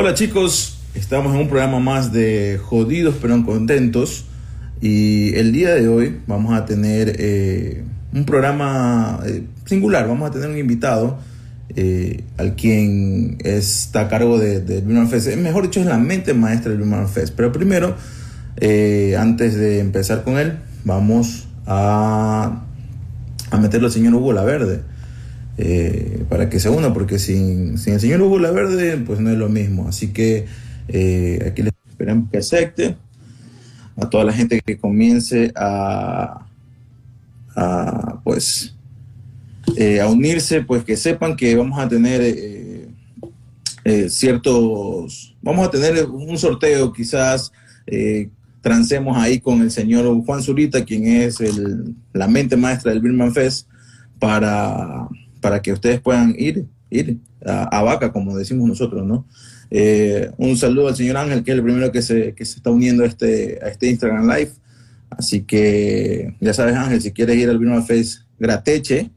Hola chicos, estamos en un programa más de Jodidos pero contentos. Y el día de hoy vamos a tener eh, un programa eh, singular, vamos a tener un invitado eh, al quien está a cargo del de, Fest, mejor dicho es la mente maestra del Birman Fest, pero primero, antes de empezar con él, vamos a, a meterlo al señor Hugo Laverde. Eh, para que se una, porque sin, sin, el señor Hugo Laverde, pues no es lo mismo. Así que eh, aquí les esperamos que acepte a toda la gente que comience a, pues, eh, a unirse, pues que sepan que vamos a tener ciertos, vamos a tener un sorteo quizás trancemos ahí con el señor Juan Zurita, quien es el, la mente maestra del Birman Fest, para para que ustedes puedan ir, ir a, vaca, como decimos nosotros, ¿no? Eh, un saludo al señor Ángel, que es el primero que se, que se está uniendo a este, a este Instagram Live. Así que ya sabes, Ángel, si quieres ir al Birman Face grateche,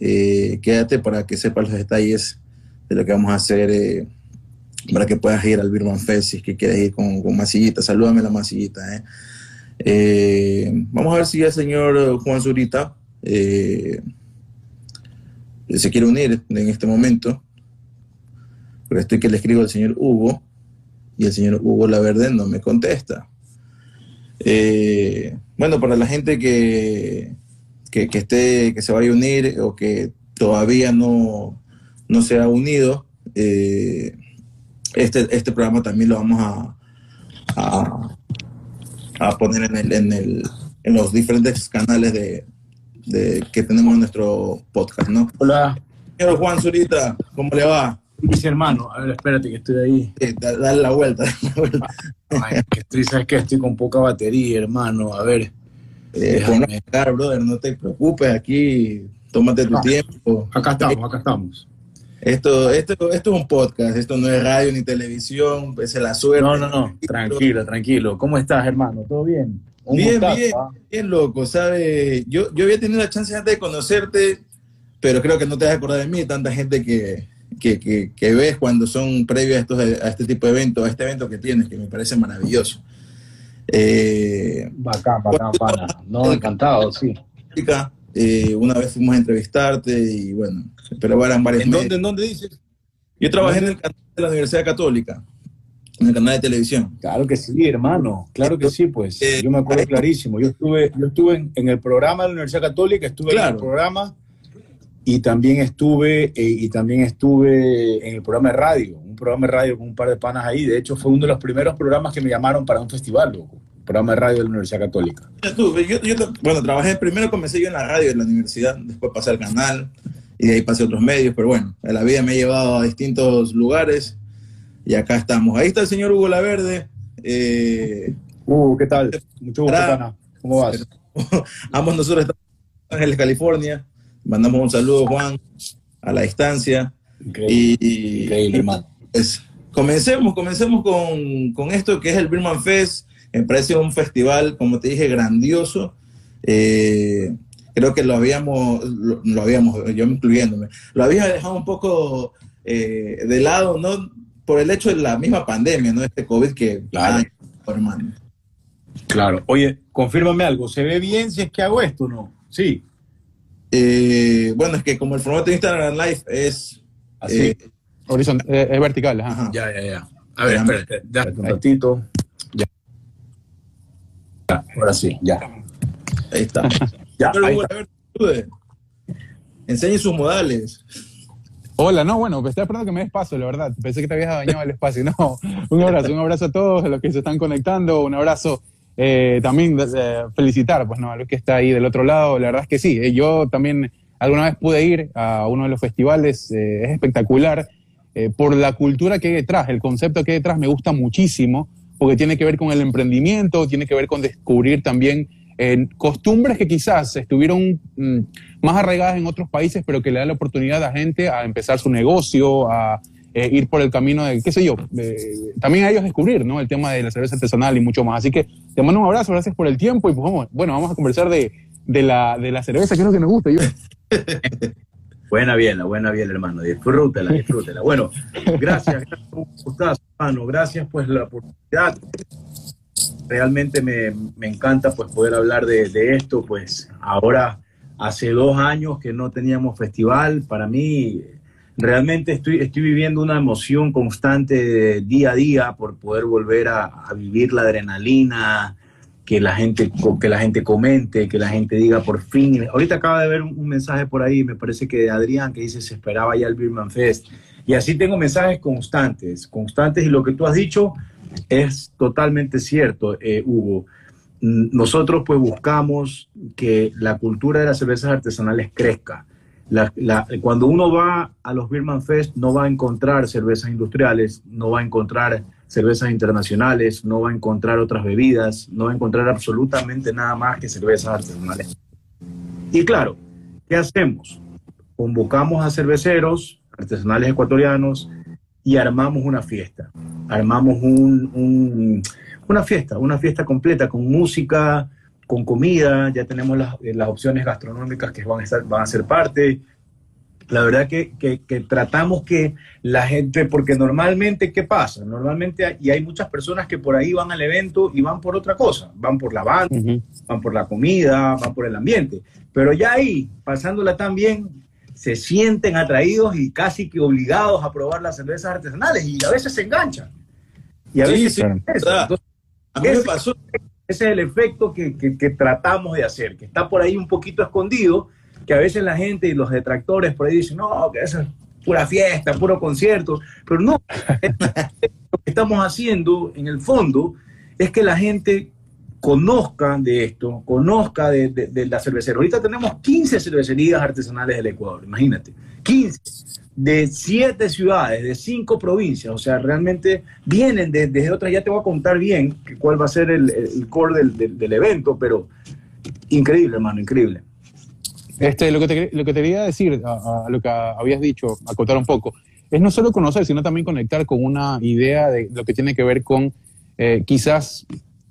eh, quédate para que sepas los detalles de lo que vamos a hacer eh, para que puedas ir al Birman Fest si es quieres ir con, con masillita. Salúdame la masillita. vamos a ver si el señor Juan Zurita se quiere unir en este momento, pero estoy que le escribo al señor Hugo y el señor Hugo Laverde no me contesta. Eh, bueno, para la gente que, que, esté, que se vaya a unir o que todavía no, no se ha unido, eh, este, este programa también lo vamos a, a, poner en, el, en, el, en los diferentes canales de, de, que tenemos en nuestro podcast, ¿no? Hola. Señor Juan Zurita, ¿cómo le va? Mis hermano, a ver, espérate que estoy ahí. Eh, dale la vuelta, dale la vuelta. Ay, que estoy, sabes que estoy con poca batería, hermano. A ver. Eh, brother, no te preocupes, aquí tómate tu tiempo. Acá estamos, acá estamos. Esto, esto, esto es un podcast, esto no es radio ni televisión, es la suerte. No, no, no, tranquilo, tranquilo. ¿Cómo estás, hermano? ¿Todo bien? Bien, bien, ¿ah? bien loco, ¿sabes? Yo, yo había tenido la chance antes de conocerte, pero creo que no te vas a acordar de mí, tanta gente que, que, que, ves cuando son previos a, estos, a este tipo de eventos, a este evento que tienes, que me parece maravilloso. Eh, bacán, bacán, pana. No, encantado, sí. Eh, una vez fuimos a entrevistarte y bueno, pero eran varios ¿En dónde, ¿En dónde dices? Yo trabajé en el canal de la Universidad Católica en el canal de televisión. Claro que sí, hermano, claro que sí, pues. Eh, yo me acuerdo clarísimo. Yo estuve, yo estuve en, el programa de la Universidad Católica, estuve en el programa y también estuve eh, y también estuve en el programa de radio, un programa de radio con un par de panas ahí. De hecho, fue uno de los primeros programas que me llamaron para un festival, loco. Programa de radio de la Universidad Católica. Yo, bueno, trabajé primero, comencé yo en la radio de la universidad, después pasé al canal y de ahí pasé a otros medios, pero bueno, la vida me ha llevado a distintos lugares y acá estamos. Ahí está el señor Hugo Laverde. Eh, uh, ¿qué tal? Mucho gusto, pana. ¿Cómo vas? Ambos nosotros estamos en Los Ángeles, California. Mandamos un saludo, Juan, a la distancia. Increíble, Increíble hermano. Pues, comencemos, comencemos con, con, esto que es el Birman Fest. Me parece un festival, como te dije, grandioso. Eh, creo que lo habíamos, lo, habíamos, yo incluyéndome, lo había dejado un poco eh, de lado, ¿no? Por el hecho de la misma pandemia, ¿no? Este COVID que... Claro. hermano. Claro. Oye, confírmame algo. ¿Se ve bien si es que hago esto o no? Sí. Eh, bueno, es que como el formato de Instagram Live es... Así. Eh, eh, es vertical. Ajá. Ya, ya, ya. A ver, espérate. Ya, un ratito. Ya. Ahora sí, ya. Ahí está. ya, ahí está. Enseñe sus modales. Hola, no, bueno, estaba esperando que me des paso, la verdad. Pensé que te habías bañado el espacio. No, un abrazo, un abrazo a todos, los que se están conectando, un abrazo eh, también felicitar, pues, ¿no? A los que está ahí del otro lado. La verdad es que sí, eh, yo también alguna vez pude ir a uno de los festivales, eh, es espectacular, por la cultura que hay detrás, el concepto que hay detrás me gusta muchísimo, porque tiene que ver con el emprendimiento, tiene que ver con descubrir también costumbres que quizás estuvieron mm, más arraigadas en otros países, pero que le da la oportunidad a la gente a empezar su negocio, a eh, ir por el camino de, qué sé yo, también a ellos descubrir, ¿no? El tema de la cerveza artesanal y mucho más. Así que te mando un abrazo, gracias por el tiempo y pues vamos, bueno, vamos a conversar de, de, la, de la cerveza, que es lo que nos gusta. Yo. Buena biela, buena biela, hermano. Disfrútela, disfrútela. Bueno, gracias, gracias, hermano. Gracias, pues, la oportunidad. Realmente me, me encanta, pues, poder hablar de, esto. Pues, ahora, hace dos años que no teníamos festival. Para mí, realmente estoy, estoy viviendo una emoción constante día a día por poder volver a, vivir la adrenalina, que la gente que la gente comente, que la gente diga por fin. Ahorita acaba de ver un, mensaje por ahí, me parece que de Adrián, que dice se esperaba ya el Birman Fest. Y así tengo mensajes constantes, constantes, y lo que tú has dicho es totalmente cierto, eh, Hugo. Nosotros pues buscamos que la cultura de las cervezas artesanales crezca. cuando uno va a los Birman Fest no va a encontrar cervezas industriales, no va a encontrar cervezas internacionales, no va a encontrar otras bebidas, no va a encontrar absolutamente nada más que cervezas artesanales. Y claro, ¿qué hacemos? Convocamos a cerveceros artesanales ecuatorianos y armamos una fiesta. Armamos una fiesta, una fiesta completa con música, con comida, ya tenemos las, las opciones gastronómicas que van a, estar, van a ser parte, la verdad que, que, tratamos que la gente, porque normalmente, ¿qué pasa? Normalmente, y hay muchas personas que por ahí van al evento y van por otra cosa, van por la banda, van por la comida, van por el ambiente, pero ya ahí, pasándola tan bien, se sienten atraídos y casi que obligados a probar las cervezas artesanales y a veces se enganchan. Y a veces a mí me pasó. Ese es el efecto que, que tratamos de hacer, que está por ahí un poquito escondido, que a veces la gente y los detractores por ahí dicen, no, que eso es pura fiesta, puro concierto, pero no, lo que estamos haciendo en el fondo es que la gente conozca de esto, conozca de, de, la cervecería. Ahorita tenemos 15 cervecerías artesanales del Ecuador, imagínate, 15 de 7 ciudades, de 5 provincias, o sea, realmente vienen desde otras, ya te voy a contar bien cuál va a ser el, el core del, del evento, pero increíble, hermano, increíble. Este, lo, que te, lo que quería decir, a, lo que habías dicho, acotar un poco, es no solo conocer, sino también conectar con una idea de lo que tiene que ver con eh, quizás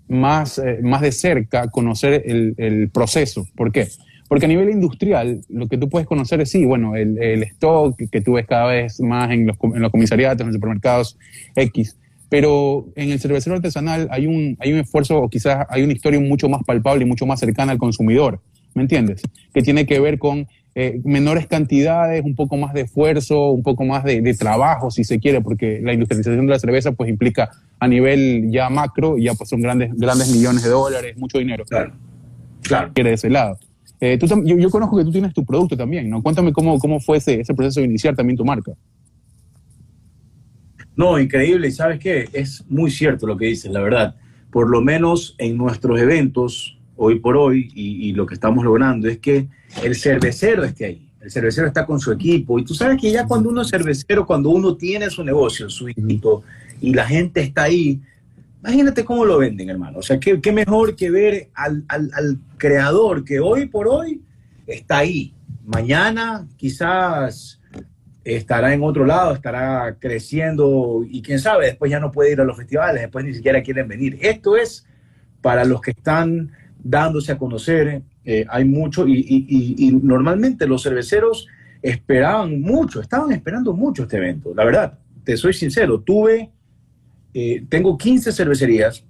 más, eh, más de cerca conocer el, el, proceso. ¿Por qué? Porque a nivel industrial, lo que tú puedes conocer es, sí, bueno, el, el stock que tú ves cada vez más en los, en los comisariatos, en los supermercados X, pero en el cervecero artesanal hay un, hay un esfuerzo, o quizás hay una historia mucho más palpable y mucho más cercana al consumidor. ¿me entiendes? Que tiene que ver con eh, menores cantidades, un poco más de esfuerzo, un poco más de, trabajo, si se quiere, porque la industrialización de la cerveza pues implica a nivel ya macro, ya pues son grandes, grandes millones de dólares, mucho dinero. Claro, claro. Quiere de ese lado. Eh, tú, yo, yo, conozco que tú tienes tu producto también, ¿no? Cuéntame cómo, cómo fue ese, ese proceso de iniciar también tu marca. No, increíble. Y sabes qué, es muy cierto lo que dices, la verdad. Por lo menos en nuestros eventos, hoy por hoy y, lo que estamos logrando es que el cervecero esté ahí. El cervecero está con su equipo. Y tú sabes que ya cuando uno es cervecero, cuando uno tiene su negocio, su equipo, y la gente está ahí, imagínate cómo lo venden, hermano. O sea, qué, qué mejor que ver al, al, al, creador que hoy por hoy está ahí. Mañana quizás estará en otro lado, estará creciendo y quién sabe, después ya no puede ir a los festivales, después ni siquiera quieren venir. Esto es para los que están dándose a conocer, eh, hay mucho, y, normalmente los cerveceros esperaban mucho, estaban esperando mucho este evento. La verdad, te soy sincero, tuve, eh, tengo 15 cervecerías,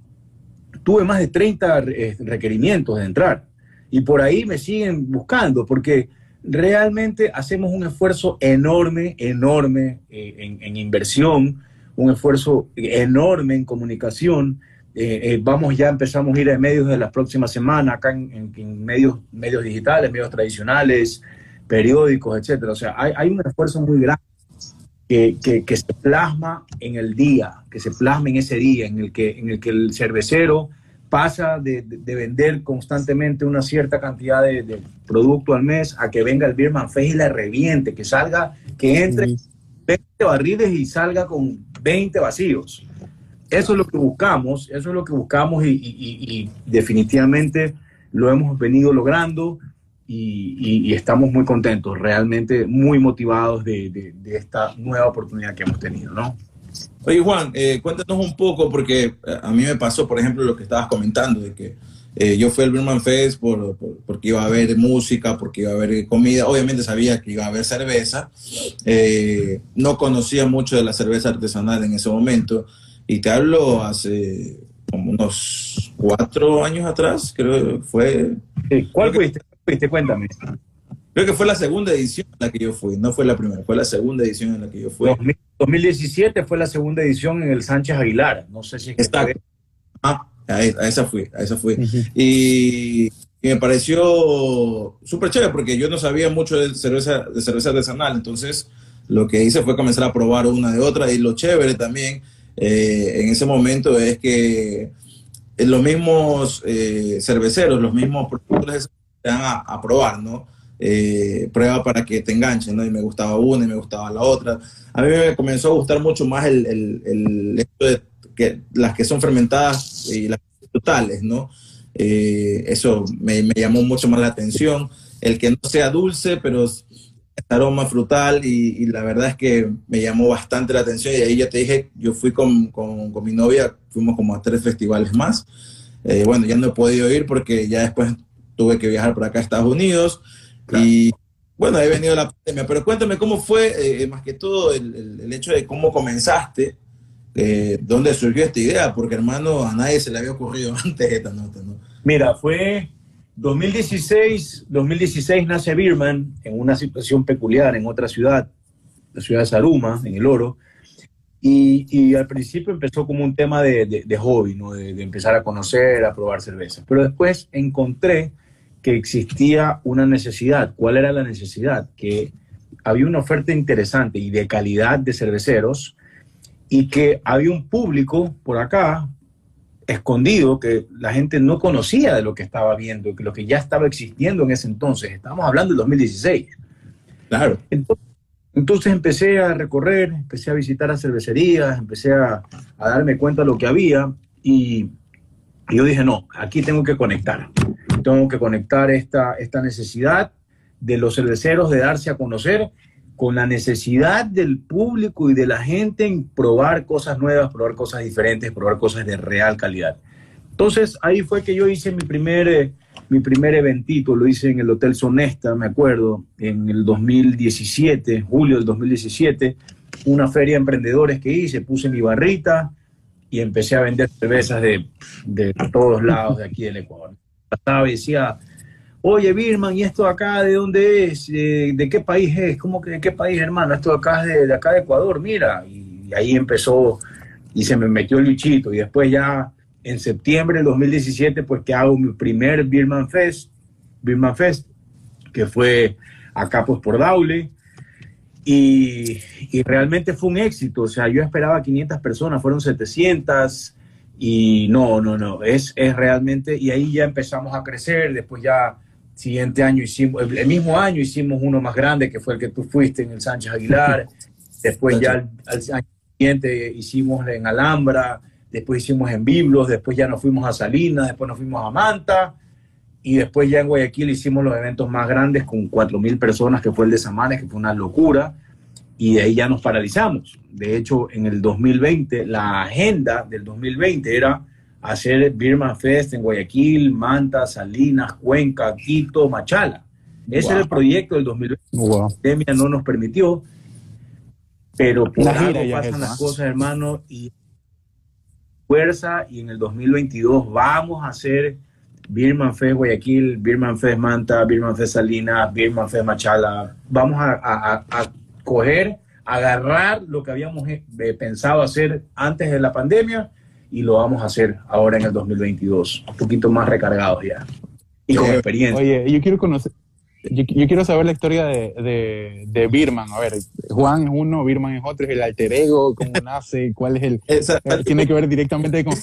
tuve más de 30 eh, requerimientos de entrar, y por ahí me siguen buscando, porque realmente hacemos un esfuerzo enorme, enorme en inversión, un esfuerzo enorme en comunicación, eh, eh, vamos ya empezamos a ir a medios de las próximas semanas, acá en, medios, medios digitales, medios tradicionales, periódicos, etcétera. O sea, hay, un esfuerzo muy grande que, que, se plasma en el día, que se plasma en ese día, en el que, en el, que el cervecero pasa de, de, vender constantemente una cierta cantidad de, producto al mes a que venga el Birman Fest y la reviente, que salga, que entre 20 barriles y salga con 20 vacíos. Eso es lo que buscamos, eso es lo que buscamos y, definitivamente lo hemos venido logrando y, estamos muy contentos, realmente muy motivados de, esta nueva oportunidad que hemos tenido, ¿no? Oye, Juan, eh, cuéntanos un poco, porque eh, a mí me pasó, por ejemplo, lo que estabas comentando, de que Eh, yo fui al Birman Fest por, porque iba a haber música, porque iba a haber comida. Obviamente sabía que iba a haber cerveza. Eh, no conocía mucho de la cerveza artesanal en ese momento. Y te hablo hace como unos cuatro años atrás, creo que fue. ¿Cuál fuiste? fuiste? Cuéntame. Creo que fue la segunda edición en la que yo fui, no fue la primera, fue la segunda edición en la que yo fui. 2017 fue la segunda edición en el Sánchez Aguilar, no sé si es que Está. Ah, a, esa fui, a esa fui. y, me pareció súper chévere porque yo no sabía mucho de cerveza, de cerveza artesanal, entonces lo que hice fue comenzar a probar una de otra y lo chévere también eh, en ese momento es que los mismos eh, cerveceros, los mismos productores te dan a, probar, ¿no? Eh, prueba para que te enganchen, ¿no? Y me gustaba una y me gustaba la otra. A mí me comenzó a gustar mucho más el, el, de las que son fermentadas y las totales, ¿no? eso me, me, llamó mucho más la atención. El que no sea dulce, pero aroma frutal y, la verdad es que me llamó bastante la atención y ahí ya te dije, yo fui con, con, mi novia, fuimos como a tres festivales más. Eh, bueno, ya no he podido ir porque ya después tuve que viajar por acá a Estados Unidos y bueno, he venido la pandemia, pero cuéntame cómo fue, eh, más que todo, el, el, hecho de cómo comenzaste, eh, dónde surgió esta idea, porque hermano, a nadie se le había ocurrido antes esta nota, ¿no? Mira, fue 2016, 2016 nace Birman en una situación peculiar en otra ciudad, la ciudad de Saruma, en el Oro, y, al principio empezó como un tema de, hobby, ¿no? De, empezar a conocer, a probar cerveza. Pero después encontré que existía una necesidad. ¿Cuál era la necesidad? Que había una oferta interesante y de calidad de cerveceros y que había un público por acá, escondido que la gente no conocía de lo que estaba viendo, que lo que ya estaba existiendo en ese entonces. Estamos hablando del 2016. Claro. Entonces, empecé a recorrer, empecé a visitar a cervecerías, empecé a, darme cuenta de lo que había y, yo dije, no, aquí tengo que conectar. Tengo que conectar esta, esta necesidad de los cerveceros de darse a conocer con la necesidad del público y de la gente en probar cosas nuevas, probar cosas diferentes, probar cosas de real calidad. Entonces ahí fue que yo hice mi primer, eh, mi primer eventito, lo hice en el Hotel Sonesta, me acuerdo, en el 2017, julio del 2017, una feria de emprendedores que hice, puse mi barrita y empecé a vender cervezas de, de todos lados de aquí del Ecuador. Estaba y decía, oye, Birman, ¿y esto acá de dónde es? ¿De qué país es? ¿Cómo que de qué país, hermano? Esto acá es de, acá de Ecuador, mira. Y, ahí empezó y se me metió el bichito. Y después ya en septiembre del 2017, pues que hago mi primer Birman Fest, Birman Fest, que fue acá pues por Daule. Y, y, realmente fue un éxito. O sea, yo esperaba 500 personas, fueron 700. Y no, no, no, es, es realmente, y ahí ya empezamos a crecer, después ya Siguiente año hicimos, el mismo año hicimos uno más grande que fue el que tú fuiste en el Sánchez Aguilar. Después ya al, año siguiente hicimos en Alhambra, después hicimos en Biblos, después ya nos fuimos a Salinas, después nos fuimos a Manta y después ya en Guayaquil hicimos los eventos más grandes con 4.000 personas, que fue el de Samanes, que fue una locura, y de ahí ya nos paralizamos. De hecho, en el 2020, la agenda del 2020 era hacer Birman Fest en Guayaquil, Manta, Salinas, Cuenca, Quito, Machala. Ese era el proyecto del 2020. La pandemia no nos permitió, pero por algo pasan las cosas, hermano, y fuerza, y en el 2022 vamos a hacer Birman Fest Guayaquil, Birman Fest Manta, Birman Fest Salinas, Birman Fest Machala. Vamos a, a coger, agarrar lo que habíamos eh, pensado hacer antes de la pandemia y lo vamos a hacer ahora en el 2022, un poquito más recargados ya y con experiencia. Oye, yo quiero conocer, yo, quiero saber la historia de, de, de, Birman. A ver, Juan es uno, Birman es otro, es el alter ego, cómo nace, cuál es el... Eh, tiene que ver directamente con...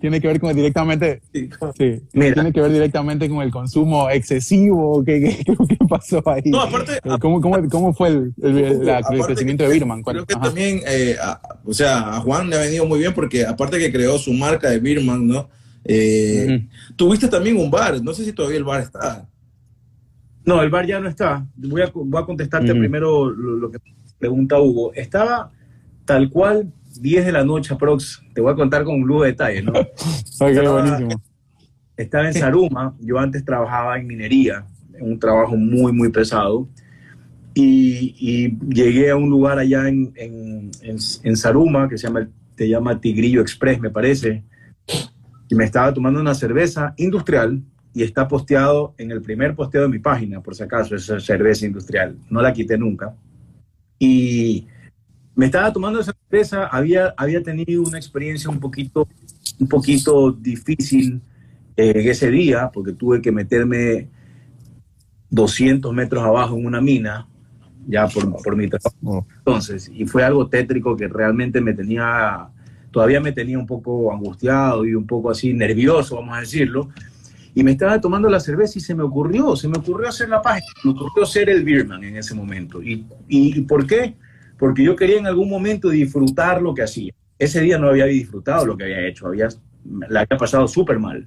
tiene que ver con directamente... Sí, tiene que ver directamente con el consumo excesivo. ¿Qué, qué, qué pasó ahí? No, aparte... Eh, ¿Cómo, cómo, cómo fue el, el, crecimiento de Birman? Creo que también, eh, o sea, a Juan le ha venido muy bien porque aparte que creó su marca de Birman, ¿no? Tuviste también un bar, no sé si todavía el bar está. No, el bar ya no está. Voy a, voy a contestarte primero lo, que pregunta Hugo. Estaba tal cual 10 de la noche aprox. Te voy a contar con un lujo de detalles, ¿no? estaba, buenísimo. estaba en Saruma, yo antes trabajaba en minería, un trabajo muy, muy pesado, y, llegué a un lugar allá en, en, en, Saruma que se llama, se llama Tigrillo Express, me parece, y me estaba tomando una cerveza industrial y está posteado en el primer posteo de mi página, por si acaso, esa cerveza industrial. No la quité nunca. Y me estaba tomando esa cerveza, había, había tenido una experiencia un poquito, un poquito difícil eh, ese día, porque tuve que meterme 200 metros abajo en una mina, ya por, por mi trabajo. Oh. Entonces, y fue algo tétrico que realmente me tenía, todavía me tenía un poco angustiado y un poco así nervioso, vamos a decirlo. Y me estaba tomando la cerveza y se me ocurrió, se me ocurrió hacer la página, me ocurrió ser el Beerman en ese momento. ¿Y, y por qué? Porque yo quería en algún momento disfrutar lo que hacía. Ese día no había disfrutado lo que había hecho, había, la había pasado súper mal.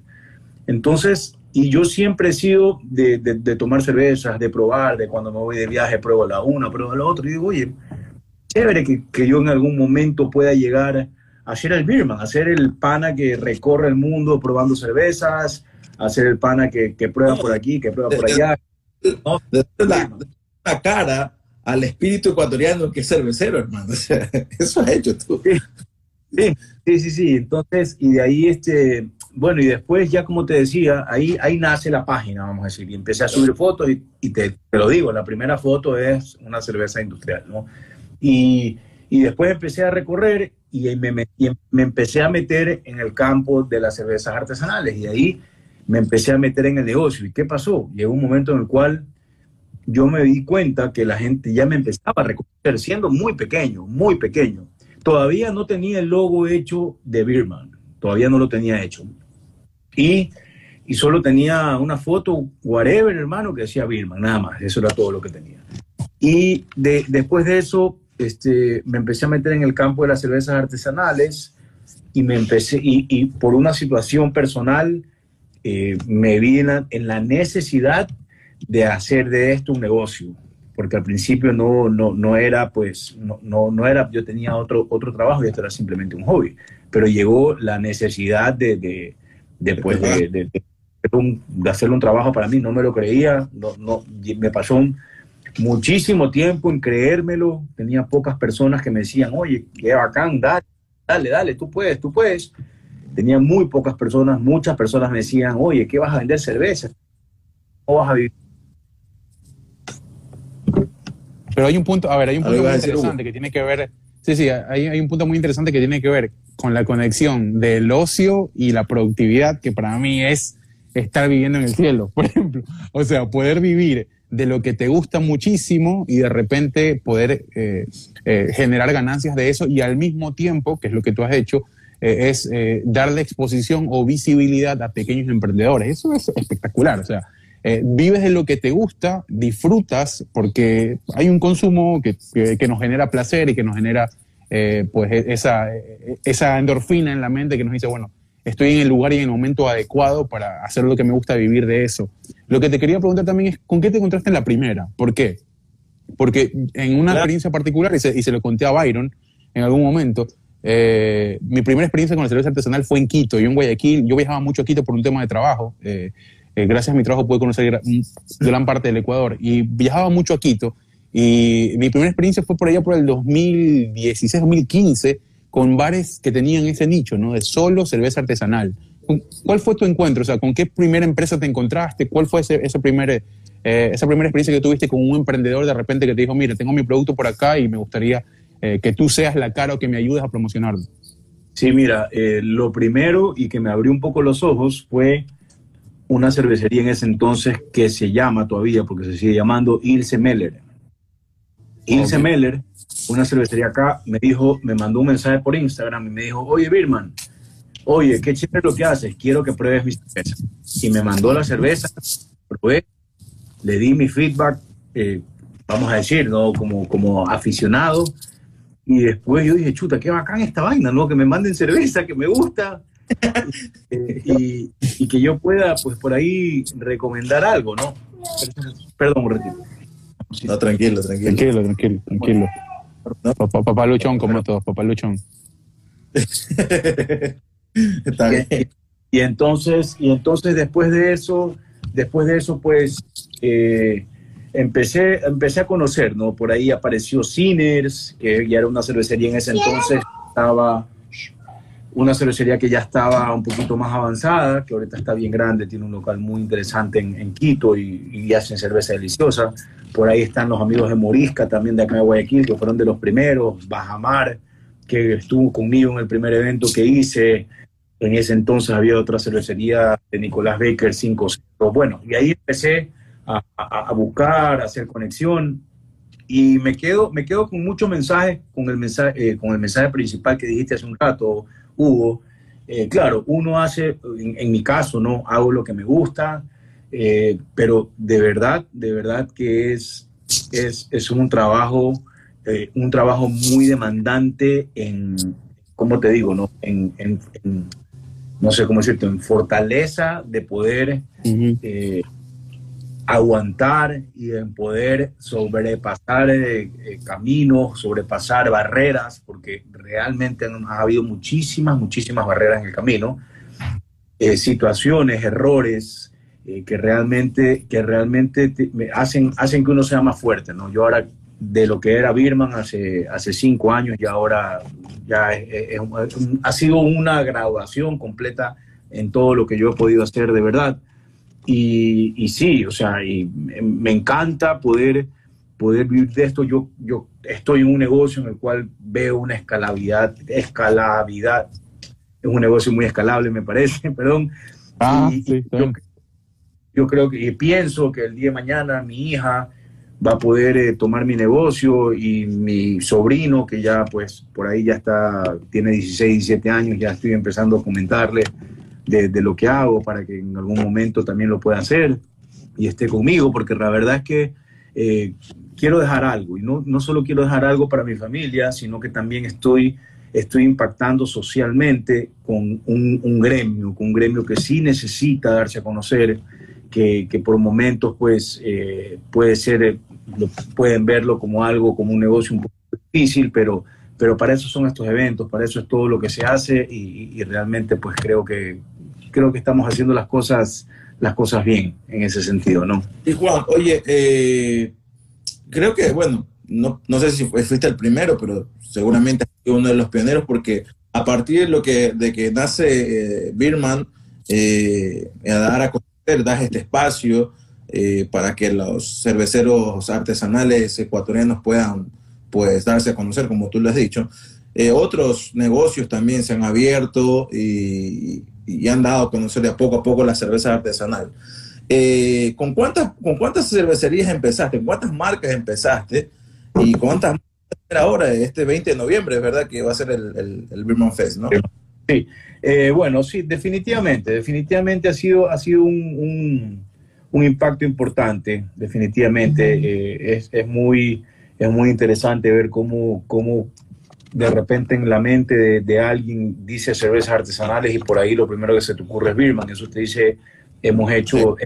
Entonces, y yo siempre he sido de, de, tomar cervezas, de probar, de cuando me voy de viaje pruebo la una, pruebo la otra, y digo, oye, chévere que, que yo en algún momento pueda llegar a ser el beerman, a ser el pana que recorre el mundo probando cervezas, a ser el pana que, que prueba por aquí, que prueba por allá. ¿no? La, la, cara al espíritu ecuatoriano que es cervecero, hermano. eso has hecho tú. Sí, sí, sí, sí. Entonces, y de ahí este, bueno, y después ya como te decía, ahí, ahí nace la página, vamos a decir, y empecé a subir fotos y, te, te, lo digo, la primera foto es una cerveza industrial, ¿no? Y, y después empecé a recorrer y me, me, me, empecé a meter en el campo de las cervezas artesanales y ahí me empecé a meter en el negocio. ¿Y qué pasó? Llegó un momento en el cual yo me di cuenta que la gente ya me empezaba a reconocer, siendo muy pequeño, muy pequeño. Todavía no tenía el logo hecho de Birman, todavía no lo tenía hecho. Y, y solo tenía una foto, whatever, hermano, que decía Birman, nada más. Eso era todo lo que tenía. Y de, después de eso, este, me empecé a meter en el campo de las cervezas artesanales y me empecé, y, y por una situación personal, eh, me vi en la, en la, necesidad de hacer de esto un negocio, porque al principio no, no, no era, pues, no, no, no, era, yo tenía otro, otro trabajo y esto era simplemente un hobby, pero llegó la necesidad de, de, de, de, de, hacerle un trabajo para mí, no me lo creía, no, no, me pasó muchísimo tiempo en creérmelo, tenía pocas personas que me decían, oye, qué bacán, dale, dale, dale, tú puedes, tú puedes. Tenía muy pocas personas, muchas personas me decían, oye, ¿qué vas a vender cerveza? ¿Cómo vas a vivir? Pero hay un punto, a ver, hay un punto muy interesante que tiene que ver, sí, sí, hay, hay un punto muy interesante que tiene que ver con la conexión del ocio y la productividad, que para mí es estar viviendo en el cielo, por ejemplo. O sea, poder vivir de lo que te gusta muchísimo y de repente poder eh, eh, generar ganancias de eso y al mismo tiempo, que es lo que tú has hecho, eh, es darle exposición o visibilidad a pequeños emprendedores. Eso es espectacular. O sea, vives de lo que te gusta, disfrutas, porque hay un consumo que, que nos genera placer y que nos genera eh, pues e, esa, esa endorfina en la mente que nos dice, bueno, estoy en el lugar y en el momento adecuado para hacer lo que me gusta vivir de eso. Lo que te quería preguntar también es, ¿con qué te encontraste en la primera? ¿Por qué? Porque en una experiencia particular, y se, lo conté a Byron en algún momento, eh, mi primera experiencia con la cerveza artesanal fue en Quito, yo en Guayaquil, yo viajaba mucho a Quito por un tema de trabajo, eh, gracias a mi trabajo pude conocer gran parte del Ecuador, y viajaba mucho a Quito, y mi primera experiencia fue por allá por el 2016, 2015, con bares que tenían ese nicho, ¿no? De solo cerveza artesanal. ¿Cuál fue tu encuentro? O sea, ¿con qué primera empresa te encontraste? ¿Cuál fue ese, ese primer, eh, esa primera experiencia que tuviste con un emprendedor de repente que te dijo, mira, tengo mi producto por acá y me gustaría eh, que tú seas la cara o que me ayudes a promocionarlo? Sí, mira, eh, lo primero y que me abrió un poco los ojos fue una cervecería en ese entonces que se llama todavía, porque se sigue llamando Ilse Meller. Ilse Meller, una cervecería acá, me dijo, me mandó un mensaje por Instagram y me dijo, oye Birman, oye, qué chévere lo que haces, quiero que pruebes mi cerveza. Y me mandó la cerveza, probé, le di mi feedback, eh, vamos a decir, ¿no? Como, como aficionado. Y después yo dije, chuta, qué bacán esta vaina, ¿no? Que me manden cerveza, que me gusta. y, y, que yo pueda, pues por ahí, recomendar algo, ¿no? Perdón, un ratito. No, tranquilo, tranquilo. Tranquilo, tranquilo, tranquilo. Papá, papá Luchón, como todos, papá Luchón. Está bien. Y entonces, y entonces después de eso, después de eso, pues eh, empecé, empecé a conocer, ¿no? Por ahí apareció Sinners, que ya era una cervecería en ese entonces, estaba una cervecería que ya estaba un poquito más avanzada, que ahorita está bien grande, tiene un local muy interesante en, Quito y, y, hacen cerveza deliciosa. Por ahí están los amigos de Morisca, también de acá de Guayaquil, que fueron de los primeros, Bajamar, que estuvo conmigo en el primer evento que hice. En ese entonces había otra cervecería de Nicolás Baker 5 Bueno, y ahí empecé a, a, buscar, a hacer conexión y me quedo, me quedo con muchos mensajes, con el mensaje, eh, con el mensaje principal que dijiste hace un rato, Hugo. Eh, claro, uno hace, en, mi caso, no hago lo que me gusta, eh, pero de verdad, de verdad que es, es, es un trabajo, un trabajo muy demandante en, ¿cómo te digo? No? En, en, no sé cómo decirte, en fortaleza de poder aguantar y en poder sobrepasar eh, eh, caminos, sobrepasar barreras, porque realmente ha habido muchísimas, muchísimas barreras en el camino, eh, situaciones, errores que realmente, que realmente me hacen, hacen que uno sea más fuerte. ¿no? Yo ahora, de lo que era Birman hace cinco años, y ahora ya ha sido una graduación completa en todo lo que yo he podido hacer de verdad. Y, sí, o sea, y me encanta poder, poder vivir de esto. Yo, yo estoy en un negocio en el cual veo una escalabilidad, escalabilidad. Es un negocio muy escalable, me parece, perdón. Ah, sí, yo, creo que, y pienso que el día de mañana mi hija va a poder eh, tomar mi negocio y mi sobrino, que ya pues por ahí ya está, tiene 16, 17 años, ya estoy empezando a comentarle de, lo que hago para que en algún momento también lo pueda hacer y esté conmigo, porque la verdad es que eh, quiero dejar algo y no, no solo quiero dejar algo para mi familia, sino que también estoy, estoy impactando socialmente con un, gremio, con un gremio que sí necesita darse a conocer, que, que por momentos pues eh, puede ser, pueden verlo como algo, como un negocio un poco difícil, pero pero para eso son estos eventos, para eso es todo lo que se hace y realmente pues creo que, creo que estamos haciendo las cosas, las cosas bien en ese sentido, ¿no? Y Juan, oye, eh, creo que, bueno, no, no sé si fuiste el primero, pero seguramente uno de los pioneros porque a partir de, lo que, de que nace eh, Birman, eh, a dar a conocer, das este espacio para que los cerveceros artesanales ecuatorianos puedan pues darse a conocer, como tú lo has dicho. otros negocios también se han abierto y, y han dado a conocer de a poco a poco la cerveza artesanal. Eh, ¿con, cuántas, ¿Con cuántas cervecerías empezaste? ¿Con cuántas marcas empezaste? ¿Y cuántas marcas ahora, este 20 de noviembre, es verdad que va a ser el, el, Birman Fest, ¿no? Sí, eh, bueno, sí, definitivamente, definitivamente ha sido, ha sido un, un, impacto importante, definitivamente. Eh, es, es, muy, es muy interesante ver cómo, cómo de repente en la mente de, alguien dice cervezas artesanales y por ahí lo primero que se te ocurre es Birman. Eso te dice, hemos hecho,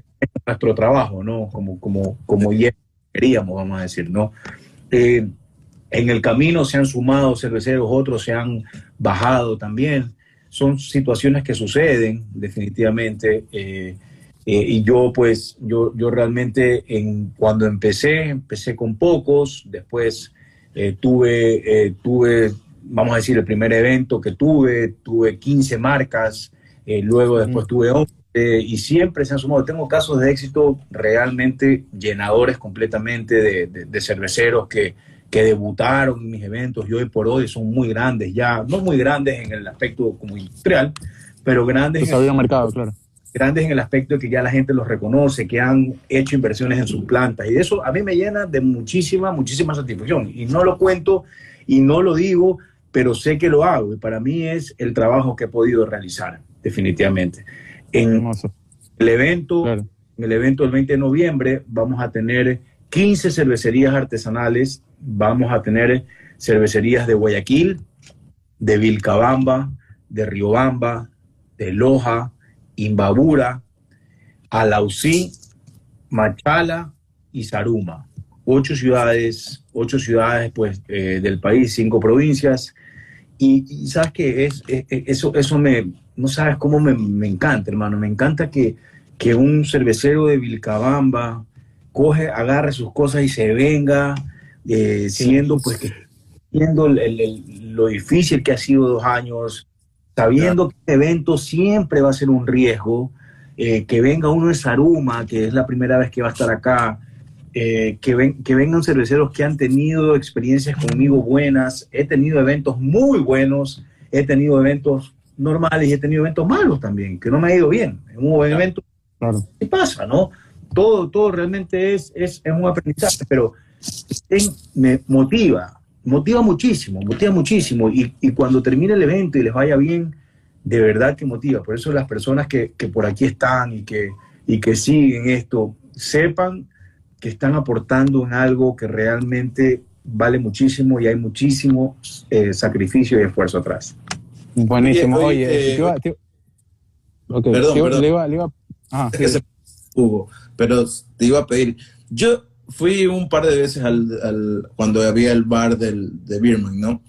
nuestro trabajo, ¿no? Como, como, como ya queríamos, vamos a decir, ¿no? Eh, en el camino se han sumado cerveceros, otros se han bajado también. Son situaciones que suceden definitivamente. Eh, eh, y yo, pues, yo, yo realmente en, cuando empecé, empecé con pocos, después eh, tuve, eh, tuve, vamos a decir, el primer evento que tuve, tuve 15 marcas, eh, luego después tuve 11 y siempre se han sumado. Tengo casos de éxito realmente llenadores completamente de, cerveceros que, que debutaron en mis eventos y hoy por hoy son muy grandes ya, no muy grandes en el aspecto como industrial, pero grandes. Pues en el mercado, claro grandes en el aspecto de que ya la gente los reconoce, que han hecho inversiones en sus plantas. Y eso a mí me llena de muchísima, muchísima satisfacción. Y no lo cuento y no lo digo, pero sé que lo hago. Y para mí es el trabajo que he podido realizar, definitivamente. En el evento, en el evento del 20 de noviembre, vamos a tener 15 cervecerías artesanales, vamos a tener cervecerías de Guayaquil, de Vilcabamba, de Riobamba, de Loja, Imbabura, Alausí, Machala y Saruma. Ocho ciudades, ocho ciudades pues, eh, del país, cinco provincias. Y, sabes que es, eso, eso me, no sabes cómo me, me encanta, hermano. Me encanta que, que un cervecero de Vilcabamba coge, agarre sus cosas y se venga, eh, siendo pues que viendo lo difícil que ha sido dos años, sabiendo que este evento siempre va a ser un riesgo, eh, que venga uno de Saruma, que es la primera vez que va a estar acá, eh, que, ven, que vengan cerveceros que han tenido experiencias conmigo buenas, he tenido eventos muy buenos, he tenido eventos normales y he tenido eventos malos también, que no me ha ido bien. En un buen evento, ¿qué pasa, no? Todo, todo realmente es, es, es un aprendizaje, pero me motiva, motiva muchísimo, motiva muchísimo. Y, y, cuando termine el evento y les vaya bien, de verdad que motiva. Por eso las personas que, que por aquí están y que, y que siguen esto, sepan que están aportando en algo que realmente vale muchísimo y hay muchísimo eh, sacrificio y esfuerzo atrás. Buenísimo. Oye, perdón, perdón. Le iba, le iba, ah, Hugo, pero te iba a pedir, yo fui un par de veces al, cuando había el bar del, de Birman, ¿no?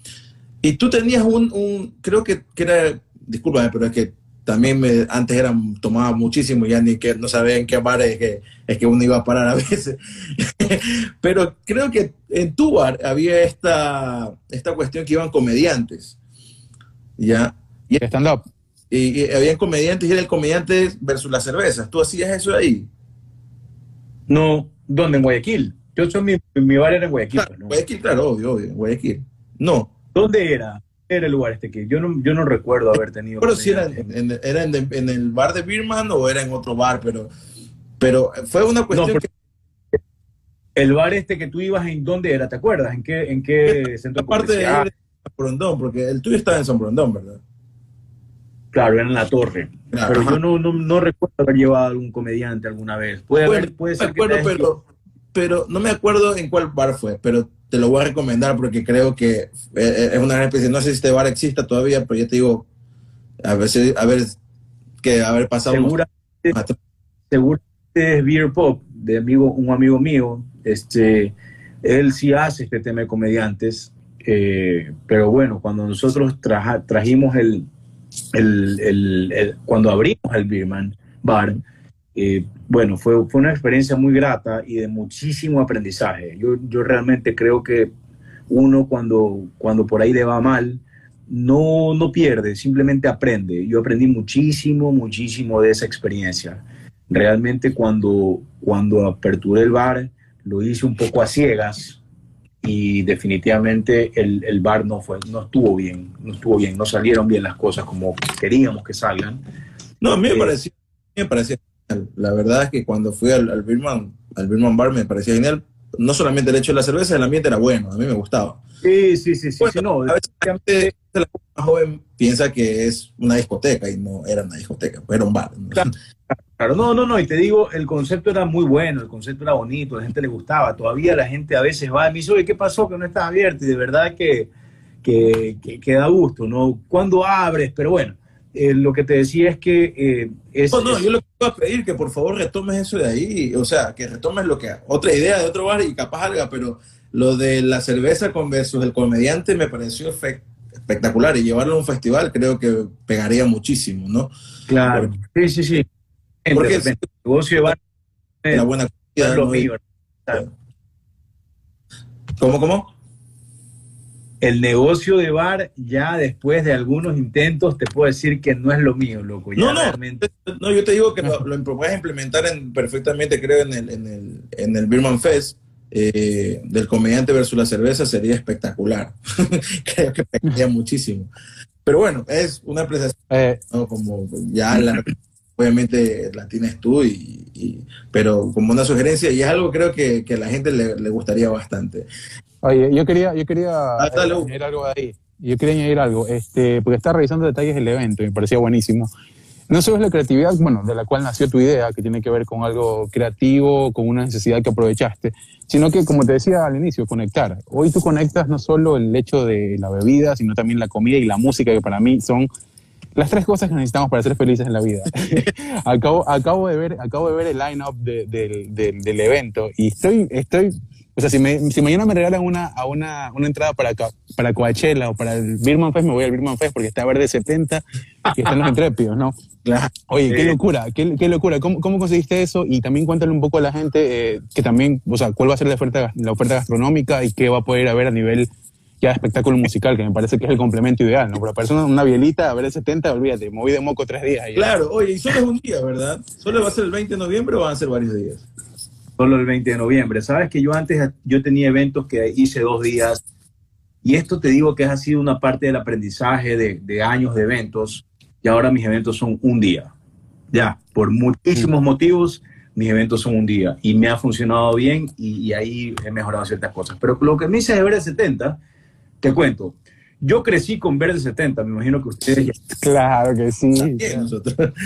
Y tú tenías un, un creo que, que era, discúlpame, pero es que también me, antes era, tomaba muchísimo, ya ni que no sabía en qué bar es que, es que uno iba a parar a veces. Pero creo que en tu bar había esta, esta cuestión que iban comediantes. ¿Ya? Y stand-up. Y, y, habían comediantes y era el comediante versus las cervezas. ¿Tú hacías eso ahí? No, ¿dónde? En Guayaquil. Yo soy mi, mi bar era en Guayaquil. Claro, Guayaquil, claro, obvio, obvio, Guayaquil. No. ¿Dónde era? era el lugar este que yo no, yo no recuerdo haber tenido. Pero si era, en, era en, el bar de Birman o era en otro bar, pero, pero fue una cuestión El bar este que tú ibas, ¿en dónde era? ¿Te acuerdas? ¿En qué, en qué centro Aparte de San Brondón, porque el tuyo estaba en San Brondón, ¿verdad? Claro, era en la torre. pero yo no, no, no, recuerdo haber llevado a algún comediante alguna vez. Puede, haber, puede ser que pero, pero no me acuerdo en cuál bar fue, pero te lo voy a recomendar porque creo que eh, eh, es una gran especie. No sé si este bar exista todavía, pero yo te digo, a ver, a ver, que haber pasado. Seguramente, seguramente es Beer Pop, de amigo, un amigo mío. Este, él sí hace este tema de comediantes, eh, pero bueno, cuando nosotros trajimos el, el, el, cuando abrimos el Beerman Bar, eh, bueno, fue, fue una experiencia muy grata y de muchísimo aprendizaje. Yo, yo realmente creo que uno cuando, cuando por ahí le va mal, no, no pierde, simplemente aprende. Yo aprendí muchísimo, muchísimo de esa experiencia. Realmente cuando, cuando aperturé el bar, lo hice un poco a ciegas y definitivamente el, el bar no, fue, no estuvo bien, no estuvo bien, no salieron bien las cosas como queríamos que salgan. No, a mí me, eh, pareció, me parecía la verdad es que cuando fui al, al, Birman, al Birman Bar me parecía genial. No solamente el hecho de la cerveza, el ambiente era bueno, a mí me gustaba. Sí, sí, sí, sí. no, a veces la joven piensa que es una discoteca y no era una discoteca, era un bar. Claro, no, no, no, y te digo, el concepto era muy bueno, el concepto era bonito, a la gente le gustaba. Todavía la gente a veces va y me dice, oye, ¿qué pasó que no estaba abierto? Y de verdad que, que, que da gusto, ¿no? ¿Cuándo abres? Pero bueno, eh, lo que te decía es que... Eh, es, no, no, yo lo que voy a pedir que por favor retomes eso de ahí, o sea, que retomes lo que... Otra idea de otro bar y capaz alga, pero lo de la cerveza con versus el comediante me pareció espectacular y llevarlo a un festival creo que pegaría muchísimo, ¿no? Claro, sí, sí, sí. Porque el negocio de la buena ¿Cómo, cómo? el negocio de bar, ya después de algunos intentos, te puedo decir que no es lo mío, loco. no, no, no, yo te digo que lo, lo puedes implementar en, perfectamente, creo, en el, en el, en el Birman Fest. Eh, del comediante versus la cerveza sería espectacular. creo que pegaría muchísimo. Pero bueno, es una apreciación, eh. como ya la, obviamente la tienes tú, y, pero como una sugerencia, y es algo creo que, que a la gente le, le gustaría bastante. Oye, yo quería, yo quería ah, añadir algo ahí. Yo quería añadir algo, este, porque estaba revisando detalles del evento y me parecía buenísimo. No solo es la creatividad, bueno, de la cual nació tu idea, que tiene que ver con algo creativo, con una necesidad que aprovechaste, sino que, como te decía al inicio, conectar. Hoy tú conectas no solo el hecho de la bebida, sino también la comida y la música, que para mí son las tres cosas que necesitamos para ser felices en la vida. acabo, acabo, de ver, acabo de ver el line-up del evento y estoy, estoy o sea, si, si mañana me regalan una, a una, una entrada para, para Coachella o para el Birman Fest, me voy al Birman Fest porque está Verde 70 y están los intrépidos, ¿no? Oye, qué locura, qué, qué locura. ¿Cómo, ¿Cómo, conseguiste eso? Y también cuéntale un poco a la gente eh, que también, o sea, cuál va a ser la oferta, la oferta gastronómica y qué va a poder haber a nivel ya espectáculo musical, que me parece que es el complemento ideal, ¿no? Para persona una bielita, a ver el 70, olvídate, moví de moco tres días. Claro, oye, y solo es un día, ¿verdad? ¿Solo va a ser el 20 de noviembre o van a ser varios días? Solo el 20 de noviembre. Sabes que yo antes, yo tenía eventos que hice dos días, y esto te digo que ha sido una parte del aprendizaje de, de años de eventos, y ahora mis eventos son un día. Ya, por muchísimos motivos, mis eventos son un día y me ha funcionado bien y, ahí he mejorado ciertas cosas. Pero lo que me dice de Verde 70, te cuento. Yo crecí con Verde 70, me imagino que ustedes ya. Claro que sí.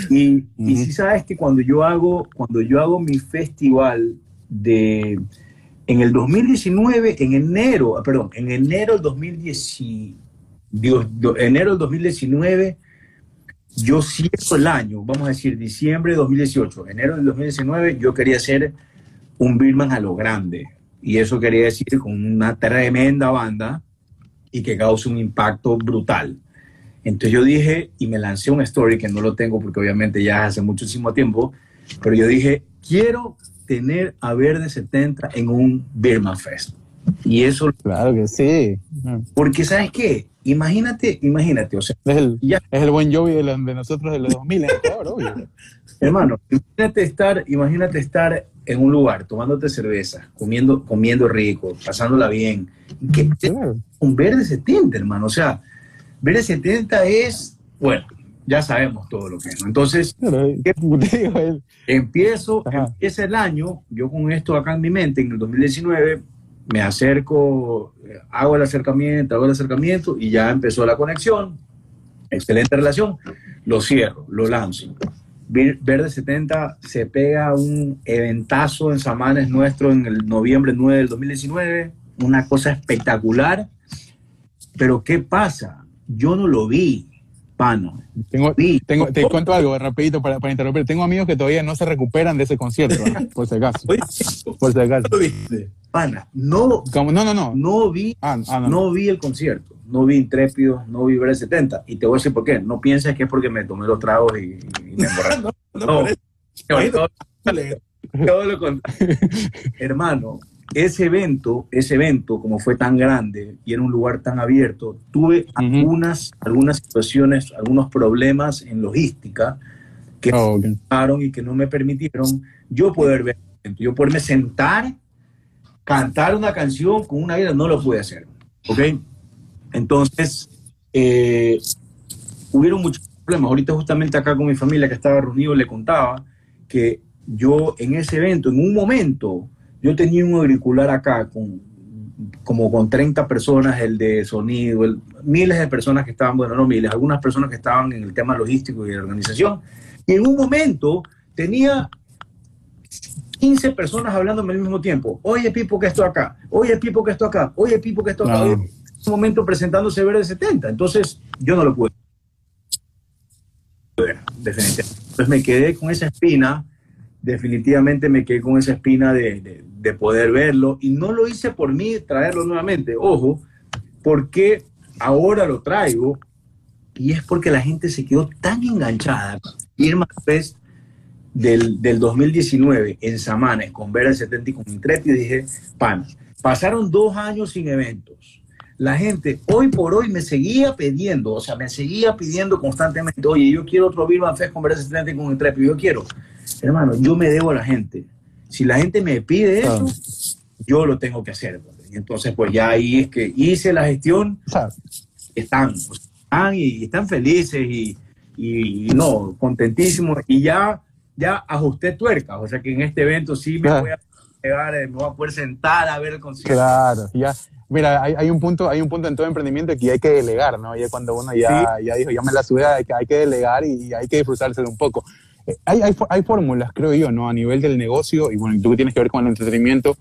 Y, y si sabes que cuando yo hago, cuando yo hago mi festival de en el 2019, en enero, perdón, en enero del 2010, enero del 2019, yo cierro el año, vamos a decir diciembre de 2018, enero del 2019, yo quería hacer un Birman a lo grande. Y eso quería decir con una tremenda banda y que cause un impacto brutal. Entonces yo dije, y me lancé un story que no lo tengo porque obviamente ya hace muchísimo tiempo, pero yo dije, quiero tener a Verde 70 en un Birman Fest. Y eso... Claro que sí. Porque ¿sabes qué? Imagínate, imagínate, o sea... Es el, es el buen Jovi de, de, nosotros de los 2000, Hermano, imagínate estar, imagínate estar en un lugar tomándote cerveza, comiendo, comiendo rico, pasándola bien. Que, Un verde 70, hermano. O sea, verde 70 es, bueno, ya sabemos todo lo que es. Entonces, empiezo, empieza el año, yo con esto acá en mi mente, en el 2019, me acerco, hago el acercamiento, hago el acercamiento y ya empezó la conexión. Excelente relación. Lo cierro, lo lanzo. Verde 70 se pega un eventazo en Samanes nuestro en el noviembre 9 del 2019, una cosa espectacular. Pero ¿qué pasa? Yo no lo vi, pano. Tengo, tengo, te cuento algo rapidito para, para, interrumpir. Tengo amigos que todavía no se recuperan de ese concierto, por si acaso. por si acaso. ¿Lo viste? Pana, no, no, no, no. No vi, ah, ah, no. vi el concierto no vi Intrépido, no vi Ver 70. Y te voy a decir por qué. No pienses que es porque me tomé los tragos y, me emborraché. no, no, Hermano, ese evento, ese evento, como fue tan grande y era un lugar tan abierto, tuve algunas, algunas situaciones, algunos problemas en logística que oh, y que no me permitieron yo poder ver, yo poderme sentar, cantar una canción con una vida, no lo pude hacer. ¿Ok? Entonces, eh, hubieron muchos problemas. Ahorita justamente acá con mi familia que estaba reunido le contaba que yo en ese evento, en un momento, yo tenía un auricular acá con como con 30 personas, el de sonido, miles de personas que estaban, bueno, no miles, algunas personas que estaban en el tema logístico y de organización. Y en un momento tenía 15 personas hablándome al mismo tiempo. Oye, Pipo, que esto acá. Oye, Pipo, que esto acá. Oye, Pipo, que esto acá momento presentándose Verde 70. Entonces, yo no lo pude definitivamente. Entonces me quedé con esa espina, definitivamente me quedé con esa espina de, de, poder verlo y no lo hice por mí traerlo nuevamente, ojo, porque ahora lo traigo y es porque la gente se quedó tan enganchada. Irma Fest del, del 2019 en Samanes con Verde 70 y con Intrepid, dije, pan, pasaron dos años sin eventos la gente hoy por hoy me seguía pidiendo, o sea, me seguía pidiendo constantemente, oye, yo quiero otro Birman Fest con Verdes con Intrepid, yo quiero. Hermano, yo me debo a la gente. Si la gente me pide eso, yo lo tengo que hacer. Y entonces, pues ya ahí es que hice la gestión, están, están y están felices y, y, no, contentísimos. Y ya, ya ajusté tuercas, o sea que en este evento sí me voy a llegar, me voy a poder sentar a ver el concierto. Claro, ya Mira, hay, hay, un punto, hay un punto en todo emprendimiento que hay que delegar, ¿no? Y cuando uno ya, ya dijo, ya me la subí, que hay que delegar y, hay que disfrutárselo un poco. Hay, hay, hay, fórmulas, creo yo, ¿no? A nivel del negocio, y bueno, tú que tienes que ver con el entretenimiento,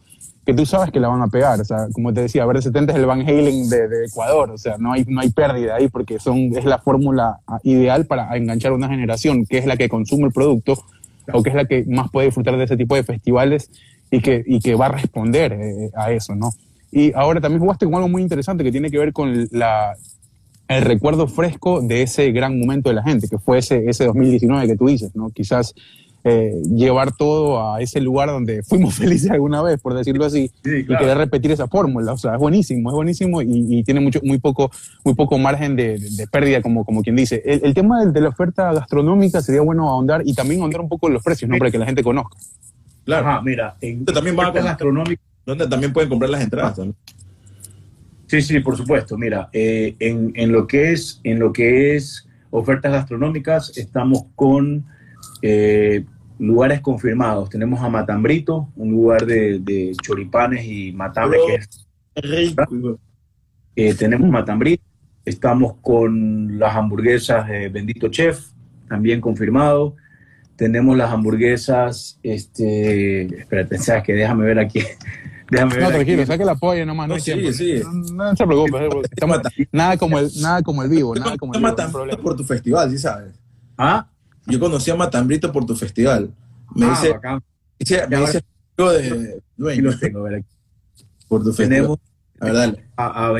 que tú sabes que la van a pegar. O sea, como te decía, Verde 70 es el Van Halen de, Ecuador. O sea, no hay, no hay pérdida ahí porque son, es la fórmula ideal para enganchar a una generación que es la que consume el producto o que es la que más puede disfrutar de ese tipo de festivales y que, y que va a responder eh, a eso, ¿no? Y ahora también jugaste con algo muy interesante que tiene que ver con la, el recuerdo fresco de ese gran momento de la gente, que fue ese, ese 2019 que tú dices, ¿no? Quizás eh, llevar todo a ese lugar donde fuimos felices alguna vez, por decirlo así, y querer repetir esa fórmula. O sea, es buenísimo, es buenísimo y, tiene mucho, muy, poco, muy poco margen de, pérdida, como, como quien dice. El, tema de, la oferta gastronómica sería bueno ahondar y también ahondar un poco los precios, ¿no? Para que la gente conozca. Claro, mira, en también va a gastronómica. Donde también pueden comprar las entradas también. Sí, sí, por supuesto. Mira, eh, en, en, lo que es, en lo que es ofertas gastronómicas, estamos con eh, lugares confirmados. Tenemos a Matambrito, un lugar de, choripanes y matambre que es. Eh, tenemos Matambrito. Estamos con las hamburguesas de Bendito Chef, también confirmado. Tenemos las hamburguesas, este, espérate, sabes que déjame ver aquí. Déjame no, tranquilo, saque el apoyo nomás. No, sí, sí. No, se preocupe. nada, como el, nada como el vivo. Nada como el vivo por tu festival, ¿sí sabes? ¿Ah? Yo conocí a Matambrito por tu festival. Me ah, dice, dice, me dice de dueño. tengo, Por tu festival. Tenemos a,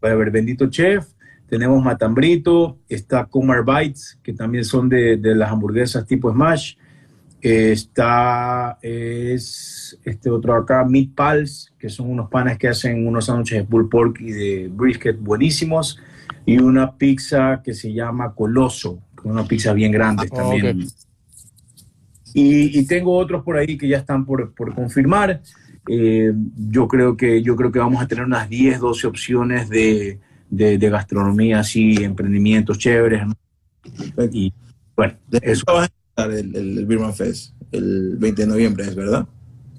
ver, Bendito Chef, tenemos Matambrito, está Kumar Bites, que también son de, de las hamburguesas tipo Smash está es este otro acá, Meat Pals, que son unos panes que hacen unos sándwiches de pulled pork y de brisket buenísimos. Y una pizza que se llama Coloso, una pizza bien grande ah, también. Y, tengo otros por ahí que ya están por, por confirmar. Eh, yo, creo que, yo creo que vamos a tener unas 10, 12 opciones de, de, gastronomía, así, emprendimientos chéveres. Y bueno, eso el, el, Birman Fest, el 20 de noviembre, ¿es verdad?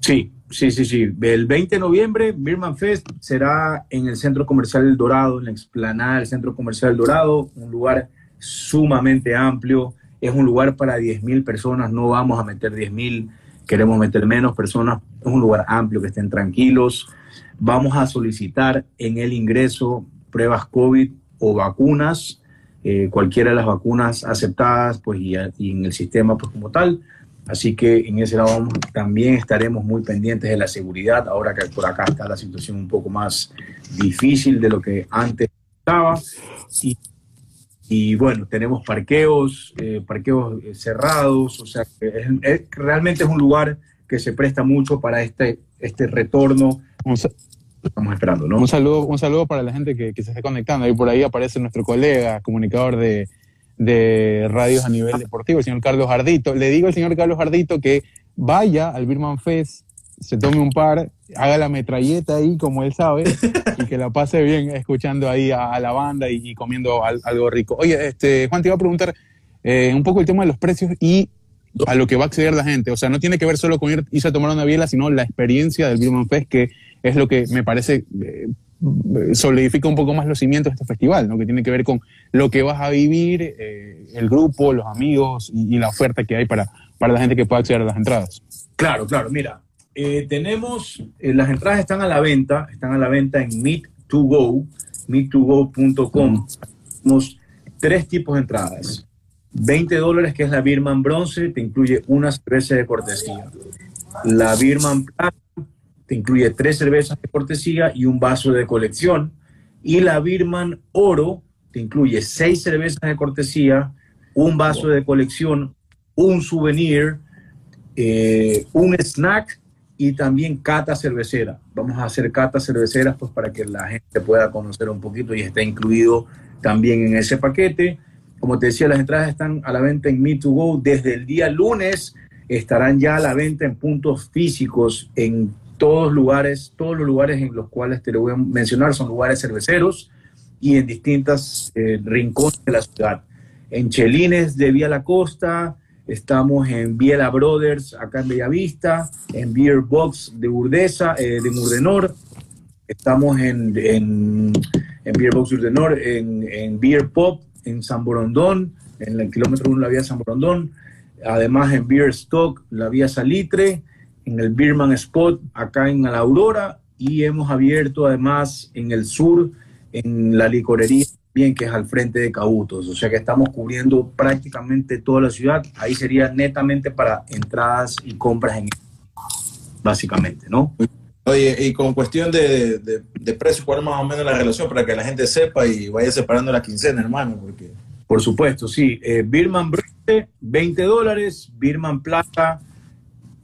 Sí, sí, sí, sí. El 20 de noviembre, Birman Fest será en el Centro Comercial El Dorado, en la explanada del Centro Comercial El Dorado, un lugar sumamente amplio. Es un lugar para 10.000 personas, no vamos a meter 10.000, queremos meter menos personas. Es un lugar amplio, que estén tranquilos. Vamos a solicitar en el ingreso pruebas COVID o vacunas eh, cualquiera de las vacunas aceptadas pues, y, en el sistema pues, como tal. Así que en ese lado también estaremos muy pendientes de la seguridad, ahora que por acá está la situación un poco más difícil de lo que antes estaba. Y, bueno, tenemos parqueos, eh, parqueos eh, cerrados, o sea, realmente es un lugar que se presta mucho para este, este retorno estamos esperando, ¿no? Un saludo, un saludo para la gente que, se está conectando. Ahí por ahí aparece nuestro colega, comunicador de, de radios a nivel deportivo, el señor Carlos Jardito. Le digo al señor Carlos Jardito que vaya al Birman Fest, se tome un par, haga la metralleta ahí, como él sabe, y que la pase bien escuchando ahí a, la banda y, comiendo algo rico. Oye, este, Juan, te iba a preguntar eh, un poco el tema de los precios y a lo que va a acceder la gente. O sea, no tiene que ver solo con ir, irse a tomar una biela, sino la experiencia del Birman Fest que es lo que me parece eh, solidifica un poco más los cimientos de este festival, ¿no? que tiene que ver con lo que vas a vivir, eh, el grupo, los amigos y, la oferta que hay para, para la gente que pueda acceder a las entradas. Claro, claro, mira, eh, tenemos, las entradas están a la venta, están a la venta en Meet2Go, meet2go.com. Tenemos tres tipos de entradas. 20 dólares, que es la Birman Bronce, te incluye una cerveza de cortesía. La Birman Plata te incluye tres cervezas de cortesía y un vaso de colección. Y la Birman Oro te incluye seis cervezas de cortesía, un vaso de colección, un souvenir, eh, un snack y también cata cervecera. Vamos a hacer cata cerveceras pues para que la gente pueda conocer un poquito y está incluido también en ese paquete. Como te decía, las entradas están a la venta en Me2Go desde el día lunes. Estarán ya a la venta en puntos físicos en todos lugares, todos los lugares en los cuales te lo voy a mencionar son lugares cerveceros y en distintas eh, rincones de la ciudad. En Chelines de Vía La Costa, estamos en Viela Brothers acá en Bellavista, en Beer Box de Urdesa, eh, de Murdenor, estamos en, en, Beer Box de Urdenor, en, en Beer Pop en San Borondón, en el kilómetro 1 la vía San Borondón, además en Beer Stock, la vía Salitre, en el Birman Spot, acá en la Aurora, y hemos abierto además en el sur, en la licorería, bien que es al frente de Cabutos. O sea que estamos cubriendo prácticamente toda la ciudad. Ahí sería netamente para entradas y compras en básicamente, ¿no? Oye, y con cuestión de, de, precio, ¿cuál es más o menos la relación para que la gente sepa y vaya separando la quincena, hermano? Porque... Por supuesto, sí. Eh, Birman Bronce, 20 dólares, Birman Plata,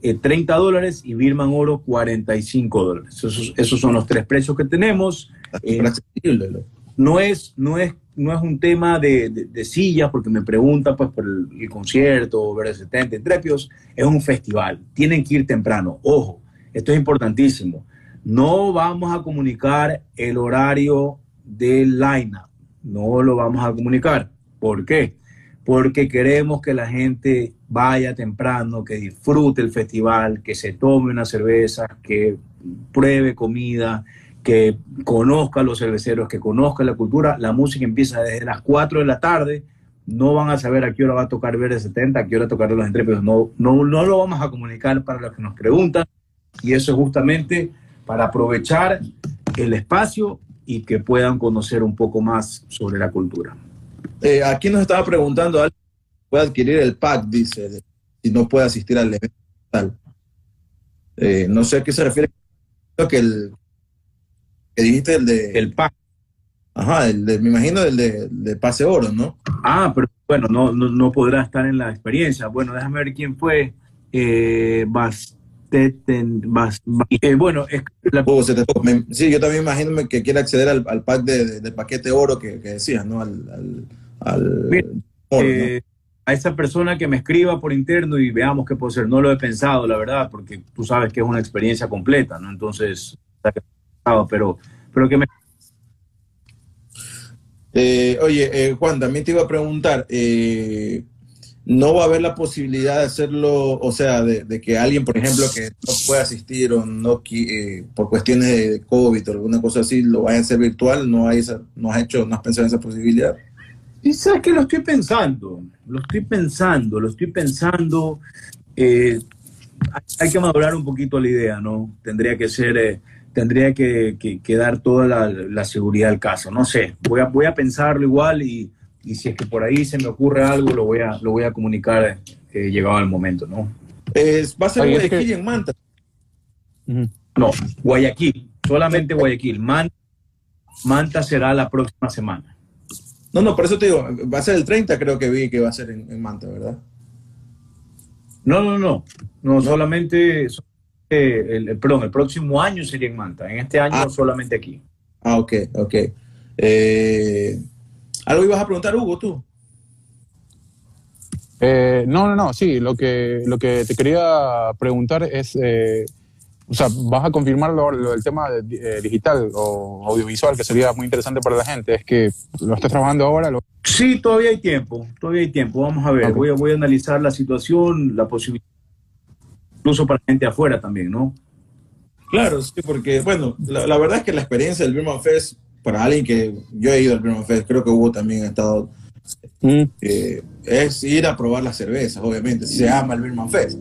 30 eh, dólares y Birman Oro, 45 dólares. Esos, esos son los tres precios que tenemos. Eh, no, es, no, es, no es un tema de, de, sillas, porque me preguntan pues, por el, concierto, ver el 70 Entrepios. Es un festival. Tienen que ir temprano. Ojo, esto es importantísimo. No vamos a comunicar el horario del line-up. No lo vamos a comunicar. ¿Por qué? Porque queremos que la gente vaya temprano, que disfrute el festival, que se tome una cerveza, que pruebe comida, que conozca a los cerveceros, que conozca la cultura. La música empieza desde las 4 de la tarde. No van a saber a qué hora va a tocar Verde 70, a qué hora tocar los entrepios. No, no, no lo vamos a comunicar para los que nos preguntan. Y eso es justamente para aprovechar el espacio y que puedan conocer un poco más sobre la cultura. Eh, aquí nos estaba preguntando, ¿puede adquirir el pack? Dice, si no puede asistir al evento. Eh, no sé a qué se refiere. Creo que el que dijiste el de... El pack. Ajá, el de, me imagino el de, pase oro, ¿no? Ah, pero bueno, no, no, podrá estar en la experiencia. Bueno, déjame ver quién fue. Eh, eh, bueno, es sí, yo también imagino que quiere acceder al, pack de, paquete oro que, que decías, ¿no? Al, eh, A esa persona que me escriba por interno y veamos qué puede ser. No lo he pensado, la verdad, porque tú sabes que es una experiencia completa, ¿no? Entonces, pero, pero que me... Eh, oye, Juan, también te iba a preguntar, eh, no va a haber la posibilidad de hacerlo, o sea, de, que alguien, por ejemplo, que no pueda asistir o no eh, por cuestiones de COVID o alguna cosa así, lo vaya a hacer virtual, no hay esa, no has hecho, no has pensado en esa posibilidad. Y sabes que lo estoy pensando, lo estoy pensando, lo estoy pensando. Eh, hay que madurar un poquito la idea, ¿no? Tendría que ser, eh, tendría que, que, dar toda la, la, seguridad al caso. No sé, voy a, voy a pensarlo igual y y si es que por ahí se me ocurre algo, lo voy a, lo voy a comunicar eh, llegado el momento, ¿no? ¿Va a ser Guayaquil y en Manta? No, Guayaquil, solamente Guayaquil. Manta, Manta será la próxima semana. No, no, por eso te digo, va a ser el 30, creo que vi que va a ser en, Manta, ¿verdad? No, no, no, no, solamente, el, perdón, el próximo año sería en Manta, en este año ah. solamente aquí. Ah, ok, ok. Eh, ¿Algo ibas a preguntar, Hugo, tú? Eh, no, no, no, sí, lo que, lo que te quería preguntar es, eh, o sea, ¿vas a confirmar lo, del tema eh, digital o audiovisual, que sería muy interesante para la gente? ¿Es que lo estás trabajando ahora? Sí, todavía hay tiempo, todavía hay tiempo, vamos a ver, voy, a, voy a analizar la situación, la posibilidad, incluso para gente afuera también, ¿no? Claro, sí, porque, bueno, la, la verdad es que la experiencia del Birman Fest para alguien que yo he ido al Birman Fest, creo que Hugo también ha estado, mm. eh, es ir a probar las cervezas, obviamente, si se ama el Birman Fest.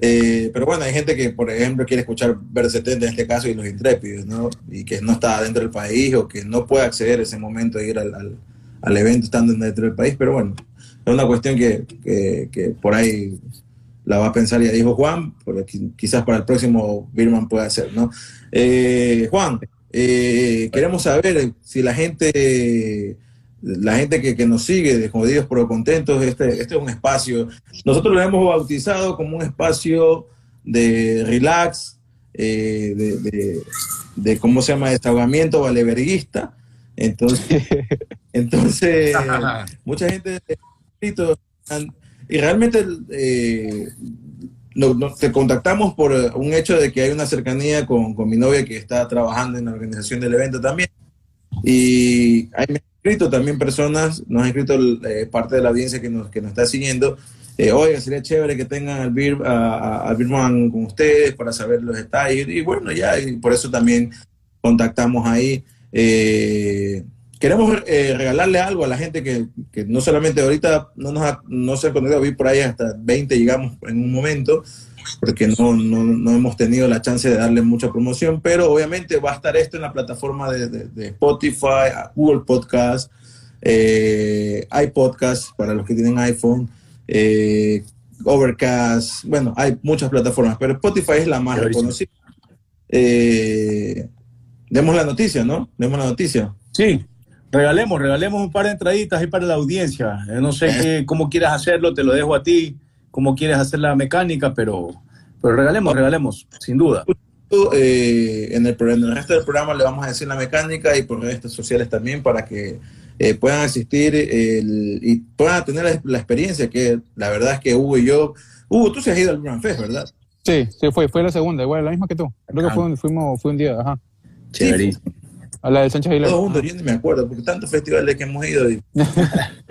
Eh, pero bueno, hay gente que, por ejemplo, quiere escuchar Ver 70 en este caso y los intrépidos, ¿no? Y que no está dentro del país o que no puede acceder a ese momento de ir al, al, evento estando dentro del país. Pero bueno, es una cuestión que, que, que por ahí la va a pensar, ya dijo Juan, porque quizás para el próximo Birman pueda hacer, ¿no? Eh, Juan, eh, queremos saber si la gente, la gente que, nos sigue de Jodidos pero Contentos, este, este es un espacio, nosotros lo hemos bautizado como un espacio de relax, eh, de, de, ¿cómo se llama?, desahogamiento valeverguista. Entonces, entonces mucha gente y realmente eh, te contactamos por un hecho de que hay una cercanía con, mi novia que está trabajando en la organización del evento también. Y hay escrito también personas, nos han escrito eh, parte de la audiencia que nos, que nos está siguiendo. Eh, oiga, sería chévere que tengan al, Bir, al Birman con ustedes para saber los detalles. Y bueno, ya, y por eso también contactamos ahí. queremos eh, regalarle algo a la gente que, que, no solamente ahorita no, nos ha, no se ha conectado, vi por ahí hasta 20 llegamos en un momento, porque no, no, no, hemos tenido la chance de darle mucha promoción, pero obviamente va a estar esto en la plataforma de, de, Spotify, Google Podcast, eh, iPodcast para los que tienen iPhone, eh, Overcast, bueno, hay muchas plataformas, pero Spotify es la más reconocida. Eh, demos la noticia, ¿no? Demos la noticia. Sí, regalemos, regalemos un par de entraditas ahí para la audiencia. no sé cómo quieras hacerlo, te lo dejo a ti, cómo quieres hacer la mecánica, pero, pero regalemos, regalemos, sin duda. Eh, en, el, en el resto del programa le vamos a decir la mecánica y por redes sociales también para que eh, puedan asistir y puedan tener la, experiencia que la verdad es que Hugo y yo, Hugo, tú se has ido al Grand Fest, ¿verdad? Sí, sí, fue, fue la segunda, igual, la misma que tú. Creo que fue, fuimos, fue un día, ajá. Chéverísimo. A la de Sánchez Aguilar. Todos juntos, yo ni me acuerdo, porque tantos festivales que hemos ido y,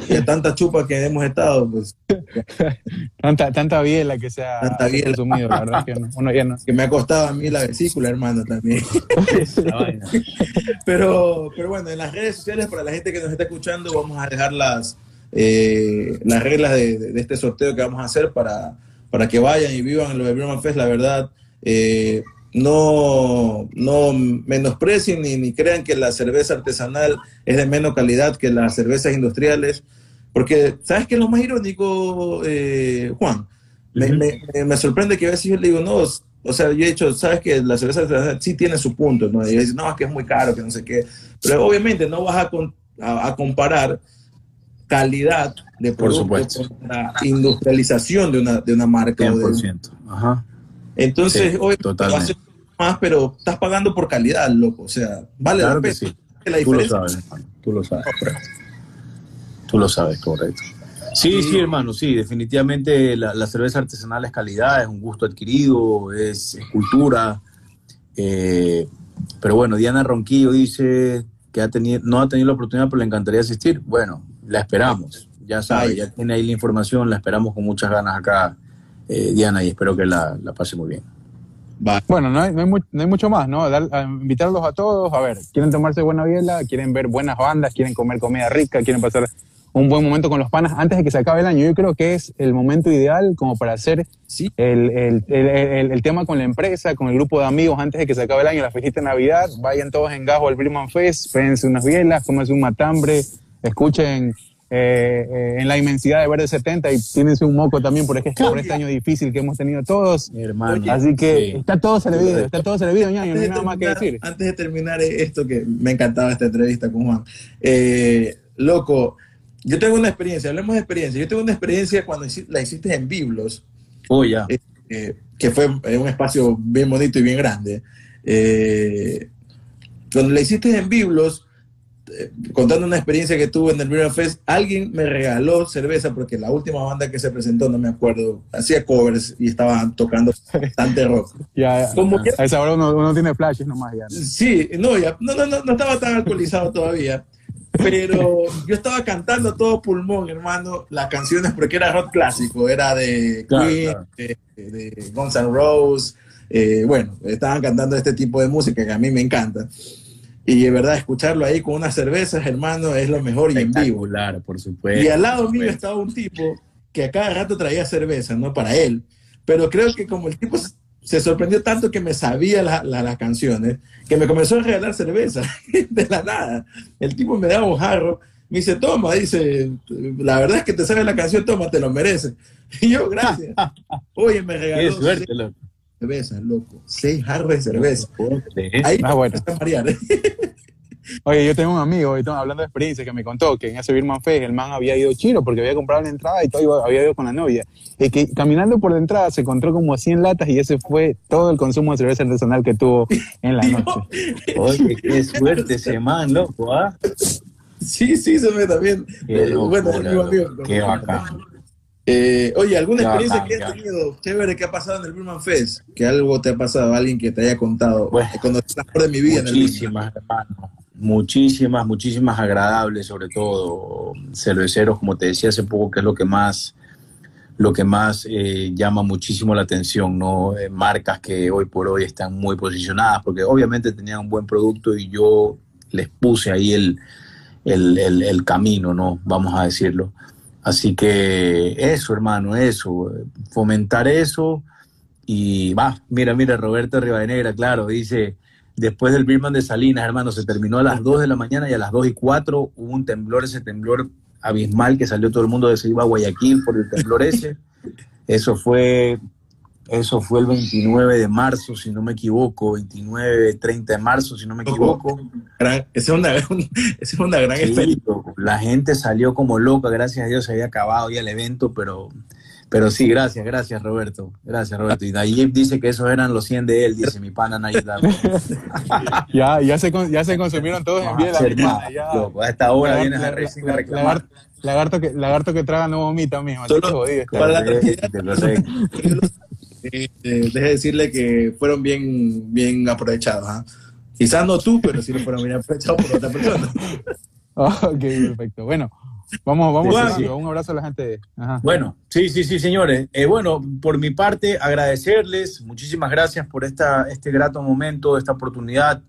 y tantas chupas que hemos estado, pues. tanta, tanta biela que se ha tanta biela. consumido, la verdad que no, uno ya no. Que me ha costado a mí la vesícula, hermano, también. pero, pero bueno, en las redes sociales, para la gente que nos está escuchando, vamos a dejar las, eh, las reglas de, de, este sorteo que vamos a hacer para, para que vayan y vivan en lo de Birman Fest, la verdad. Eh, no, no menosprecien ni, ni crean que la cerveza artesanal es de menos calidad que las cervezas industriales, porque ¿sabes qué es lo más irónico, eh, Juan? Me, me, sorprende que a veces yo le digo, no, o sea, yo he dicho, sabes que la cerveza artesanal sí tiene su punto, ¿no? Y no, es que es muy caro, que no sé qué, pero obviamente no vas a, a, comparar calidad de producto con la industrialización de una, de una marca. 100%. Ajá. Entonces, hoy totalmente. Más, pero estás pagando por calidad, loco. O sea, vale la pena. Sí. Tú lo sabes, hermano. Tú lo sabes. Tú lo sabes, correcto. Sí, sí, hermano, sí, definitivamente la, cerveza artesanal es calidad, es un gusto adquirido, es, cultura. Eh, pero bueno, Diana Ronquillo dice que ha tenido, no ha tenido la oportunidad, pero le encantaría asistir. Bueno, la esperamos. Ya sabe, ya tiene ahí la información, la esperamos con muchas ganas acá eh, Diana, y espero que la, pase muy bien. Bueno, no hay, no, hay mucho más, ¿no? invitarlos a todos, a ver, quieren tomarse buena biela, quieren ver buenas bandas, quieren comer comida rica, quieren pasar un buen momento con los panas antes de que se acabe el año. Yo creo que es el momento ideal como para hacer el, el, tema con la empresa, con el grupo de amigos antes de que se acabe el año, la fiesta de Navidad. Vayan todos en gajo al Briman Fest, pédense unas bielas, comense un matambre, escuchen eh, eh, en la inmensidad de Verde 70 y tienes un moco también por este, por este año difícil que hemos tenido todos. hermano. Así que está todo servido, está todo servido, ñaño, no hay nada más que decir. Antes de terminar esto, que me encantaba esta entrevista con Juan, eh, loco, yo tengo una experiencia, hablemos de experiencia. Yo tengo una experiencia cuando la hiciste en Biblos. Oh, ya. que fue un espacio bien bonito y bien grande. cuando la hiciste en Biblos, eh, contando una experiencia que tuve en el Mirror Fest, alguien me regaló cerveza porque la última banda que se presentó, no me acuerdo, hacía covers y estaban tocando bastante rock. Ya, Como a esa hora uno, tiene flashes nomás ya. Sí, no, ya, no, no, no, estaba tan alcoholizado todavía, pero yo estaba cantando todo pulmón, hermano, las canciones porque era rock clásico, era de Queen, De, Guns N' Roses, eh, bueno, estaban cantando este tipo de música que a mí me encanta. Y de verdad, escucharlo ahí con unas cervezas, hermano, es lo mejor y en vivo. por supuesto. Y al lado mío estaba un tipo que a cada rato traía cerveza, ¿no? Para él. Pero creo que como el tipo se sorprendió tanto que me sabía las canciones, que me comenzó a regalar cerveza de la nada. El tipo me daba un jarro, me dice, toma, dice, la verdad es que te sabe la canción, toma, te lo mereces. Y yo, gracias. Oye, me regaló. Qué suerte, loco cerveza, loco. Seis jarros de cerveza. Ahí ah, bueno. Oye, yo tengo un amigo, hablando de experiencia, que me contó que en ese Birman Fest el man había ido chino porque había comprado la entrada y todo había ido con la novia. Y que caminando por la entrada se encontró como a 100 latas y ese fue todo el consumo de cerveza artesanal que tuvo en la noche. Oye, qué suerte ese man, loco, ¿ah? Sí, sí, se ve también. Qué bueno, amigo, qué bacán. Eh, oye, ¿alguna experiencia que hayas tenido chévere que ha pasado en el Burman Fest? Que algo te ha pasado, alguien que te haya contado. Bueno, cuando de mi vida muchísimas, hermano. Muchísimas, muchísimas agradables, sobre todo cerveceros, como te decía hace poco, que es lo que más, lo que más eh, llama muchísimo la atención, ¿no? Eh, marcas que hoy por hoy están muy posicionadas, porque obviamente tenían un buen producto y yo les puse ahí el, el, camino, ¿no? Vamos a decirlo. Así que eso, hermano, eso, fomentar eso. Y va, mira, mira, Roberto Rivadenegra, claro, dice, después del Birman de Salinas, hermano, se terminó a las 2 de la mañana y a las 2 y 4 hubo un temblor, ese temblor abismal que salió todo el mundo de se iba a Guayaquil por el temblor ese. Eso fue eso fue el 29 de marzo, si no me equivoco, 29, 30 de marzo, si no me equivoco. esa es una, es una gran experiencia. La gente salió como loca, gracias a Dios se había acabado ya el evento, pero, pero sí, gracias, gracias Roberto, gracias Roberto. Y Nayib dice que esos eran los 100 de él, dice mi pana Nayib. ya, ya, se, ya se consumieron todos en bien la ya. a esta hora vienes a, reclamar. Lagarto que, lagarto que traga no vomita mismo. Solo, para la deje decirle que fueron bien, bien aprovechados. ¿ah? Quizás no tú, pero sí lo fueron bien aprovechados por otra persona. ok, perfecto. Bueno, vamos, vamos a un abrazo a la gente. Bueno, sí, sí, sí, señores. Eh, bueno, por mi parte, agradecerles, muchísimas gracias por esta, este grato momento, esta oportunidad.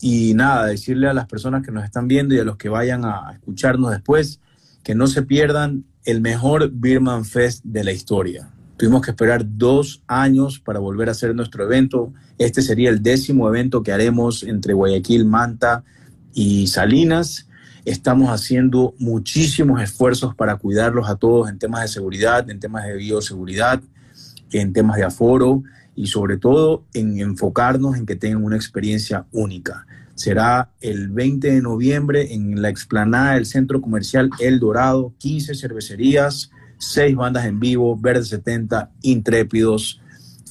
Y nada, decirle a las personas que nos están viendo y a los que vayan a escucharnos después, que no se pierdan el mejor Birman Fest de la historia. Tuvimos que esperar dos años para volver a hacer nuestro evento. Este sería el décimo evento que haremos entre Guayaquil, Manta y Salinas. Estamos haciendo muchísimos esfuerzos para cuidarlos a todos en temas de seguridad, en temas de bioseguridad, en temas de aforo y sobre todo en enfocarnos en que tengan una experiencia única. Será el 20 de noviembre en la explanada del Centro Comercial El Dorado, 15 cervecerías, seis bandas en vivo, Verde 70, Intrépidos,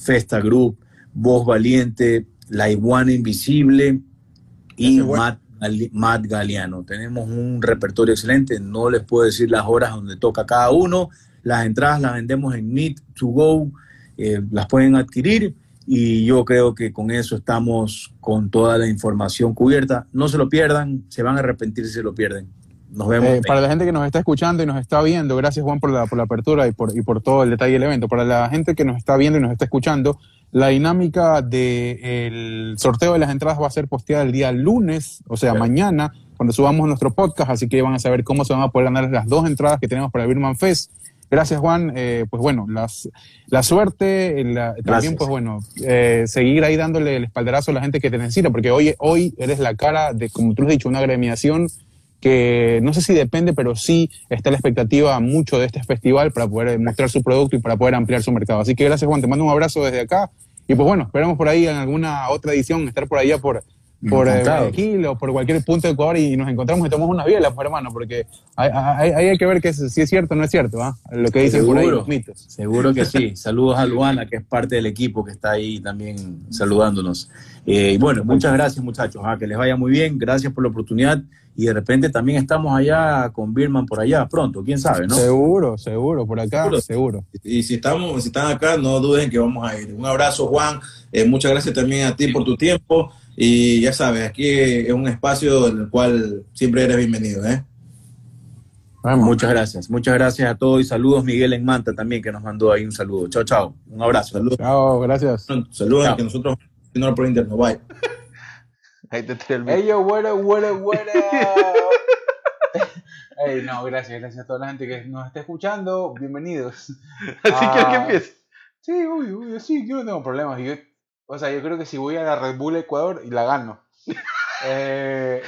Festa Group, Voz Valiente, La Iguana Invisible y Matt, Matt, Galeano. Tenemos un repertorio excelente, no les puedo decir las horas donde toca cada uno. Las entradas las vendemos en Meet to Go, eh, las pueden adquirir y yo creo que con eso estamos con toda la información cubierta. No se lo pierdan, se van a arrepentir si se lo pierden. Nos vemos. Eh, para la gente que nos está escuchando y nos está viendo, gracias Juan por la, por la apertura y por, y por todo el detalle del evento. Para la gente que nos está viendo y nos está escuchando, la dinámica del sorteo de las entradas va a ser posteada el día lunes, o sea, mañana, cuando subamos nuestro podcast, así que van a saber cómo se van a poder ganar las dos entradas que tenemos para el Birman Fest. Gracias, Juan. Eh, pues bueno, las, la suerte, la, también, pues bueno, eh, seguir ahí dándole el espaldarazo a la gente que te necesita, porque hoy, hoy eres la cara de, como tú has dicho, una agremiación que no sé si depende, pero sí está la expectativa mucho de este festival para poder mostrar su producto y para poder ampliar su mercado. Así que gracias Juan, te mando un abrazo desde acá y pues bueno, esperamos por ahí en alguna otra edición estar por allá por, por eh, Guayaquil o por cualquier punto de Ecuador y nos encontramos y tomamos unas bielas, pues, hermano, porque ahí hay, hay, que ver que si es cierto o no es cierto, ¿ah? lo que dicen por ahí los mitos. Seguro que sí. Saludos a Luana, que es parte del equipo que está ahí también saludándonos. Eh, y bueno, muchas gracias muchachos, ¿ah? que les vaya muy bien, gracias por la oportunidad y de repente también estamos allá con Birman por allá pronto, quién sabe, ¿no? Seguro, seguro, por acá, seguro. Y si estamos, si están acá, no duden que vamos a ir. Un abrazo, Juan. Eh, muchas gracias también a ti por tu tiempo. Y ya sabes, aquí es un espacio en el cual siempre eres bienvenido, ¿eh? muchas gracias, muchas gracias a todos y saludos Miguel en Manta también que nos mandó ahí un saludo. Chao, chao. Un abrazo. Saludos. Chao, gracias. Saludos que nosotros no por internet. Bye. Ahí te trae el Hey, yo, what up, what Hey, no, gracias, gracias a toda la gente que nos está escuchando. Bienvenidos. Así que que empiece. Sí, uy, uy, sí, yo no tengo problemas. Yo, o sea, yo creo que si voy a la Red Bull Ecuador y la gano. Eh,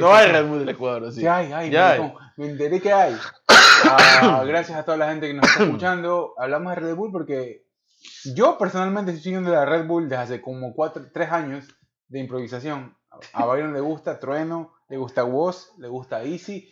no hay Red Bull Ecuador, sí. Sí hay, hay. Ya me, enteré que hay. Ah, gracias a toda la gente que nos está escuchando. Hablamos de Red Bull porque yo personalmente estoy siguiendo la Red Bull desde hace como cuatro, tres años de improvisación. A Byron le gusta Trueno, le gusta Woz, le gusta Easy.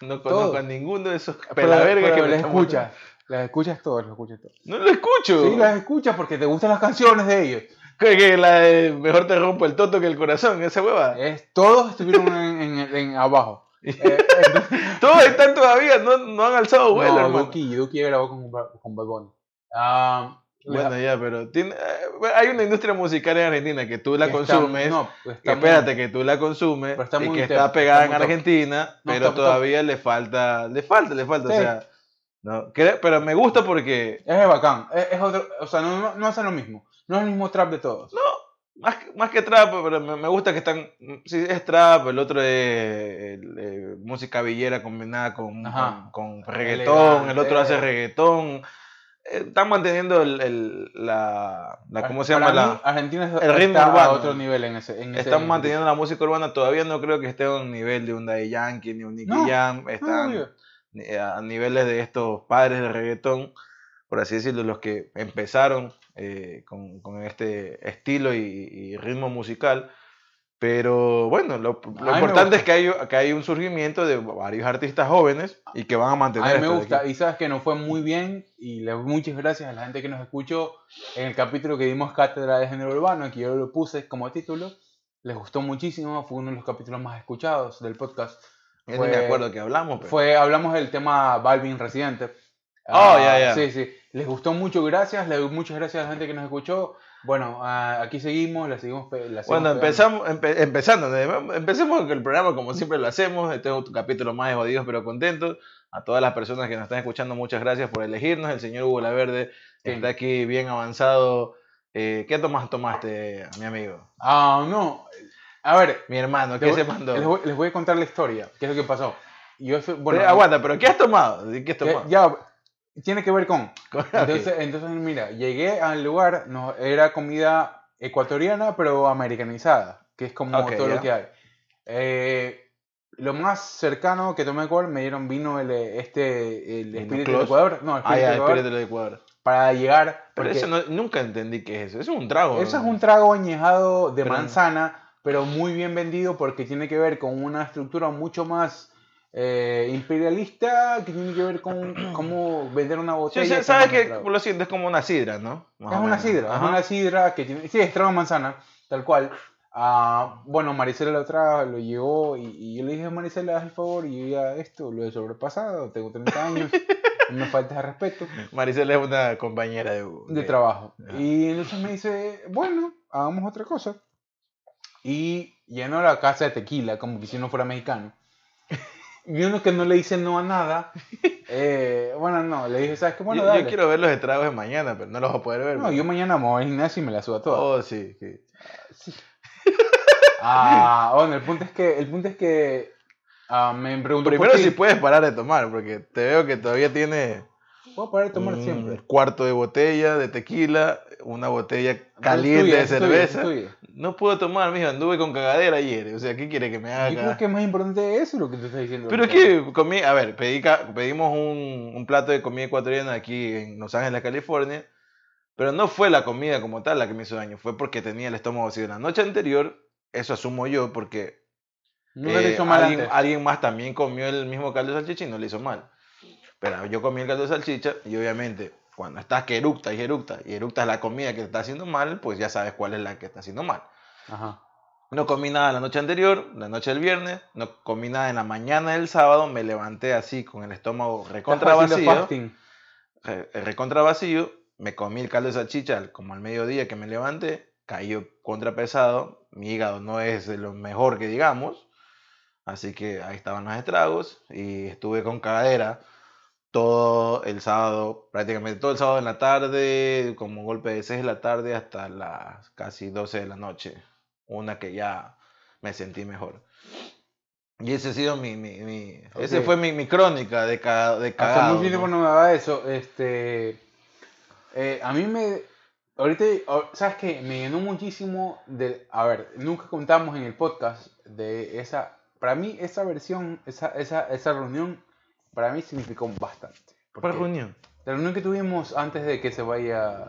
No conozco a ninguno de esos pelavergas que le escuchas. Las escuchas todas, las escuchas todas. No lo escucho. Sí, las escuchas porque te gustan las canciones de ellos. Que, la de Mejor te rompo el toto que el corazón, esa hueva. Es, todos estuvieron en, en, abajo. Eh, todos están todavía, no, no han alzado vuelo, no, hermano. Duki, Duki grabó con, con Bad Ah, bueno, ya, pero tiene, eh, hay una industria musical en Argentina que tú la consumes. No, espérate, que tú la consumes y que está pegada en Argentina, pero todavía le falta, le falta, le falta. O sea, no, pero me gusta porque. Es bacán. Es, otro, o sea, no, no, no lo mismo. No es el mismo trap de todos. No, más, más que trap, pero me, gusta que están. Sí, es trap, el otro es eh, música villera combinada con, con, reggaetón, el otro hace reggaetón. Están manteniendo el, la, la, ¿Cómo se llama? la, Argentina el ritmo urbano. a otro nivel en ese. En están manteniendo la música urbana. Todavía no creo que esté a un nivel de un Daddy Yankee ni un Nicky Jam. Están a niveles de estos padres del reggaetón, por así decirlo, los que empezaron eh, con, con, este estilo y, ritmo musical. Pero bueno, lo, importante es que hay, que hay un surgimiento de varios artistas jóvenes y que van a mantener. A mí me gusta, y sabes que nos fue muy bien, y le, muchas gracias a la gente que nos escuchó en el capítulo que dimos Cátedra de Género Urbano, que yo lo puse como título. Les gustó muchísimo, fue uno de los capítulos más escuchados del podcast. no me acuerdo que hablamos. Fue, hablamos del tema Balvin Residente. Oh, ya, ya. Sí, sí. Les gustó mucho, gracias. Le doy muchas gracias a la gente que nos escuchó. Bueno, ah, aquí seguimos, la seguimos. bueno, empezamos, empezando. Empecemos con el programa como siempre lo hacemos. Este es otro capítulo más de jodidos pero contentos. A todas las personas que nos están escuchando, muchas gracias por elegirnos. El señor Hugo Laverde está aquí bien avanzado. Eh, ¿Qué tomas tomaste, mi amigo? Ah, no. A ver. Mi hermano, ¿qué se mandó? Les voy, a contar la historia. ¿Qué es lo que pasó? Yo bueno, aguanta, pero ¿qué has tomado? ¿Qué has tomado? Ya, tiene que ver con. Entonces, entonces, mira, llegué al lugar, no, era comida ecuatoriana, pero americanizada, que es como todo lo que hay. Eh, lo más cercano que tomé alcohol me dieron vino el, este, el espíritu del Ecuador. No, el ah, espíritu, del Ecuador. Para llegar. Pero eso nunca entendí qué es eso. Eso es un trago. Eso es un trago añejado de manzana, pero muy bien vendido porque tiene que ver con una estructura mucho más eh, imperialista que tiene que ver con cómo vender una botella. Sí, sabes que lo siento, es como una sidra, ¿no? es una sidra, es una sidra que tiene, sí, es trago manzana, tal cual. Ah, bueno, Maricela la otra lo llevó y, yo le dije, Maricela, haz el favor, y yo ya esto lo he sobrepasado, tengo 30 años, no me faltes de respeto. Maricela es una compañera de, de, trabajo. Y entonces me dice, bueno, hagamos otra cosa. Y llenó la casa de tequila, como que si no fuera mexicano. Y uno que no le dice no a nada. Eh, bueno, no, le dije, ¿sabes qué? Bueno, yo, quiero ver los estragos de mañana, pero no los voy a poder ver. No, yo mañana me voy a gimnasio y me la subo toda. Oh, sí, sí. Ah, bueno, el punto es que, el punto es que ah, me pregunto Primero si puedes parar de tomar, porque te veo que todavía tiene... Puedo parar de tomar un siempre. cuarto de botella de tequila, una botella caliente de cerveza. No puedo tomar, mijo, anduve con cagadera ayer. O sea, ¿qué quiere que me haga? Yo creo que es más importante eso lo que te estás diciendo. Pero es que comí, a ver, pedimos un, un, plato de comida ecuatoriana aquí en Los Ángeles, California. Pero no fue la comida como tal la que me hizo daño, fue porque tenía el estómago vacío. La noche anterior, eso asumo yo, porque no hizo mal alguien, alguien, más también comió el mismo caldo de salchicha y no le hizo mal. Pero yo comí el caldo de salchicha y obviamente cuando estás que eructa y eructa y eructas la comida que te está haciendo mal, pues ya sabes cuál es la que está haciendo mal. No comí nada la noche anterior, la noche del viernes, no comí nada en la mañana del sábado, me levanté así con el estómago recontra vacío. recontra vacío, me comí el caldo de salchicha como al mediodía que me levanté, cayó contrapesado, mi hígado no es de lo mejor que digamos, así que ahí estaban los estragos y estuve con cadera todo el sábado, prácticamente todo el sábado en la tarde, como golpe de 6 de la tarde hasta las casi 12 de la noche. Una que ya me sentí mejor. Y ese ha sido mi, mi, mi ese fue mi, mi, crónica de, cada de cada Hasta muy tiempo no me daba eso. Este, eh, a mí me, ahorita, ¿sabes qué? Me llenó muchísimo de, a ver, nunca contamos en el podcast de esa, para mí esa versión, esa, esa, esa reunión para mí significó bastante. ¿Cuál reunión? La reunión que tuvimos antes de que se vaya...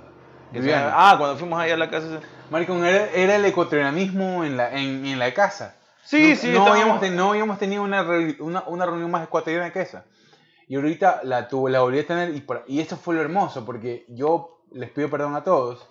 ah, cuando fuimos ahí a la casa. Maricón, era, era el ecuatorianismo en la, en, en la casa. Sí, no, sí. No habíamos, no habíamos tenido una, una, una, reunión más ecuatoriana que esa. Y ahorita la, tuve, la volví a tener y, y eso fue lo hermoso, porque yo les pido perdón a todos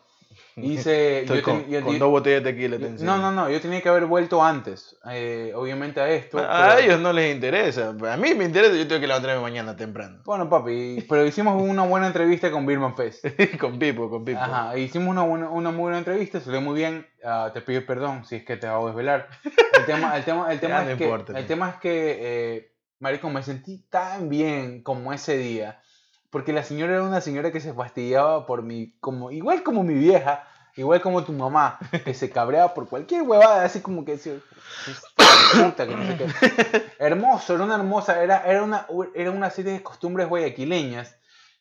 Hice. yo con, dos botellas de tequila. no, no, no. Yo tenía que haber vuelto antes. Eh, obviamente a esto. A, ellos no les interesa. A mí me interesa. Yo tengo que levantarme mañana temprano. Bueno, papi. Pero hicimos una buena entrevista con Birman Fest. con Pipo, con Pipo. Ajá. Hicimos una, buena, una muy buena entrevista. Salió muy bien. Uh, te pido perdón si es que te hago desvelar. El tema, el tema, el tema, es, que, el tema es que. Eh, Marico, me sentí tan bien como ese día porque la señora era una señora que se fastidiaba por mi, como, igual como mi vieja, igual como tu mamá, que se cabreaba por cualquier huevada, así como que decía, puta, que no sé qué. Hermoso, era una hermosa, era, era, una, era una serie de costumbres guayaquileñas.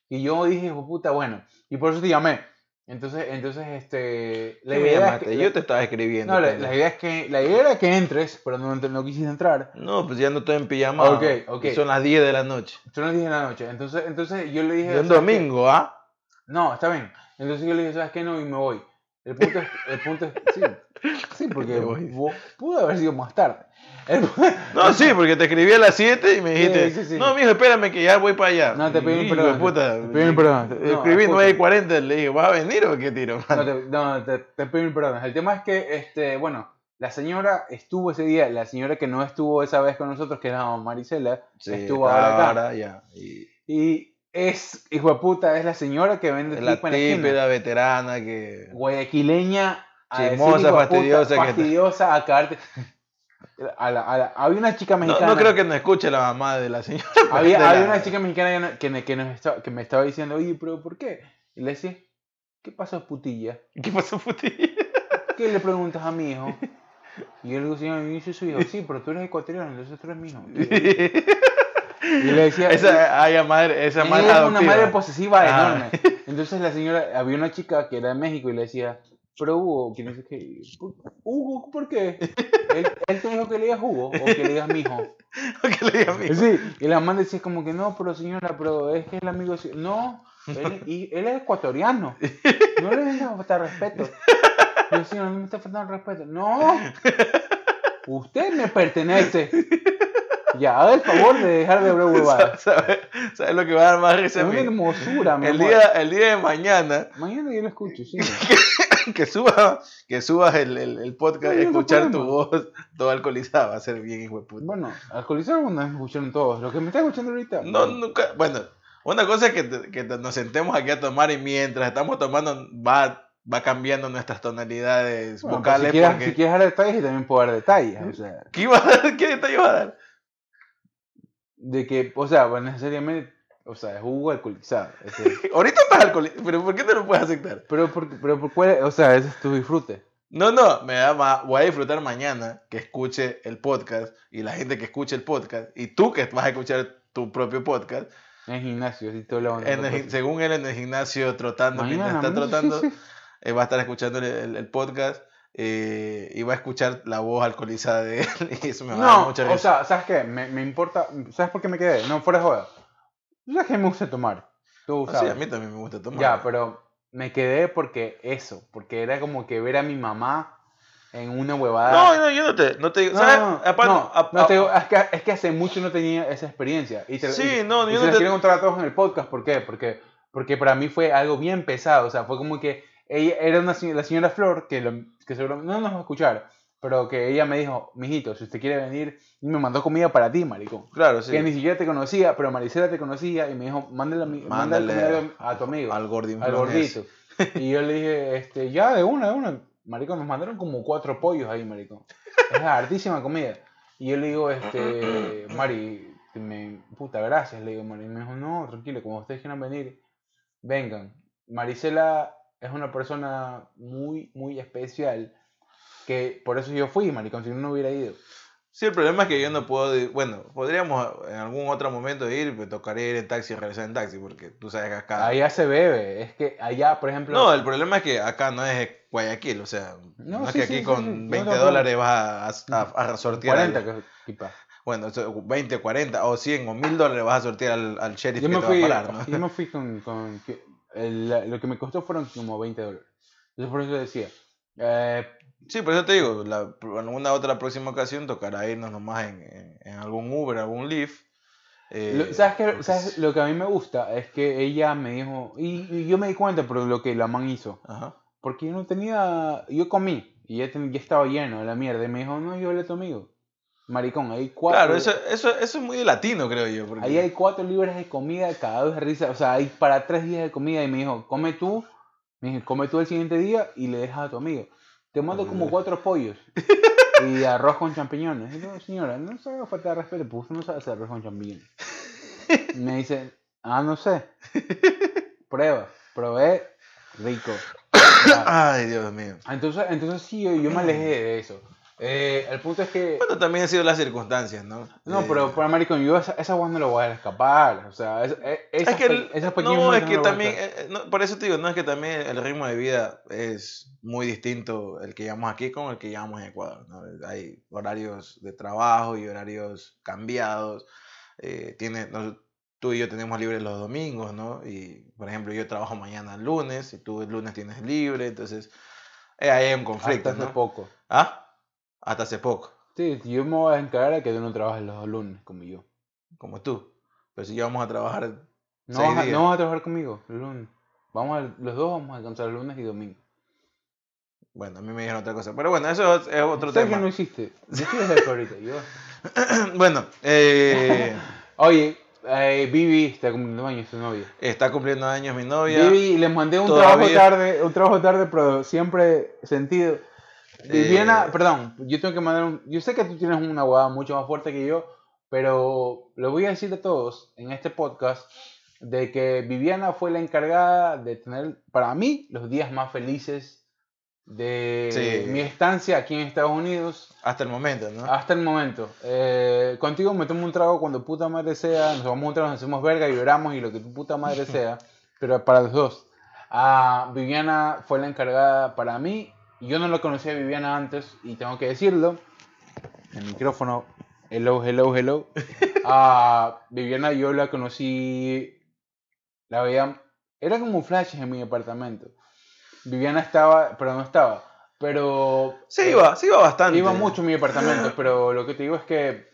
Y yo dije, puta, bueno, y por eso te llamé. Entonces, entonces este, la idea es que, yo te estaba escribiendo. No, la, idea es que, la idea era que entres, pero no, no quisiste entrar. No, pues ya no estoy en pijama. Ok, ok. Son las 10 de la noche. Son las 10 de la noche. Entonces, entonces yo le dije... Es domingo, ¿ah? No, está bien. Entonces yo le dije, ¿sabes qué? No, y me voy. El punto es, el punto es sí, sí, porque pudo haber sido más tarde. no, sí, porque te escribí a las 7 y me dijiste, no, mijo, espérame que ya voy para allá. No, te pedí perdón. Puta, te pedí perdón. escribí 9 y 40, le dije, ¿vas a venir o qué tiro? No, te, no, te, te pedí perdón. El tema es que, este, bueno, la señora estuvo ese día, la señora que no estuvo esa vez con nosotros, que era Marisela, estuvo ahora acá. ya. Y... y es, hijo de puta, es la señora que vende la típida veterana que... Guayaquileña, chismosa, fastidiosa. fastidiosa, a caerte. había una chica mexicana. No, creo que no escuche la mamá de la señora. Había, había una chica mexicana que, que, estaba, que, me estaba diciendo, oye, pero ¿por qué? Y le decía, ¿qué pasó, putilla? ¿Qué pasó, putilla? ¿Qué le preguntas a mi hijo? Y yo le digo, señor, yo soy su hijo. Sí, pero tú eres ecuatoriano, entonces tú eres mi hijo. Y le decía. Esa, ay, madre, esa madre era una madre posesiva ah. enorme. Entonces la señora, había una chica que era de México y le decía, pero Hugo, ¿quién dice que? Hugo, ¿por qué? ¿Él, él te dijo que le digas Hugo o que le digas mi hijo. o que le digas mi hijo. Sí, y la mamá decía como que no, pero señora, pero es que el amigo. No, él, y él es ecuatoriano. No le vengas a faltar respeto. Yo, señora, no me está faltando respeto. No, usted me pertenece. Ya, haga el favor de dejar de hablar huevadas. ¿Sabes sabe lo que va a dar más risa? Es una hermosura, el día, el día de mañana. Mañana yo lo escucho, sí. que, suba, que subas el, el, el podcast y escuchar tu voz todo alcoholizado. Va a ser bien, hijo de puta. Bueno, alcoholizado no escucharon todos. Lo que me está escuchando ahorita. No, nunca. Bueno, una cosa es que, que nos sentemos aquí a tomar y mientras estamos tomando va va cambiando nuestras tonalidades vocales. Si quieres, porque... si quieres dar detalles, y también puedo dar detalles. O sea. ¿Qué, iba a dar? ¿Qué detalle va a dar? De que, o sea, pues necesariamente, o sea, es jugo alcoholizado. Ahorita estás alcoholizado, pero ¿por qué te lo puedes aceptar? Pero, por, pero por cuál, o sea, ese es tu disfrute. No, no, me da más, voy a disfrutar mañana que escuche el podcast y la gente que escuche el podcast y tú que vas a escuchar tu propio podcast. En el gimnasio, así todo lo Según él en el gimnasio trotando, mientras está trotando, eh, va a estar escuchando el podcast eh, y va a escuchar la voz alcoholizada de él y eso me va a dar mucha risa. O sea, ¿sabes qué? Me, me, importa, ¿sabes por qué me quedé? No, fuera de joda. ¿Sabes que me gusta tomar? Tú sabes. Ah, sí, a mí también me gusta tomar. Ya, pero me quedé porque eso, porque era como que ver a mi mamá en una huevada. No, no, yo no te, no te digo, ¿sabes? No, no, no te digo, es, que, es que hace mucho no tenía esa experiencia. Y sí, no, yo no te... quiero contar a todos en el podcast, ¿por qué? Porque, porque para mí fue algo bien pesado, o sea, fue como que ella era una, la señora Flor, que, lo, que seguramente no nos va a escuchar, pero que ella me dijo, mijito, si usted quiere venir, y me mandó comida para ti, marico. Claro, sí. Que ni siquiera te conocía, pero Maricela te conocía y me dijo, mándale, mándale, a tu amigo. Al, al gordito. y yo le dije, este, ya, de una, de una. Marico, nos mandaron como cuatro pollos ahí, marico. Es hartísima comida. Y yo le digo, este, Mari, me, puta, gracias, le digo, Mari. Y me dijo, no, tranquilo, como ustedes quieran venir, vengan. Maricela es una persona muy, muy especial que por eso yo fui, maricón, si no, no hubiera ido. Sí, el problema es que yo no puedo, bueno, podríamos en algún otro momento ir, me tocaría ir en taxi y regresar en taxi, porque tú sabes que acá... Allá se bebe, es que allá, por ejemplo... No, el problema es que acá no es Guayaquil, o sea, no, es que aquí con 20 dólares vas a, a, sortear... 40, al, Bueno, 20, 40 o 100 o 1000 dólares vas a sortear al, al sheriff yo que me te fui, va a parar, ¿no? Yo me fui con, con lo que me costó fueron como 20 dólares. Entonces por eso decía. Eh, sí, por eso te digo, la, en una otra próxima ocasión tocará irnos nomás en, en, algún Uber, algún Lyft. Eh, ¿sabes, qué, ¿Sabes lo que a mí me gusta? Es que ella me dijo, y, yo me di cuenta por lo que la man hizo. Porque yo no tenía, yo comí y ya, ya estaba lleno de la mierda. Y me dijo, no, yo le a tu amigo. Maricón, hay cuatro. Claro, eso, eso, eso es muy latino, creo yo. Porque... Ahí hay cuatro libras de comida, cada dos de risa. O sea, hay para tres días de comida. Y me dijo, come tú, me dijo, come tú el siguiente día y le dejas a tu amigo. Te mando como cuatro pollos y arroz con champiñones. Y yo, señora, no se haga falta de respeto, pues no sabe hacer arroz con champiñones. Me dice, ah, no sé. Prueba, probé, rico. Ay, Dios mío. Entonces, entonces sí, yo, yo me alejé de eso. Eh, el punto es que. Bueno, también han sido las circunstancias, ¿no? No, Eh, pero para Maricón, yo esa, esa no lo voy a escapar. O sea, es, es, esas Es que, el- esas pequeñas no, es que no también, eh, no, por eso te digo, no es que también el ritmo de vida es muy distinto el que llevamos aquí con el que llevamos en Ecuador. ¿no? Hay horarios de trabajo y horarios cambiados. eh, tiene, nos- tú y yo tenemos libres los domingos, ¿no? Y, por ejemplo, yo trabajo mañana lunes y tú el lunes tienes libre, entonces ahí hay un conflicto, Hasta ¿no? poco. ¿Ah? Hasta hace poco, Sí, yo me voy a encargar de que tú no trabajes los lunes como yo. como tú. Pero si ya vamos a trabajar No Seis vas, a, días. no vas a trabajar conmigo los lunes. Vamos a- los dos vamos a alcanzar lunes y domingo. Bueno, a mí me dijeron otra cosa. Pero bueno, eso es es otro ¿Sabes tema. no hiciste? Yo el jefe ahorita. Yo. bueno, eh, Oye, eh, Vivi está cumpliendo años, su novia. está cumpliendo años mi novia. Vivi, le mandé un Todavía- trabajo tarde, un trabajo tarde, pero siempre sentido. Viviana, Eh, perdón, yo tengo que mandar un... Yo sé que tú tienes una guada mucho más fuerte que yo, pero le voy a decir a todos en este podcast de que Viviana fue la encargada de tener, para mí, los días más felices de Sí. mi estancia aquí en Estados Unidos Hasta el momento, ¿no? hasta el momento. Eh, contigo me tomo un trago cuando puta madre sea, nos tomamos un trago, nos hacemos verga y lloramos y lo que tu puta madre sea, pero para los dos. Ah, Viviana fue la encargada para mí. Yo no lo conocía a Viviana antes y tengo que decirlo. El micrófono, hello, hello, hello. Ah, Viviana yo la conocí, la veía, era como flashes en mi departamento. Viviana estaba, pero no estaba. Pero Sí iba, sí iba bastante. Iba mucho en mi departamento, pero lo que te digo es que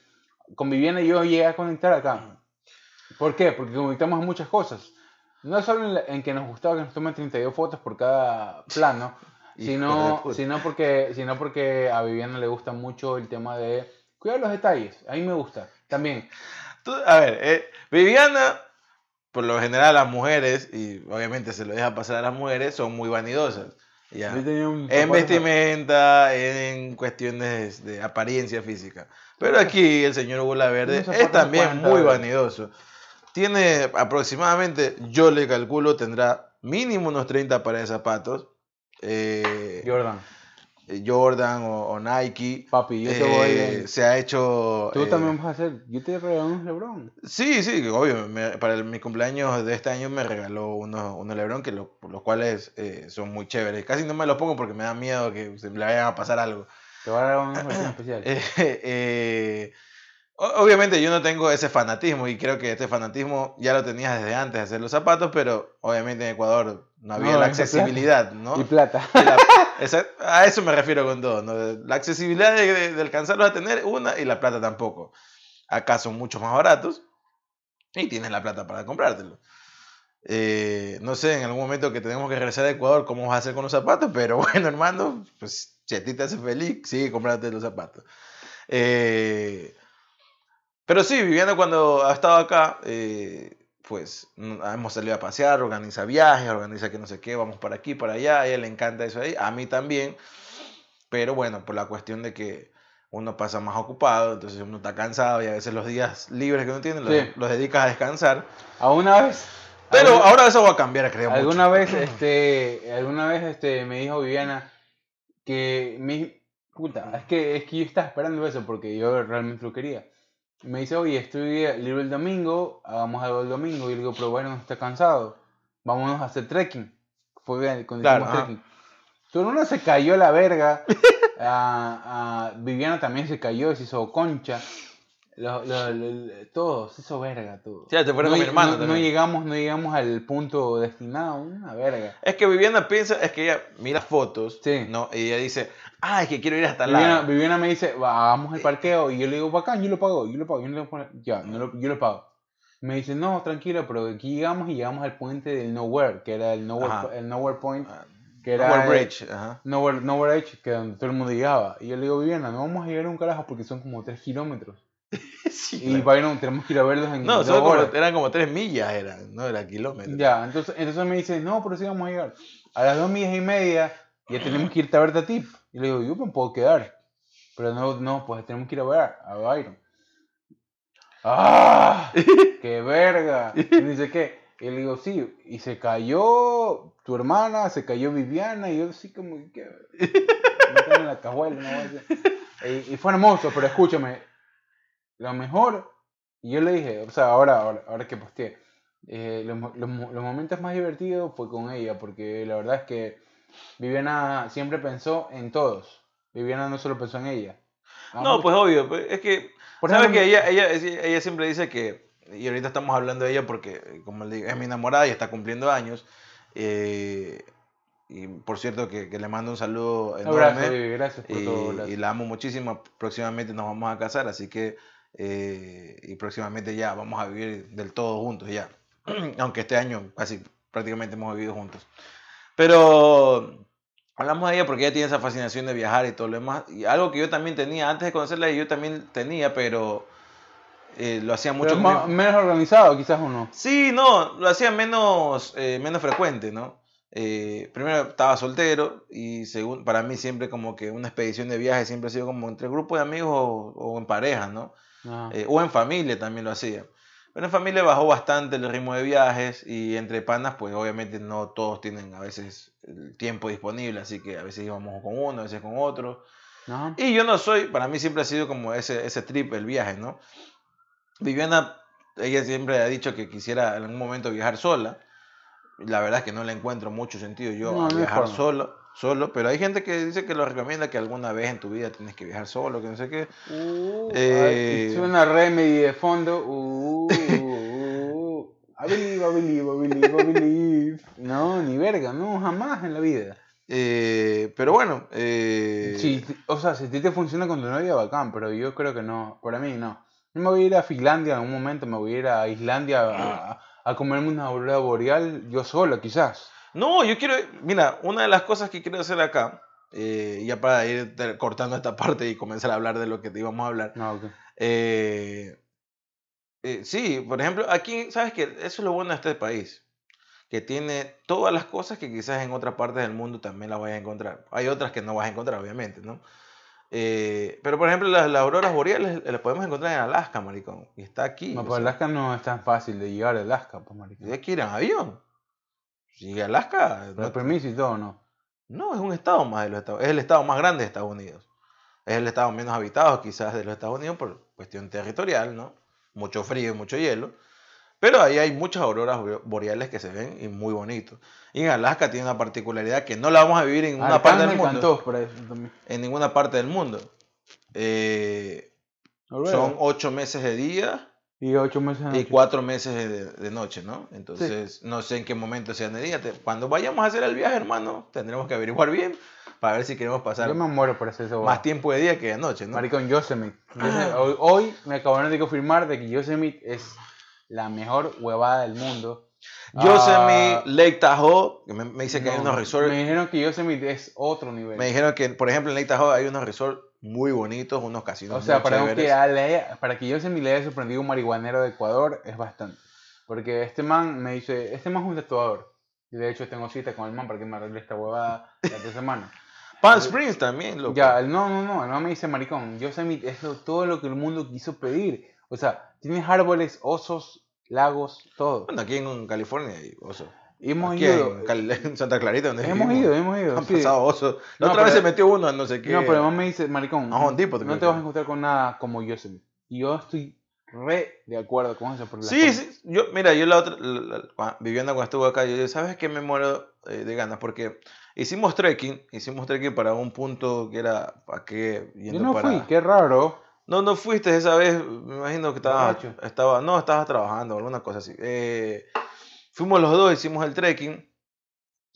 con Viviana yo llegué a conectar acá. ¿Por qué? Porque conectamos muchas cosas. No solo en, la- en que nos gustaba que nos tomen 32 fotos por cada plano, sino, sino, porque, sino porque a Viviana le gusta mucho el tema de cuidar los detalles. A mí me gusta también. Tú- a ver, eh, Viviana, por lo general las mujeres, y obviamente se lo deja pasar a las mujeres, son muy vanidosas. Ya. En vestimenta, en cuestiones de apariencia física. Pero aquí el señor Hugo Verde es también 40 muy vanidoso. Tiene aproximadamente, yo le calculo, tendrá mínimo unos 30 pares de zapatos. Eh, Jordan, Jordan o, o Nike. papi, yo te Eh, voy Se ha hecho. Tú eh, también vas a hacer. Yo te regalo unos Lebron. Sí, sí, obvio. me- para el- mi cumpleaños de este año me regaló unos, unos Lebron, que lo- los cuales eh, son muy chéveres. Casi no me los pongo porque me da miedo que se le vaya a pasar algo. Te voy a regalar unos versión especial. Eh, eh, obviamente yo no tengo ese fanatismo y creo que este fanatismo ya lo tenía desde antes de hacer los zapatos, pero obviamente en Ecuador no había No, la plata. accesibilidad, ¿no? Y plata. Y la- esa- a eso me refiero con todo, ¿no? La accesibilidad de, de- de alcanzarlos a tener, una, y la plata tampoco. Acá son mucho más baratos y tienes la plata para comprártelo. Eh, no sé, en algún momento que tenemos que regresar a Ecuador, cómo vas a hacer con los zapatos, pero bueno, hermano, pues si a ti te hace feliz, sigue comprándote los zapatos. Eh, pero sí, Viviana cuando ha estado acá, eh, pues mm, hemos salido a pasear, organiza viajes, organiza que no sé qué, vamos para aquí, para allá, a ella le encanta eso ahí, a mí también, pero bueno, por la cuestión de que uno pasa más ocupado, entonces uno está cansado y a veces los días libres que uno tiene los, Sí. los dedicas a descansar. ¿Alguna vez? Pero alguna- ahora eso va a cambiar, creo. mucho. alguna vez, este, alguna vez, este, me dijo Viviana que mi puta, es que es que yo estaba esperando eso porque yo realmente lo quería. Me dice, oye, estoy libre el domingo, hagamos algo el domingo. Y le digo, pero bueno, está cansado. Vámonos a hacer trekking. Fue bien, cuando Claro, hicimos trekking. Tu hermano se cayó a la verga. Ah, ah, Viviana también se cayó, se hizo concha. Lo- lo- lo- todo, se hizo verga todo. Ya, te fueron no, hermano no- no llegamos, no llegamos al punto destinado, una verga. Es que Viviana piensa, es que ella mira fotos, Sí. ¿no? Y ella dice, ah, es que quiero ir hasta el Viviana, lado. Viviana me dice, vamos al parqueo. Y yo le digo, bacán, yo lo pago, yo lo pago, yo no lo ya, no lo- yo lo pago. Me dice, no, tranquilo, pero aquí llegamos y llegamos al puente del Nowhere, que era el Nowhere, Ajá. el nowhere Point, Ah, que era Nowhere el- Bridge, ajá. Nowhere, Nowhere Edge, que donde todo el mundo llegaba. Y yo le digo, Viviana, no vamos a llegar a un carajo porque son como 3 kilómetros. Sí, Y claro. ir, tenemos que ir a verlos en No, como- eran como tres millas, eran, no era kilómetros. Ya, entonces, entonces me dice, no, pero sí vamos a llegar. A las dos millas y media ya tenemos que irte a verte a ti. Y le digo, yo me puedo quedar. Pero no, no, pues tenemos que ir a ver a Byron. ¡Ah! ¡Qué verga! Y dice, ¿qué? Y le digo, sí, y se cayó tu hermana, se cayó Viviana, y yo así como que... en la cajuela, ¿no? y, y, fue hermoso, pero escúchame, lo mejor, y yo le dije, o sea, ahora, ahora, ahora que posteé, eh, los, los, los, momentos más divertidos fue con ella, porque la verdad es que Viviana siempre pensó en todos. Viviana no solo pensó en ella. no, pues obvio, pues, es que, ¿sabes que ella, ella, ella siempre dice que y ahorita estamos hablando de ella porque, como le digo, es mi enamorada y está cumpliendo años. Eh, y por cierto, que, le mando un saludo enorme. gracias por y, todo. Y la amo muchísimo. Próximamente nos vamos a casar, así que. Eh, y próximamente ya vamos a vivir del todo juntos ya. Aunque este año casi prácticamente hemos vivido juntos. Pero hablamos de ella porque ella tiene esa fascinación de viajar y todo lo demás. Y algo que yo también tenía, antes de conocerla, yo también tenía, pero eh, lo hacía mucho menos organizado quizás o no sí no lo hacía menos eh, menos frecuente no eh, primero estaba soltero y según para mí siempre como que una expedición de viaje siempre ha sido como entre grupo de amigos o, en pareja no ah. o en familia también lo hacía pero en familia bajó bastante el ritmo de viajes y entre panas pues obviamente no todos tienen a veces el tiempo disponible así que a veces íbamos con uno a veces con otro. Y yo no soy para mí siempre ha sido como ese ese trip el viaje no Viviana, ella siempre ha dicho que quisiera en algún momento viajar sola. La verdad es que no le encuentro mucho sentido yo a viajar solo, solo, pero hay gente que dice que lo recomienda que alguna vez en tu vida tienes que viajar solo, que no sé qué. Uh, eh, una remedy de fondo. Uh, uh, I believe, I believe, I believe, I believe. No, ni verga, no, jamás en la vida. Eh, pero bueno. Eh... Sí, o sea, si a ti te funciona con tu novia, bacán, pero yo creo que no. Para mí, no. Yo me voy a ir a Finlandia en algún momento, me voy a ir a Islandia a, a comerme una aurora boreal yo solo, quizás. No, yo quiero, mira, una de las cosas que quiero hacer acá, eh, ya para ir cortando esta parte y comenzar a hablar de lo que te íbamos a hablar. No, okay. eh, eh, sí, por ejemplo, aquí, ¿sabes qué? Eso es lo bueno de este país, que tiene todas las cosas que quizás en otras partes del mundo también las vayas a encontrar. Hay otras que no vas a encontrar, obviamente, ¿no? Eh, pero por ejemplo, las, auroras boreales las podemos encontrar en Alaska, maricón. Y está aquí. No, pues Alaska no es tan fácil de llegar a Alaska, pues, maricón. Hay que ir en avión. Si Alaska. no, permiso y todo, ¿no? No, es un estado más de los Estados Es el estado más grande de Estados Unidos. Es el estado menos habitado, quizás, de los Estados Unidos por cuestión territorial, ¿no? Mucho frío y mucho hielo. Pero ahí hay muchas auroras boreales que se ven y muy bonitos. Y en Alaska tiene una particularidad que no la vamos a vivir en ninguna parte del mundo. En ninguna parte del mundo. Eh, son ocho meses de día. Y ocho meses de Y cuatro meses de, noche, ¿no? Entonces, no sé en qué momento sea de día. Cuando vayamos a hacer el viaje, hermano, tendremos que averiguar bien para ver si queremos pasar Yo me muero por eso. más tiempo de día que de noche, ¿no? Maricón, Yosemite. Hoy, hoy me acabaron de confirmar de que Yosemite es la mejor huevada del mundo. Yosemite, ah, Lake Tahoe, me, me dice que hay unos resorts. Me dijeron que Yosemite es otro nivel. Me dijeron que, por ejemplo, en Lake Tahoe hay unos resorts muy bonitos, unos casinos. O sea, para que, para que Yosemite le haya sorprendido un marihuanero de Ecuador es bastante. Porque este man me dice, este man es un tatuador. Y de hecho tengo cita con el man para que me arregle esta huevada esta semana. Palm Springs también, loco. Ya, no, no, no, el man me dice, maricón, Yosemite es todo lo que el mundo quiso pedir. O sea, tienes árboles, osos, lagos, todo. Bueno, aquí en California hay osos. Hemos ido. En, Santa Clarita, donde Hemos ido, hemos ido. Han pasado osos. La otra vez se metió uno no sé qué. No, pero además me dice, maricón, no, tipo, no te vas a encontrar con nada como Yosemite. Y yo estoy re de acuerdo con eso. Por sí, sí. Yo, mira, yo la otra, viviendo cuando estuve acá, yo dije, ¿sabes qué me muero eh, de ganas? Porque hicimos trekking, hicimos trekking para un punto que era, ¿para qué? Yendo yo no fui, qué raro. No, no fuiste esa vez, me imagino que estaba, estaba no, estabas trabajando, alguna cosa así. Eh, fuimos los dos, hicimos el trekking.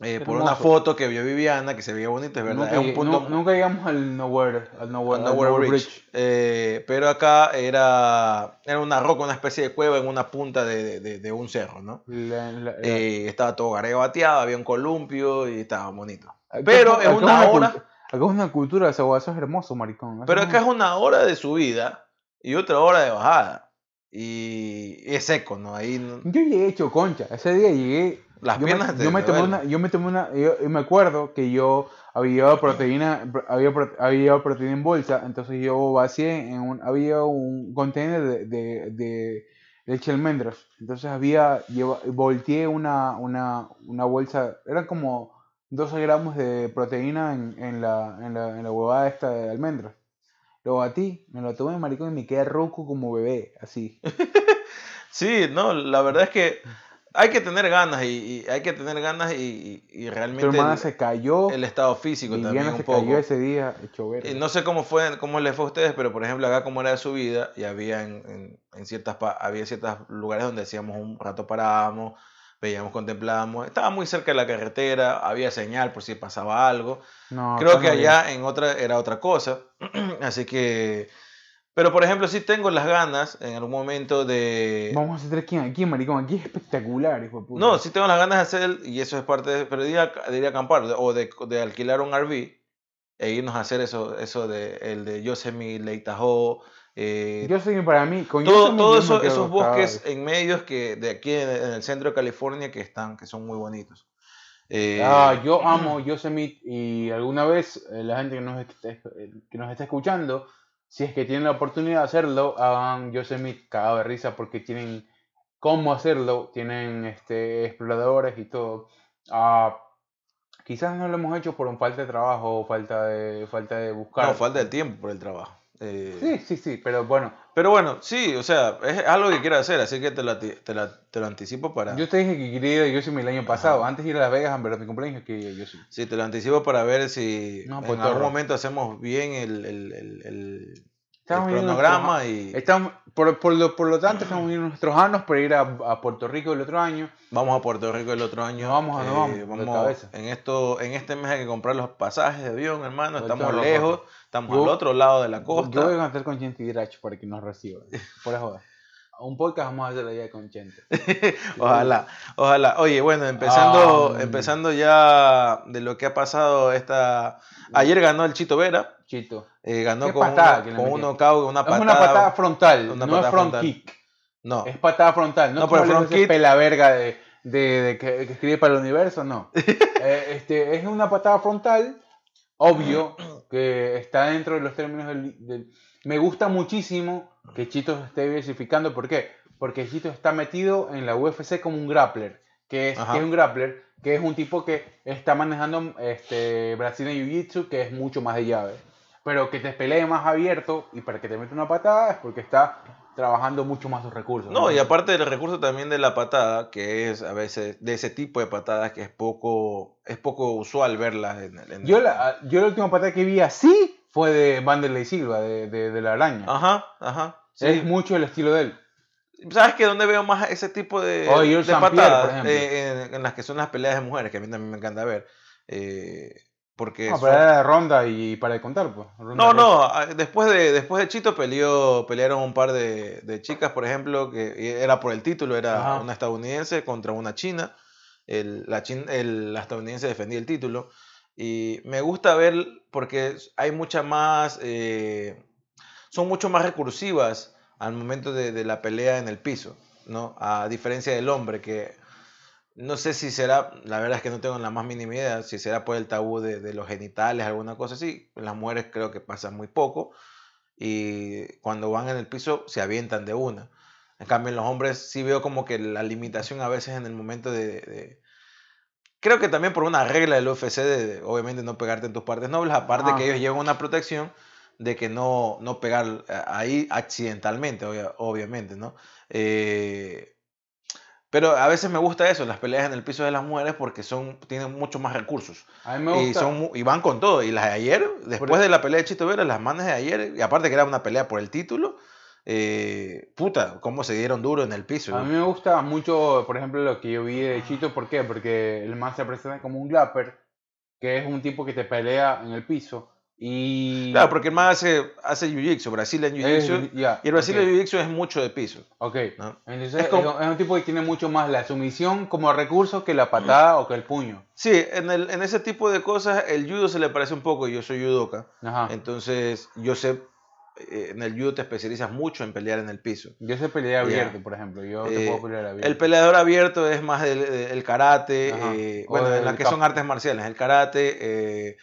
Eh, por una foto que vio Viviana, que se veía bonita, es verdad. Nunca, es un punto, nunca llegamos al Nowhere, al Nowhere, Bridge. Eh, pero acá era, era una roca, una especie de cueva en una punta de, de, de un cerro, ¿no? estaba todo garebateado, había un columpio y estaba bonito. Pero es una hora Acá es una cultura de eso es hermoso, maricón. Pero acá es una hora de subida y otra hora de bajada. Y es seco, ¿no? Ahí Yo llegué hecho concha. Ese día llegué. Las piernas yo me, tomé una, yo me tomé una. Yo, me acuerdo que yo había llevado proteína, había, había llevado proteína en bolsa, entonces yo vacié en un. Había un container de, de, leche almendras. Entonces había, lleva, volteé una, una, una bolsa, eran como 12 gramos de proteína en, en, la, en, la, en la huevada esta de almendras. Lo batí, me lo tomé, maricón, y me quedé roco como bebé, así. sí, no, la verdad es que hay que tener ganas y, hay que tener ganas y, y, realmente Tu hermana se cayó. El estado físico también un se poco. cayó ese día hecho Y no sé cómo fue, cómo le fue a ustedes, pero por ejemplo acá como era su vida y había en, en, ciertas había ciertos lugares donde hacíamos un rato parábamos, veíamos, contemplábamos, estaba muy cerca de la carretera, había señal por si pasaba algo. No, Creo que allá en otra era otra cosa, así que pero, por ejemplo, sí tengo las ganas en algún momento de. Vamos a hacer aquí, aquí, maricón. Aquí es espectacular, hijo de puta. No, sí tengo las ganas de hacer, y eso es parte de. Pero diría, diría acampar, o de, de, alquilar un RV e irnos a hacer eso, eso de, el de Yosemite, Lake Tahoe. Eh, Yosemite para mí, con Todos eso, esos bosques en medios que de aquí en, el centro de California que están, que son muy bonitos. Eh, ah, yo amo Yosemite y alguna vez eh, la gente que nos, esté, que nos está escuchando si es que tienen la oportunidad de hacerlo, hagan Yosemite cagado de risa porque tienen cómo hacerlo, tienen este, exploradores y todo. Ah, quizás no lo hemos hecho por un falta de trabajo o falta de, falta de buscar. No, falta de tiempo por el trabajo. Eh, sí, sí, sí, pero bueno. Pero bueno, sí, o sea, es algo que quiero hacer, así que te lo, te, te lo anticipo para... Yo te dije que quería ir a Yosemite el año pasado, antes de ir a Las Vegas a ver mi cumpleaños, que yo a Sí, te lo anticipo para ver si en pues algún momento hacemos bien el, el, el, cronograma y... Estamos, por, por, lo, por lo tanto, estamos viendo nuestros años para ir a, a, Puerto Rico el otro año. Vamos a Puerto Rico el otro año. vamos, a no eh, vamos, En, esto, en este mes hay que comprar los pasajes de avión, hermano. Estamos lejos. Estamos al otro lado de la costa. Yo voy a cantar con Chente Dirach para que nos reciba. Por eso. Un podcast vamos a hacer allá con Chente. ojalá, ojalá. Oye, bueno, empezando, ah, empezando ya de lo que ha pasado esta... Ayer ganó el Chito Vera. Chito. Eh, ganó con, con un knockout, una patada. Es una patada frontal, una no es front kick. No. Es patada frontal. No, no pero front kick... pela verga de, de, de que, escribe para el universo, no. eh, este, es una patada frontal, obvio, que está dentro de los términos del, Me gusta muchísimo que Chito esté diversificando. ¿Por qué? Porque Chito está metido en la UFC como un grappler. Que es, que es un grappler, que es un tipo que está manejando este, Brazilian Jiu-Jitsu, que es mucho más de llave. Pero que te pelee más abierto y para que te meta una patada es porque está trabajando mucho más sus recursos. No, y aparte del recurso también de la patada, que es a veces de ese tipo de patadas que es poco, es poco usual verlas en, yo, la, yo la última patada que vi así fue de Vanderlei Silva, de, de, la araña. Ajá, ajá. Es mucho el estilo de él. ¿Sabes que ¿Dónde veo más ese tipo de, de patadas? Eh, en, las que son las peleas de mujeres, que a mí también me encanta ver. Eh, porque no, de ronda y para de contar, pues. no, no, ah, después de, después de Chito peleó, pelearon un par de, de chicas, por ejemplo, que era por el título, era una estadounidense contra una china. El, la, el, la estadounidense defendía el título. Y me gusta ver porque hay mucha más, eh, son mucho más recursivas al momento de, de, la pelea en el piso, ¿no? A diferencia del hombre que no sé si será, la verdad es que no tengo la más mínima idea, si será por el tabú de, los genitales, alguna cosa así. Las mujeres creo que pasan muy poco y cuando van en el piso se avientan de una. En cambio, en los hombres sí veo como que la limitación a veces en el momento de... Creo que también por una regla del UFC de, obviamente no pegarte en tus partes nobles, aparte que ellos llevan una protección de que no, no pegar eh, ahí accidentalmente, obviamente, ¿no? Eh, pero a veces me gusta eso, las peleas en el piso de las mujeres, porque son, tienen mucho más recursos. A mí me gusta. Y, son, y van con todo. Y las de ayer, después de la pelea de Chito Vera, las manes de ayer, y aparte que era una pelea por el título, eh, puta, cómo se dieron duro en el piso. A mí me gusta mucho, por ejemplo, lo que yo vi de Chito. ¿Por qué? Porque el man se presenta como un glapper, que es un tipo que te pelea en el piso. Y... Claro, porque el más hace, hace Jiu-Jitsu, Brasileño Jiu-Jitsu. y el Brasileño Jiu-Jitsu es mucho de piso. Ok. Entonces es, un tipo que tiene mucho más la sumisión como recurso que la patada o que el puño. Sí, en, el, en ese tipo de cosas el judo se le parece un poco. Yo soy judoka. Ajá. Entonces yo sé, eh, en el judo te especializas mucho en pelear en el piso. Yo sé pelear abierto, por ejemplo. Yo te puedo pelear abierto. El peleador abierto es más el, karate. Eh, bueno, en las que son artes marciales. El karate. Eh,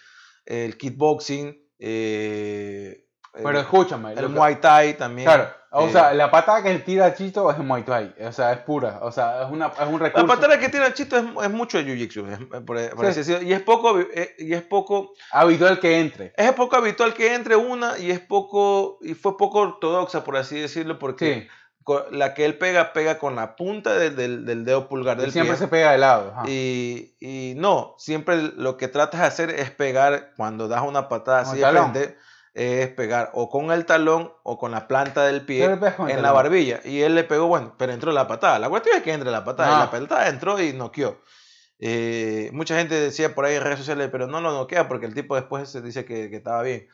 el kickboxing, eh, Pero escúchame. El Muay Thai también. Claro. O sea, la patada que tira Chito es Muay Thai. O sea, es pura. O sea, es, una, es un recurso. La patada que tira Chito es, es mucho de Jiu-Jitsu. Por, Y es poco. Y es poco. Habitual que entre. Es poco habitual que entre una y es poco. Y fue poco ortodoxa, por así decirlo, porque. La que él pega, pega con la punta del, del, dedo pulgar del siempre se pega de lado. Y, y, no, siempre lo que tratas de hacer es pegar cuando das una patada así de frente es pegar o con el talón o con la planta del pie en la barbilla. Y él le pegó, bueno, pero entró la patada. La cuestión es que entre la patada. Y la ah. patada entró y noqueó. Eh, mucha gente decía por ahí en redes sociales, pero no lo noquea porque el tipo después se dice que, que estaba bien.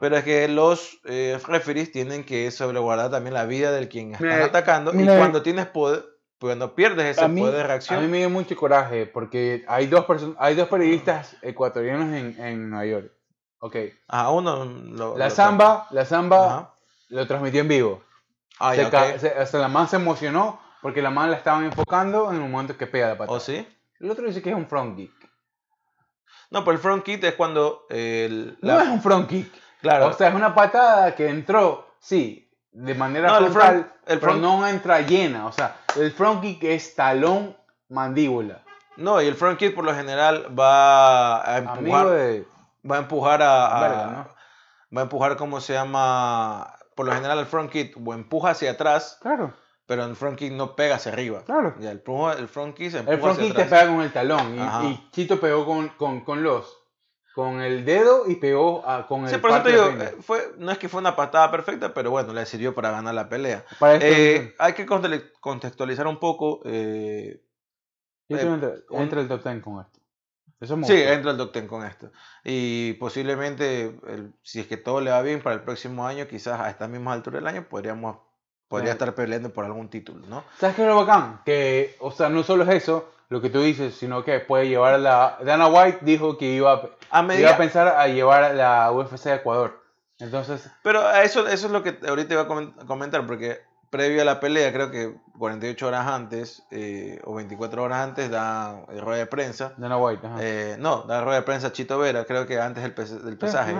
Pero es que los eh, referees tienen que sobreguardar también la vida del quien están atacando. y cuando tienes poder, cuando pierdes ese poder de reacción. A mí me dio mucho coraje porque hay dos, hay dos periodistas ecuatorianos en, en Nueva York Ok. Ah, uno La samba, la samba lo transmitió en vivo. Ah, se, hasta la man se emocionó porque la man la estaban enfocando en un momento que pega la patada. ¿Oh, sí? El otro dice que es un front kick. No, pero el front kick es cuando... El, No es un front kick. Claro. O sea, es una patada que entró, sí, de manera frontal, el front, pero no entra llena. O sea, el front kick es talón, mandíbula. No, y el front kick por lo general va a empujar... de va a empujar a, va a empujar como se llama por lo general el front kick o empuja hacia atrás claro. pero el front kick no pega hacia arriba. Claro. Ya, el, el front kick se empuja el front kick te pega con el talón y, Chito pegó con, con, con, los con el dedo y pegó con el sí, por eso te digo, eh, fue, no es que fue una patada perfecta, pero bueno, le sirvió para ganar la pelea. Eh, hay que contextualizar un poco. Eh, entra, el top 10 con esto sí, entra el Docten con esto. Y posiblemente, si es que todo le va bien para el próximo año, quizás a esta misma altura del año podríamos podría estar peleando por algún título, ¿no? ¿Sabes qué es lo bacán? Que, o sea, no solo es eso, lo que tú dices, sino que puede llevar a la... Dana White dijo que iba a, iba a pensar a llevar a la UFC a Ecuador. Entonces... Pero eso, eso es lo que ahorita iba a comentar, porque previo a la pelea, creo que 48 horas antes eh, o 24 horas antes, da eh, rueda de prensa. Dana White, eh, no, da rueda de prensa Chito Vera, creo que antes del, del pesaje.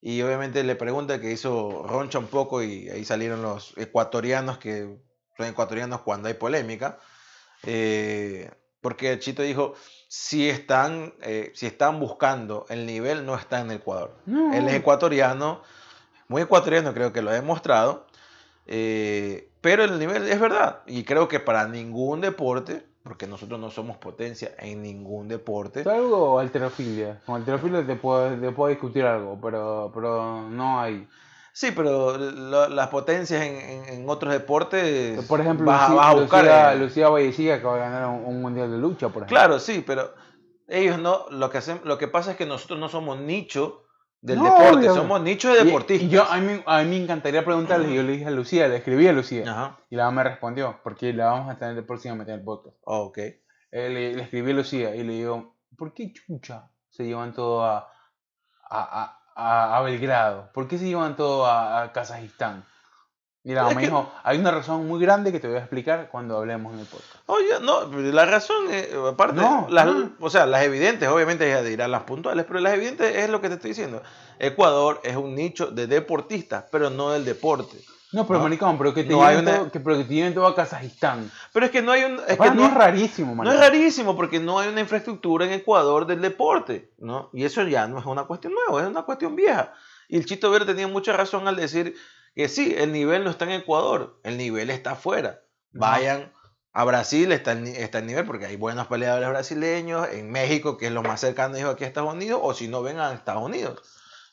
y obviamente le pregunta que hizo roncha un poco y ahí salieron los ecuatorianos que son ecuatorianos cuando hay polémica. porque Chito dijo, si están, si están buscando el nivel, no está en Ecuador. Él es ecuatoriano muy ecuatoriano, creo que lo ha demostrado. Eh, pero el nivel es verdad. Y creo que para ningún deporte, porque nosotros no somos potencia en ningún deporte. algo alterofilia. Con alterofilia te puedo, discutir algo, pero, pero no hay. Sí, pero las potencias en, otros deportes. Por ejemplo, vas, Lucía, a buscar. Lucía, Lucía que va a ganar un, mundial de lucha, por ejemplo. Claro, sí, pero ellos no. Lo que, hacen, lo que pasa es que nosotros no somos nicho del deporte, somos nichos de deportistas. Y, yo, a mí, a mí me encantaría preguntarle, yo le dije a Lucía, le escribí a Lucía, y la me respondió, porque la vamos a tener próximamente en el podcast. Oh, ok. Eh, le, escribí a Lucía y le digo, ¿por qué chucha se llevan todo a, a, a, a Belgrado? ¿Por qué se llevan todo a Kazajistán? Mira, me dijo, hay una razón muy grande que te voy a explicar cuando hablemos en el podcast. Oye, no, la razón, aparte, las, o sea, las evidentes, obviamente dirán las puntuales, pero las evidentes es lo que te estoy diciendo. Ecuador es un nicho de deportistas, pero no del deporte. No, pero maricón, pero que te, no lleven que, pero que te todo a Kazajistán. Pero es que no hay un... Es que no, es rarísimo, maricón. No es rarísimo porque no hay una infraestructura en Ecuador del deporte, ¿no? Y eso ya no es una cuestión nueva, es una cuestión vieja. Y el Chito Verde tenía mucha razón al decir que sí, el nivel no está en Ecuador, el nivel está afuera. Vayan a Brasil, está el, está el nivel, porque hay buenos peleadores brasileños, en México, que es lo más cercano dijo aquí a Estados Unidos, o si no, vengan a Estados Unidos.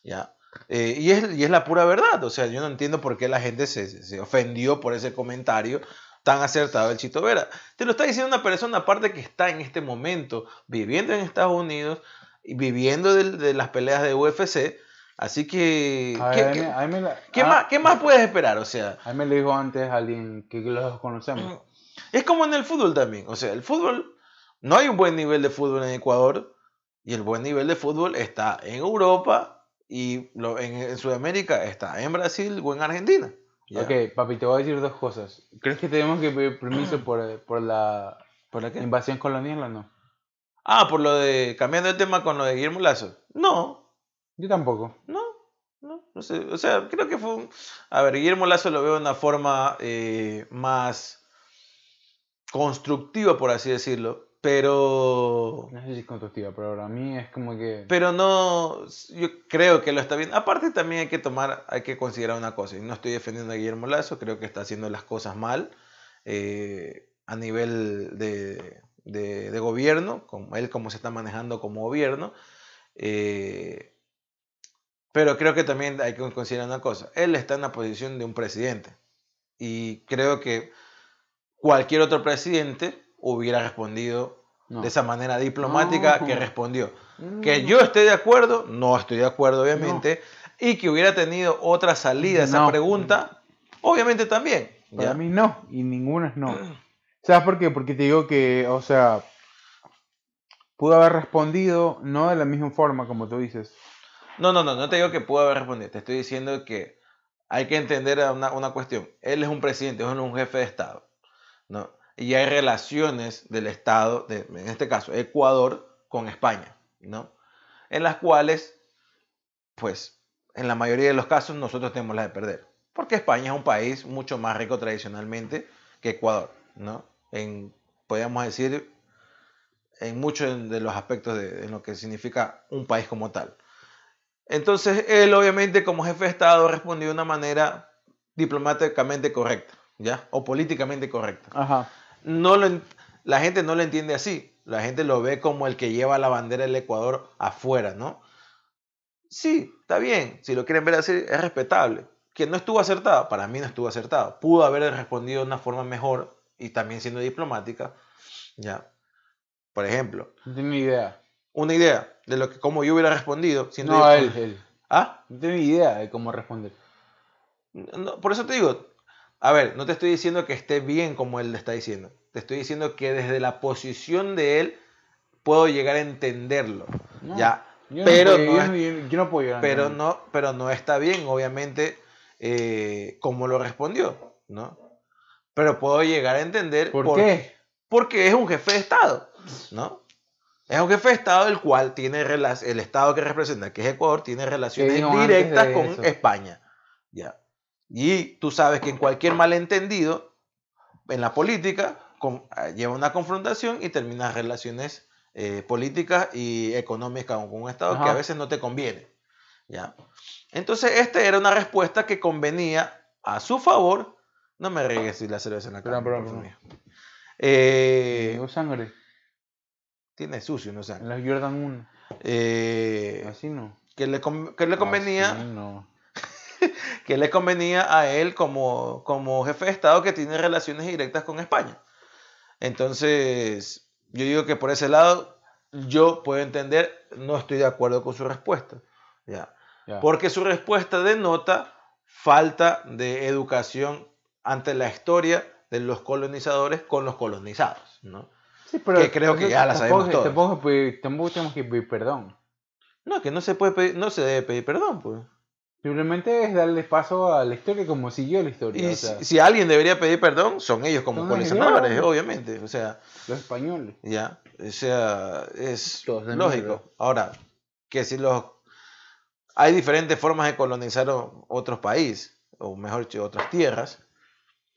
¿ya? Eh, y, es, y, es, la pura verdad, o sea, yo no entiendo por qué la gente se, se ofendió por ese comentario tan acertado del Chito Vera. Te lo está diciendo una persona aparte que está en este momento viviendo en Estados Unidos y viviendo de, de las peleas de UFC Así que, ¿qué, más, puedes esperar? O sea, a mí me lo dijo antes alguien que los conocemos. Es como en el fútbol también. O sea, el fútbol, no hay un buen nivel de fútbol en Ecuador y el buen nivel de fútbol está en Europa y en, Sudamérica está en Brasil o en Argentina. Ok, papi, te voy a decir dos cosas. ¿Crees que tenemos que pedir permiso por, por la ¿Por la invasión colonial o no? Ah, por lo de, cambiando el tema con lo de Guillermo Lazo. No, yo tampoco. No, No sé, o sea, creo que fue un... A ver, Guillermo Lazo lo veo de una forma eh, más constructiva, por así decirlo, pero... No sé si es constructiva, pero para mí es como que... Pero no, yo creo que lo está bien. Aparte también hay que tomar, hay que considerar una cosa, y no estoy defendiendo a Guillermo Lazo, creo que está haciendo las cosas mal eh, a nivel de, de, gobierno, como él como se está manejando como gobierno. Eh, pero creo que también hay que considerar una cosa. Él está en la posición de un presidente. Y creo que cualquier otro presidente hubiera respondido de esa manera diplomática que respondió. Que yo esté de acuerdo, no estoy de acuerdo obviamente, y que hubiera tenido otra salida a esa pregunta, obviamente también. Para mí no, y ninguna es no. ¿Sabes por qué? Porque te digo que, o sea, pudo haber respondido no de la misma forma como tú dices. No, no, no, no te digo que pudo haber respondido, te estoy diciendo que hay que entender una, una cuestión. Él es un presidente, es un jefe de Estado, ¿no? Y hay relaciones del Estado, en este caso Ecuador, con España, ¿no? En las cuales, pues, en la mayoría de los casos nosotros tenemos la de perder. Porque España es un país mucho más rico tradicionalmente que Ecuador, ¿no? en, podríamos decir, en muchos de los aspectos de, lo que significa un país como tal. Entonces, él obviamente como jefe de Estado respondió de una manera diplomáticamente correcta, ¿ya? O políticamente correcta. Ajá. No lo, la gente no lo entiende así. La gente lo ve como el que lleva la bandera del Ecuador afuera, ¿no? Sí, está bien. Si lo quieren ver así, es respetable. Que no estuvo acertado, para mí no estuvo acertado. Pudo haber respondido de una forma mejor y también siendo diplomática, ¿ya? Por ejemplo. No tengo ni idea. Una idea de lo que, cómo yo hubiera respondido. Siendo no, él, él. ¿Ah? No tengo ni idea de cómo responder. por eso te digo, a ver, no te estoy diciendo que esté bien como él le está diciendo. Te estoy diciendo que desde la posición de él puedo llegar a entenderlo. ya. pero no, yo, no puedo llegar pero no, pero no está bien, obviamente, eh, cómo lo respondió, ¿no? pero puedo llegar a entender por, qué. Porque es un jefe de Estado, ¿no? Es un jefe de Estado el cual tiene el Estado que representa, que es Ecuador, tiene relaciones directas con España. ¿ya? Y tú sabes que en cualquier malentendido en la política eh, lleva una confrontación y termina relaciones eh, políticas y económicas con un Estado que a veces no te conviene. ¿ya? Entonces, esta era una respuesta que convenía a su favor no me riegues si la cerveza en la cara. Perdón, perdón. Eh, sangre. Tiene sucio, no sangre. En la Jordan 1. Eh, Así no. Que le, que le convenía. No. que le convenía a él como, como jefe de Estado que tiene relaciones directas con España. Entonces, yo digo que por ese lado, yo puedo entender, no estoy de acuerdo con su respuesta. Ya. Porque su respuesta denota falta de educación ante la historia de los colonizadores con los colonizados, ¿no? Sí, pero que creo que ya la sabemos todos. Tampoco, tampoco, tenemos que pedir perdón. No, que no se puede pedir, no se debe pedir perdón, pues. Simplemente es darle paso a la historia como siguió la historia. Y si, alguien debería pedir perdón, son ellos como colonizadores, obviamente. O sea, los españoles. Ya, o sea, es lógico. Ahora, que si los hay diferentes formas de colonizar otros países, o mejor dicho, otras tierras,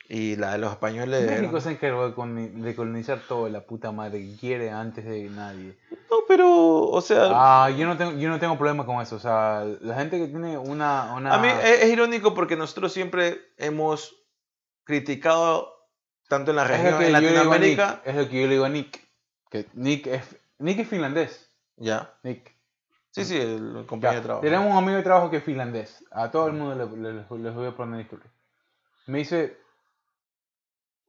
y la de los españoles. México se encargó de colonizar todo la puta madre que quiere antes de nadie. No, pero, o sea. Ah, yo no tengo, yo no tengo problema con eso. O sea, la gente que tiene una. una... A mí es, irónico porque nosotros siempre hemos criticado, tanto en la región, en Latinoamérica. es lo que yo le digo a Nick. Que Nick es, Nick es finlandés. Ya. Nick. Sí, sí, el, compañero de trabajo. Tenemos un amigo de trabajo que es finlandés. A todo el mundo les, voy a poner historia. Me dice,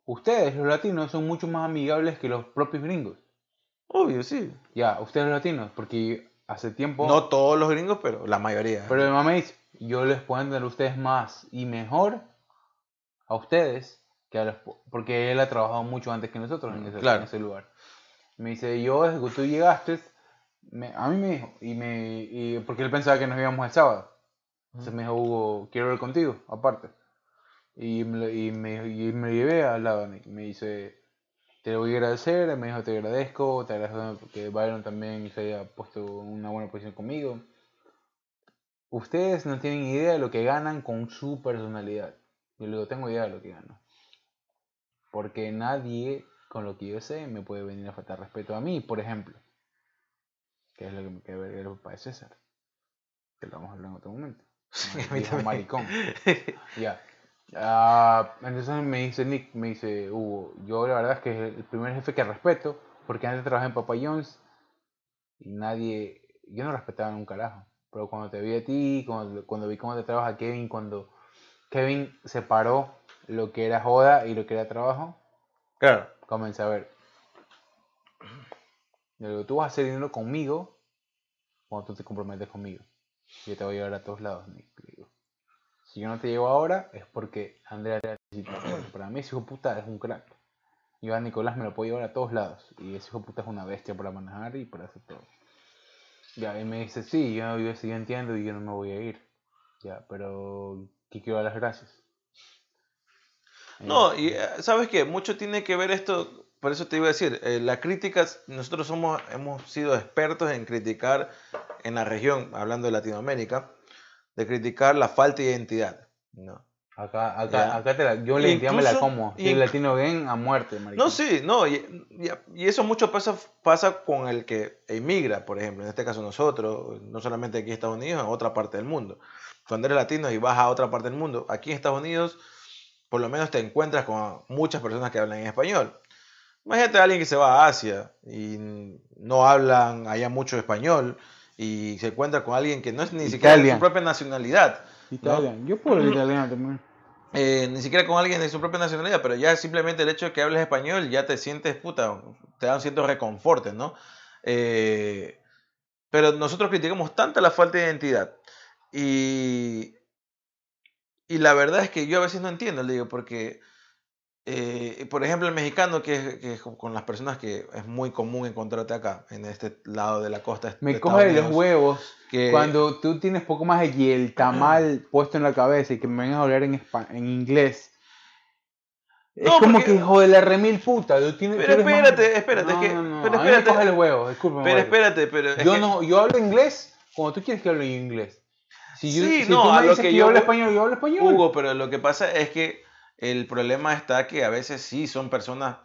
ustedes, los latinos, son mucho más amigables que los propios gringos. Obvio, sí. Ya, ustedes los latinos, porque hace tiempo... No todos los gringos, pero la mayoría. Pero mamá dice, yo les puedo entender a ustedes más y mejor a ustedes que a los... Porque él ha trabajado mucho antes que nosotros en, ese, lugar. Me dice, yo desde que tú llegaste, a mí me dijo, y me, porque él pensaba que nos íbamos el sábado. Entonces me dijo, Hugo, quiero ver contigo, aparte. Y me, y me, y me llevé al lado Me dice, te lo voy a agradecer. Me dijo, te agradezco. Te agradezco que Byron también se haya puesto una buena posición conmigo. ustedes no tienen idea de lo que ganan con su personalidad. Yo le digo, tengo idea de lo que gano. Porque nadie con lo que yo sé me puede venir a faltar respeto a mí, por ejemplo. Que es lo que me queda ver el papá de César. Que lo vamos a hablar en otro momento. No, maricón. ya. Uh, entonces me dice Nick, me dice Hugo, yo la verdad es que es el primer jefe que respeto, porque antes trabajé en Papa Jones y nadie, yo no respetaba un carajo. Pero cuando te vi a ti, cuando, cuando vi cómo te trabaja Kevin, cuando Kevin separó lo que era joda y lo que era trabajo, claro. comencé a ver. Digo, tú vas a hacer dinero conmigo cuando tú te comprometes conmigo. Yo te voy a llevar a todos lados, Nick. Si yo no te llevo ahora, es porque Andrea te necesita. Para mí ese hijo puta es un crack. A Nicolás me lo puedo llevar a todos lados. Y ese hijo puta es una bestia para manejar y para hacer todo. Ya, y me dice, sí, yo, yo, yo entiendo y yo no me voy a ir. Ya, pero que quiero dar las gracias. No, y eh, sabes que mucho tiene que ver esto, por eso te iba a decir, eh, la crítica, nosotros somos, hemos sido expertos en criticar en la región, hablando de Latinoamérica, de criticar la falta de identidad. No. Acá, acá, acá te la, yo la identidad me la como. Y el latino bien a muerte, maricón. No, sí, no. Y, y, eso mucho pasa, pasa con el que emigra, por ejemplo. En este caso nosotros, no solamente aquí en Estados Unidos, en otra parte del mundo. Cuando eres latino y vas a otra parte del mundo, aquí en Estados Unidos, por lo menos te encuentras con muchas personas que hablan en español. Imagínate a alguien que se va a Asia y no hablan allá mucho español y se encuentra con alguien que no es ni siquiera de su propia nacionalidad. Yo puedo hablar italiano también. Eh, ni siquiera con alguien de su propia nacionalidad, pero ya simplemente el hecho de que hables español ya te sientes puta, te da un cierto reconforte, ¿no? Eh, pero nosotros criticamos tanto la falta de identidad y, y la verdad es que yo a veces no entiendo, le digo, porque eh, por ejemplo, el mexicano, que, que, con las personas que es muy común encontrarte acá, en este lado de la costa. Me coge los huevos que, cuando tú tienes poco más de el tamal puesto en la cabeza y que me vengas a hablar en, en inglés. Es como que hijo de la remil puta. Tienes, pero espérate, espérate. No, es que, no, pero espérate. Me coge los huevos, disculpe. Pero espérate, pero. Yo, no, yo hablo inglés cuando tú quieres que hable inglés. Si yo, sí, si no, tú me a dices que, que yo hablo español, yo hablo español. Hugo, pero lo que pasa es que el problema está que a veces sí son personas,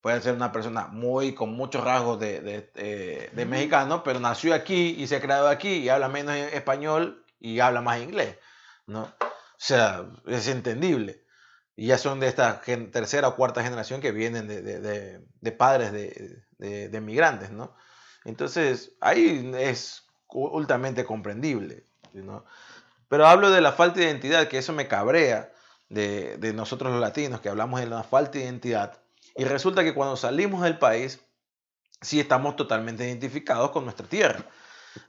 pueden ser una persona muy con muchos rasgos de, de, eh, de, mexicano, pero nació aquí y se ha creado aquí y habla menos e, español y habla más inglés, ¿no? O sea, es entendible. Y ya son de esta tercera o cuarta generación que vienen de, de padres de, migrantes, ¿no? Entonces, ahí es ultramente comprendible, ¿no? Pero hablo de la falta de identidad, que eso me cabrea, de, nosotros los latinos, que hablamos de la falta de identidad. Y resulta que cuando salimos del país, sí estamos totalmente identificados con nuestra tierra.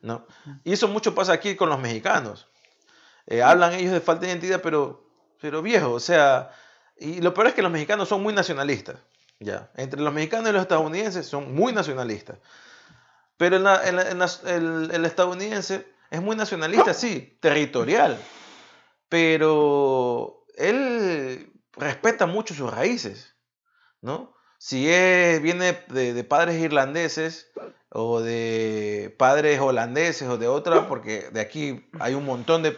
¿no? Y eso mucho pasa aquí con los mexicanos. Eh, hablan ellos de falta de identidad, pero, pero viejo, o sea, y lo peor es que los mexicanos son muy nacionalistas. Ya. Entre los mexicanos y los estadounidenses son muy nacionalistas. Pero el, el estadounidense es muy nacionalista, sí, territorial. Pero él respeta mucho sus raíces, ¿no? Si viene de, padres irlandeses o de padres holandeses o de otra, porque de aquí hay un montón de,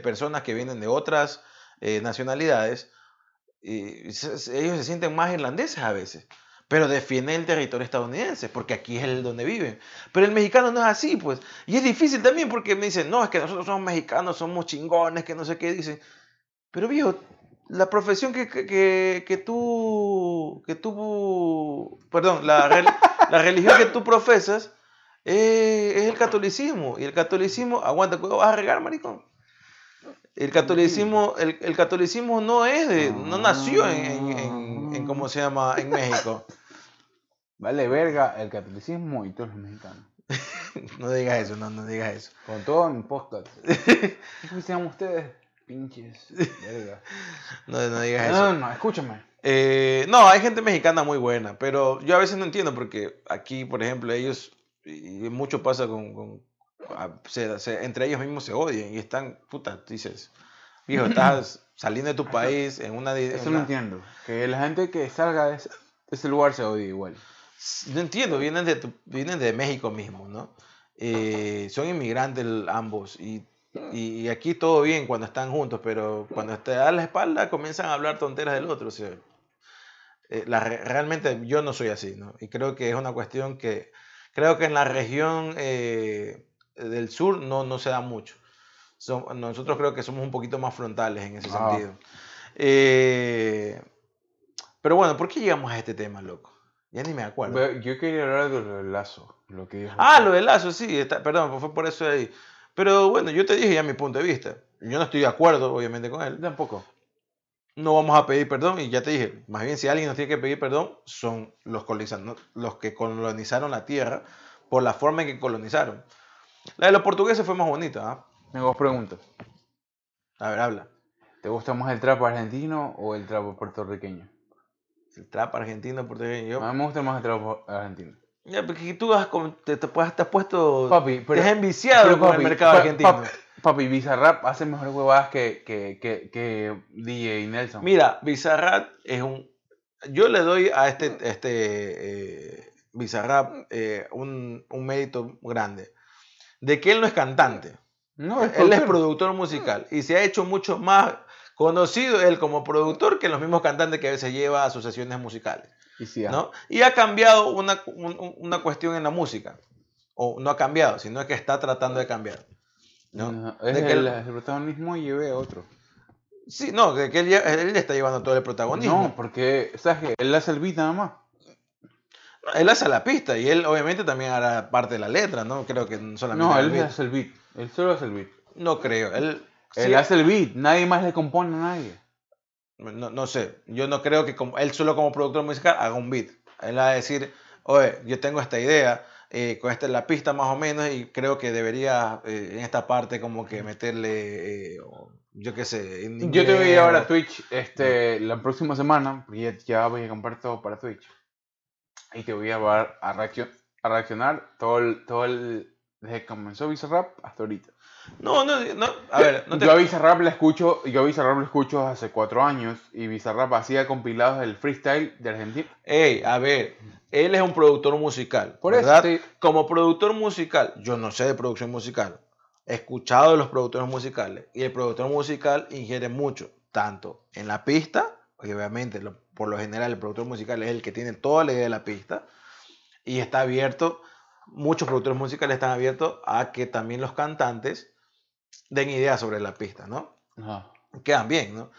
personas que vienen de otras eh, nacionalidades, ellos se sienten más irlandeses a veces, pero defienden el territorio estadounidense, porque aquí es donde viven. Pero el mexicano no es así, pues. Y es difícil también porque me dicen, no, es que nosotros somos mexicanos, somos chingones, que no sé qué dicen. Pero viejo, la profesión que, que, que, tú, que tú, perdón, la, la religión que tú profesas eh, es el catolicismo. Y el catolicismo, aguanta, vas a regar, maricón? El catolicismo, el, el catolicismo no es de, no nació en, en, en, ¿cómo se llama? En México. Vale, verga, el catolicismo y todos los mexicanos. no digas eso, no, no digas eso. Con todo mi podcast. ¿Cómo se llaman ustedes? Pinches. no, no digas eso. No, no, escúchame. Eh, no, hay gente mexicana muy buena, pero yo a veces no entiendo porque aquí, por ejemplo, ellos, y mucho pasa con, entre ellos mismos se odian y están, puta, dices, viejo, estás saliendo de tu país en una... Eso no entiendo, que la gente que salga de ese, lugar se odia igual. No entiendo, vienen de, vienen de México mismo, ¿no? Eh, son inmigrantes ambos y Y, aquí todo bien cuando están juntos, pero cuando te da la espalda comienzan a hablar tonteras del otro. O sea, eh, la, realmente yo no soy así, ¿no? Y creo que es una cuestión que creo que en la región eh, del sur no, no se da mucho. nosotros creo que somos un poquito más frontales en ese ah. sentido. Eh, pero bueno, ¿por qué llegamos a este tema, loco? Ya ni me acuerdo. Yo quería hablar de lo del lazo. Lo que ah, lo del lazo, sí. perdón, fue por eso ahí. Pero bueno, yo te dije ya mi punto de vista. Yo no estoy de acuerdo, obviamente, con él. Tampoco. No vamos a pedir perdón y ya te dije, más bien si alguien nos tiene que pedir perdón, son los, los que colonizaron la tierra por la forma en que colonizaron. La de los portugueses fue más bonita. ¿ah? Tengo dos preguntas. A ver, habla. ¿Te gusta más el trap argentino o el trap puertorriqueño? El trap argentino, puertorriqueño. A mí me gusta más el trap argentino. Ya, porque tú has, te, te, has puesto. Papi, pero, te has enviciado con el mercado argentino. Papi, Bizarrap hace mejores huevadas que, que, que, que, DJ Nelson. Mira, Bizarrap es un. Yo le doy a este, este eh, Bizarrap eh, un, un, mérito grande. De que él no es cantante. No, él es productor musical. Y se ha hecho mucho más conocido él como productor que los mismos cantantes que a veces lleva a sus sesiones musicales. Y, ¿no? y ha cambiado una, una, cuestión en la música. O no ha cambiado, sino que está tratando de cambiar. ¿no? es de que el, el, protagonismo lleve a otro. Sí, no, de que él, él está llevando todo el protagonismo. No, porque, ¿sabes qué? Él hace el beat nada más. Él hace la pista y él obviamente también hará parte de la letra, ¿no? Creo que solamente. No, él hace el beat. Él solo hace el beat. No creo. Él, él hace el beat. Nadie más le compone a nadie. No, no, sé, yo no creo que él solo como productor musical haga un beat. Él va a decir, oye, yo tengo esta idea, eh, con esta es la pista más o menos, y creo que debería eh, en esta parte como que meterle, eh, yo qué sé. yo te voy a llevar a Twitch este, la próxima semana, porque ya, voy a comprar todo para Twitch. Y te voy a llevar a, a reaccionar todo el, todo el, desde que comenzó Bizarrap hasta ahorita. No, no, no. A ver, no te... Yo a Bizarrap le escucho, yo a Bizarrap lo escucho hace cuatro años y Bizarrap hacía compilados del freestyle de Argentina. Ey, a ver, él es un productor musical, Por ¿verdad? Eso Como productor musical, yo no sé de producción musical. He escuchado de los productores musicales y el productor musical ingiere mucho, tanto en la pista, y obviamente por lo general el productor musical es el que tiene toda la idea de la pista y está abierto, muchos productores musicales están abiertos a que también los cantantes den ideas sobre la pista, ¿no? Quedan bien, ¿no?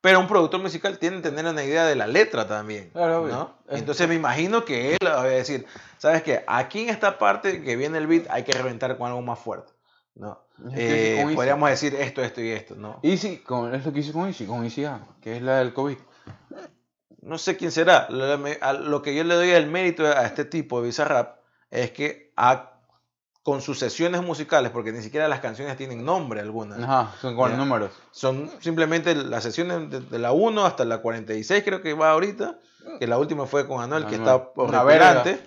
Pero un productor musical tiene que tener una idea de la letra también, ¿no? Entonces me imagino que él va a decir, ¿sabes qué? Aquí en esta parte que viene el beat hay que reventar con algo más fuerte, ¿no? Eh, podríamos decir esto, esto y esto, ¿no? Easy, con, es lo que hizo con Easy, con Easy A, que es la del COVID. No sé quién será. Lo, lo que yo le doy el mérito a este tipo de Bizarrap es que ha con sus sesiones musicales, porque ni siquiera las canciones tienen nombre alguna. Ajá, son con números. Son simplemente las sesiones de, la 1 hasta la 46 creo que va ahorita, que la última fue con Anuel, que está por adelante.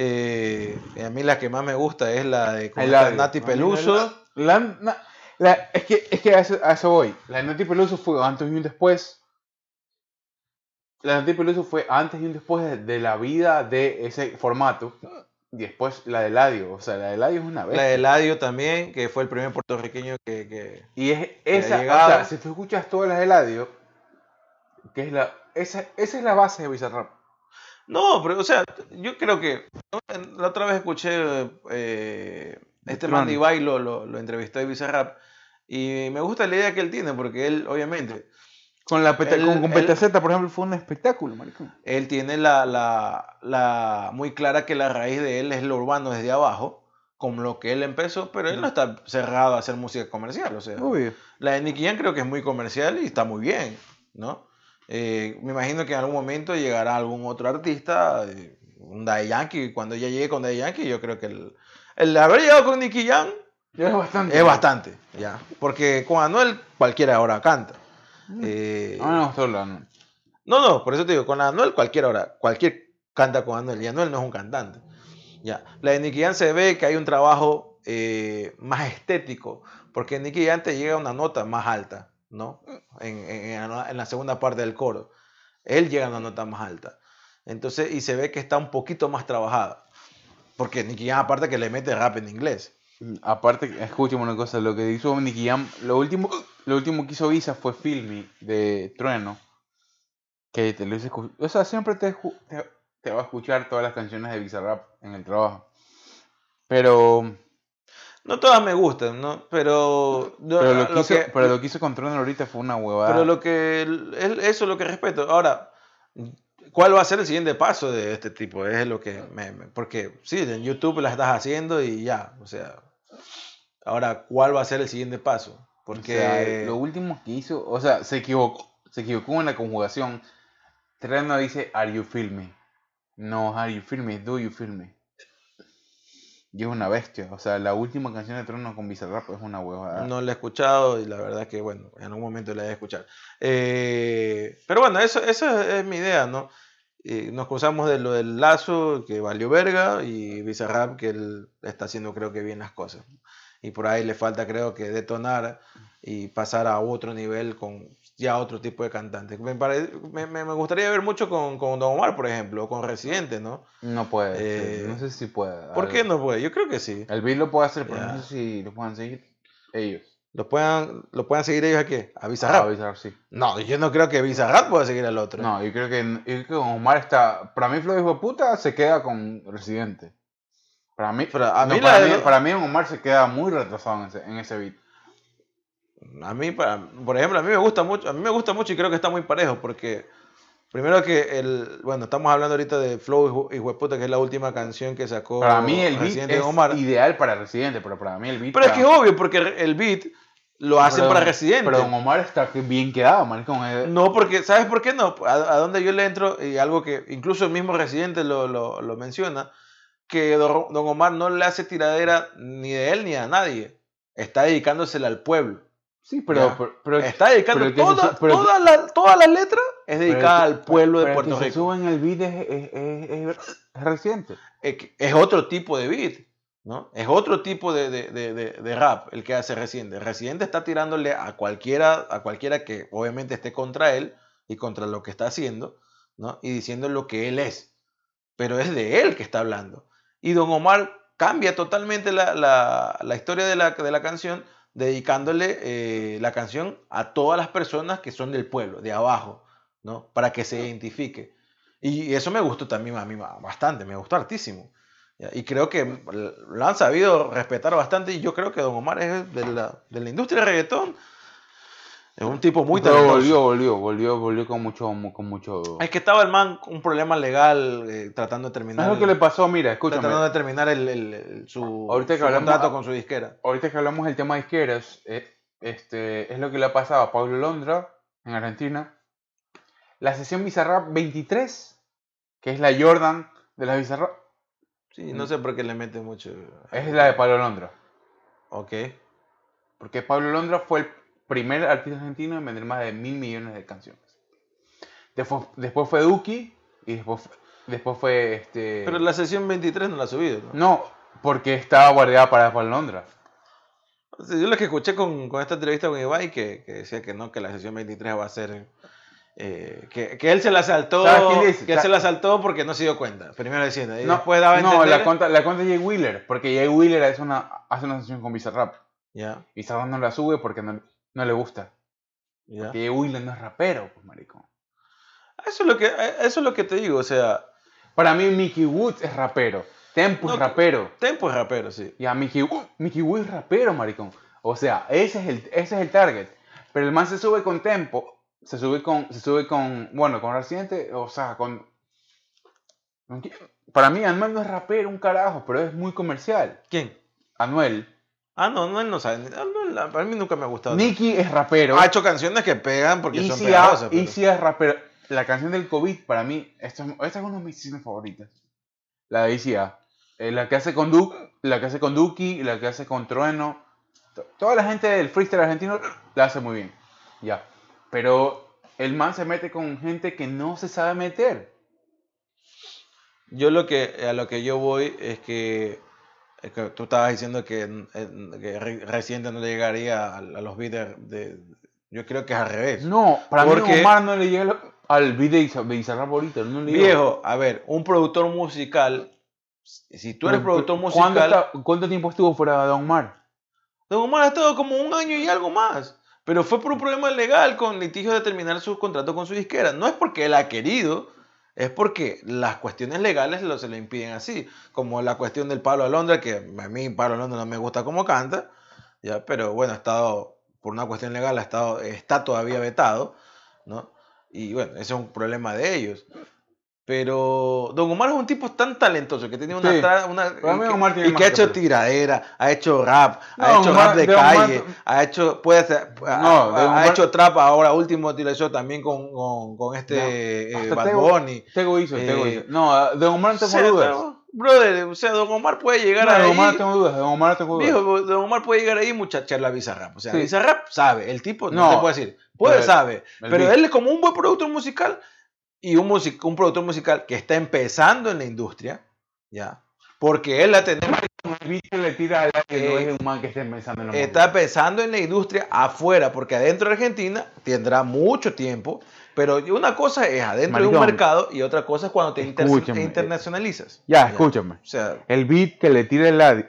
Eh, a mí la que más me gusta es la de con Nati Peluso. es que, es que a, eso, voy. La de Nati Peluso fue antes y un después. La de Nati Peluso fue antes y un después de la vida de ese formato. Y después la de Eladio, o sea, la de Eladio es una vez. La de Eladio también, que fue el primer puertorriqueño que... que y es esa, o sea, si tú escuchas todas las de Eladio, que es la, esa, esa es la base de Bizarrap. No, pero, o sea, yo creo que la otra vez escuché eh, este man de lo, lo, lo entrevistó de Bizarrap y me gusta la idea que él tiene porque él, obviamente, con, la con, con PTZ, por ejemplo, fue un espectáculo, maricón. Él tiene la, la, la, muy clara que la raíz de él es lo urbano desde abajo, con lo que él empezó, pero él no está cerrado a hacer música comercial, o sea. La de Nicky Jam creo que es muy comercial y está muy bien, ¿no? Eh, me imagino que en algún momento llegará algún otro artista, eh, un Daddy Yankee, cuando ella llegue con Daddy Yankee, yo creo que el, el haber llegado con Nicky Jam es bastante. Es bastante, ya. Porque con Anuel cualquiera ahora canta. Eh, no, no, no, por eso te digo, con Anuel cualquier hora, cualquier canta con Anuel, y Anuel no es un cantante. Ya. La de Nicky Jam se ve que hay un trabajo eh, más estético, porque Nicky Jam te llega a una nota más alta, ¿no? En, en, la segunda parte del coro. Él llega a una nota más alta. Entonces, y se ve que está un poquito más trabajada. Porque Nicky Jam aparte que le mete rap en inglés. Aparte, escúchame una cosa, lo que hizo Nicky Jam, lo último, lo último que hizo Visa fue Filmy de Trueno. Que te lo hice O sea, siempre te, te, va a escuchar todas las canciones de Visa Rap en el trabajo. Pero. No todas me gustan, ¿no? Pero. Pero lo, que, hizo, pero lo que hizo con Trueno ahorita fue una huevada. Pero lo que. Eso es lo que respeto. Ahora. ¿Cuál va a ser el siguiente paso de este tipo? Es lo que me, porque sí, en YouTube la estás haciendo y ya, o sea, Ahora, ¿cuál va a ser el siguiente paso? Porque lo último que hizo, o sea, se equivocó, se equivocó en la conjugación. Treno dice, are you me? No, are you me? Do you me? Y es una bestia. O sea, la última canción de Trono con Bizarrap es una huevada. No la he escuchado y la verdad que, bueno, en algún momento la voy a escuchar. Eh, pero bueno, eso, esa es mi idea, ¿no? nos cruzamos de lo del lazo, que valió verga, y Bizarrap, que él está haciendo creo que bien las cosas y por ahí le falta creo que detonar y pasar a otro nivel con ya otro tipo de cantante. Me, me, me, gustaría ver mucho con, con, Don Omar, por ejemplo, o con Residente, ¿no? No puede, no sé si puede. ¿Por qué no puede? Yo creo que sí. El beat lo puede hacer, pero no sé si lo puedan seguir ellos. ¿Lo puedan, ¿Lo puedan seguir ellos aquí? ¿A Bizarrap? A Bizarrap, sí. No, yo no creo que Bizarrap pueda seguir al otro. No, yo creo que, yo creo que Omar está... Para mí, Flo hijo de puta se queda con Residente. Para mí, para, mí, para, mí, Omar se queda muy retrasado en ese, en ese beat. A mí, por ejemplo, a mí me gusta mucho, a mí me gusta mucho y creo que está muy parejo porque primero que el, bueno, estamos hablando ahorita de Flow y Hueputa, que es la última canción que sacó Para mí el beat es Omar. ideal para Residente, pero para mí el beat Pero es que es obvio porque el beat lo hacen para Residente. Pero Don Omar está bien quedado, man. No, porque, ¿sabes por qué no? A, a, donde yo le entro, y algo que incluso el mismo Residente lo, lo, lo menciona, que Don Omar no le hace tiradera ni de él ni a nadie. Está dedicándosela al pueblo. Sí, pero, pero, está dedicando toda, toda, la, toda, la, letra es dedicada al pueblo de Puerto Rico. en el beat es, es, reciente. Es, otro tipo de beat, ¿no? Es otro tipo de, de, de, de, rap el que hace Residente. Residente está tirándole a cualquiera, a cualquiera que obviamente esté contra él y contra lo que está haciendo, ¿no? Y diciendo lo que él es. Pero es de él que está hablando. Y Don Omar cambia totalmente la, la, la historia de la, de la, canción, dedicándole eh, la canción a todas las personas que son del pueblo, de abajo, ¿no? Para que se identifique. Y eso me gustó también a mí bastante, me gustó hartísimo. Y creo que lo han sabido respetar bastante y yo creo que Don Omar es de la, de la industria del reggaetón es un tipo muy Pero volvió, volvió, volvió, volvió con mucho, con mucho... Es que estaba el man con un problema legal eh, tratando de terminar... Es lo que le pasó, mira, escúchame. Tratando de terminar el, el, su, ahorita que hablamos, contrato con su disquera. Ahorita que hablamos del tema de disqueras, eh, este, es lo que le ha pasado a Pablo Londra en Argentina. La sesión Bizarrap 23, que es la Jordan de la Bizarrap. Sí, no sé por qué le mete mucho... Es la de Pablo Londra. Ok. Porque Pablo Londra fue el primer artista argentino en vender más de mil millones de canciones. Después, después fue Duki y después, después fue este... Pero la sesión 23 no la ha subido, ¿no? No, porque estaba guardada para Londra. Yo lo que escuché con, con esta entrevista con Ibai, que, que, decía que no, que la sesión 23 va a ser... Eh, que, que, él se la saltó, que él se la saltó porque no se dio cuenta, primero diciendo, y no, después daba No, la cuenta, la cuenta de Jay Wheeler, porque Jay Wheeler hace una, hace una sesión con Bizarrap. Ya. Bizarrap no la sube porque no, no le gusta. ¿Ya? Porque Willen no es rapero, pues, maricón. Eso es, lo que, eso es lo que te digo, o sea... Para mí Mickey Woods es rapero. Tempo es rapero. Tempo es rapero, sí. Ya, Mickey, Mickey Woods es rapero, maricón. O sea, ese es, el, ese es el target. Pero el man se sube con Tempo, se sube con, se sube con, bueno, con Residente, o sea, con... Para mí Anuel no es rapero, un carajo, pero es muy comercial. ¿Quién? Anuel. Ah, no, no, él no sabe. Para mí nunca me ha gustado. Nicky es rapero. Ha hecho canciones que pegan porque son pegajosas. Y sí es rapero. La canción del COVID, para mí, esta, esta es una de mis canciones favoritas. La de ICA. Eh, la que hace con Duke, la que hace con Duki, la que hace con Trueno. Toda la gente del freestyle argentino la hace muy bien. Ya. Pero el man se mete con gente que no se sabe meter. Yo lo que a lo que yo voy es que tú estabas diciendo que, que reciente no le llegaría a, los beats de, Yo creo que es al revés. No, para Porque, mí Omar no le llega al beat de Bizarrap ahorita. No viejo, a ver, un productor musical Si tú eres productor musical. ¿cuánto, ¿Cuánto tiempo estuvo fuera de Don Omar? Don Omar ha estado como un año y algo más. Pero fue por un problema legal con litigio de terminar su contrato con su disquera. No es porque él ha querido, es porque las cuestiones legales lo, se le impiden así. Como la cuestión del Pablo Alondra, que a mí Pablo Alondra no me gusta como canta, ya, pero bueno, ha estado, por una cuestión legal, ha estado, está todavía vetado, ¿no? Y bueno, ese es un problema de ellos. Pero Don Omar es un tipo tan talentoso que tiene una, Sí. una y que- Omar tiene y que ha hecho tiradera, ha hecho rap, ha No, hecho Omar- rap de de Omar- calle, ha hecho puede ser, ha, No, ha Omar- hecho trap ahora último utilizó también con, con, con este eh, Hasta Bad Tego- Bunny. Tego hizo, Tego Eh, hizo. No, de Don Omar no tengo sea, dudas. no, brother, o sea, Don Omar puede llegar No, ahí. Don Omar no tengo dudas. Don Omar no tengo dudas. Viejo, Don Omar puede llegar ahí y muchachar la Bizarrap. O sea, Sí. Bizarrap sabe, el tipo no, No, te puede decir, puede, el- sabe, el pero él es como un buen productor musical y un, music- un productor musical que está empezando en la industria, ¿ya? Porque él la tenemos, El beat que le tira al aire no Eh, es un man que esté pensando en lo está pensando en la industria afuera, porque adentro de Argentina tendrá mucho tiempo, pero una cosa es adentro de un Maricón. mercado y otra cosa es cuando te inter- internacionalizas. Ya, escúchame. O sea, El beat que le tira el audio.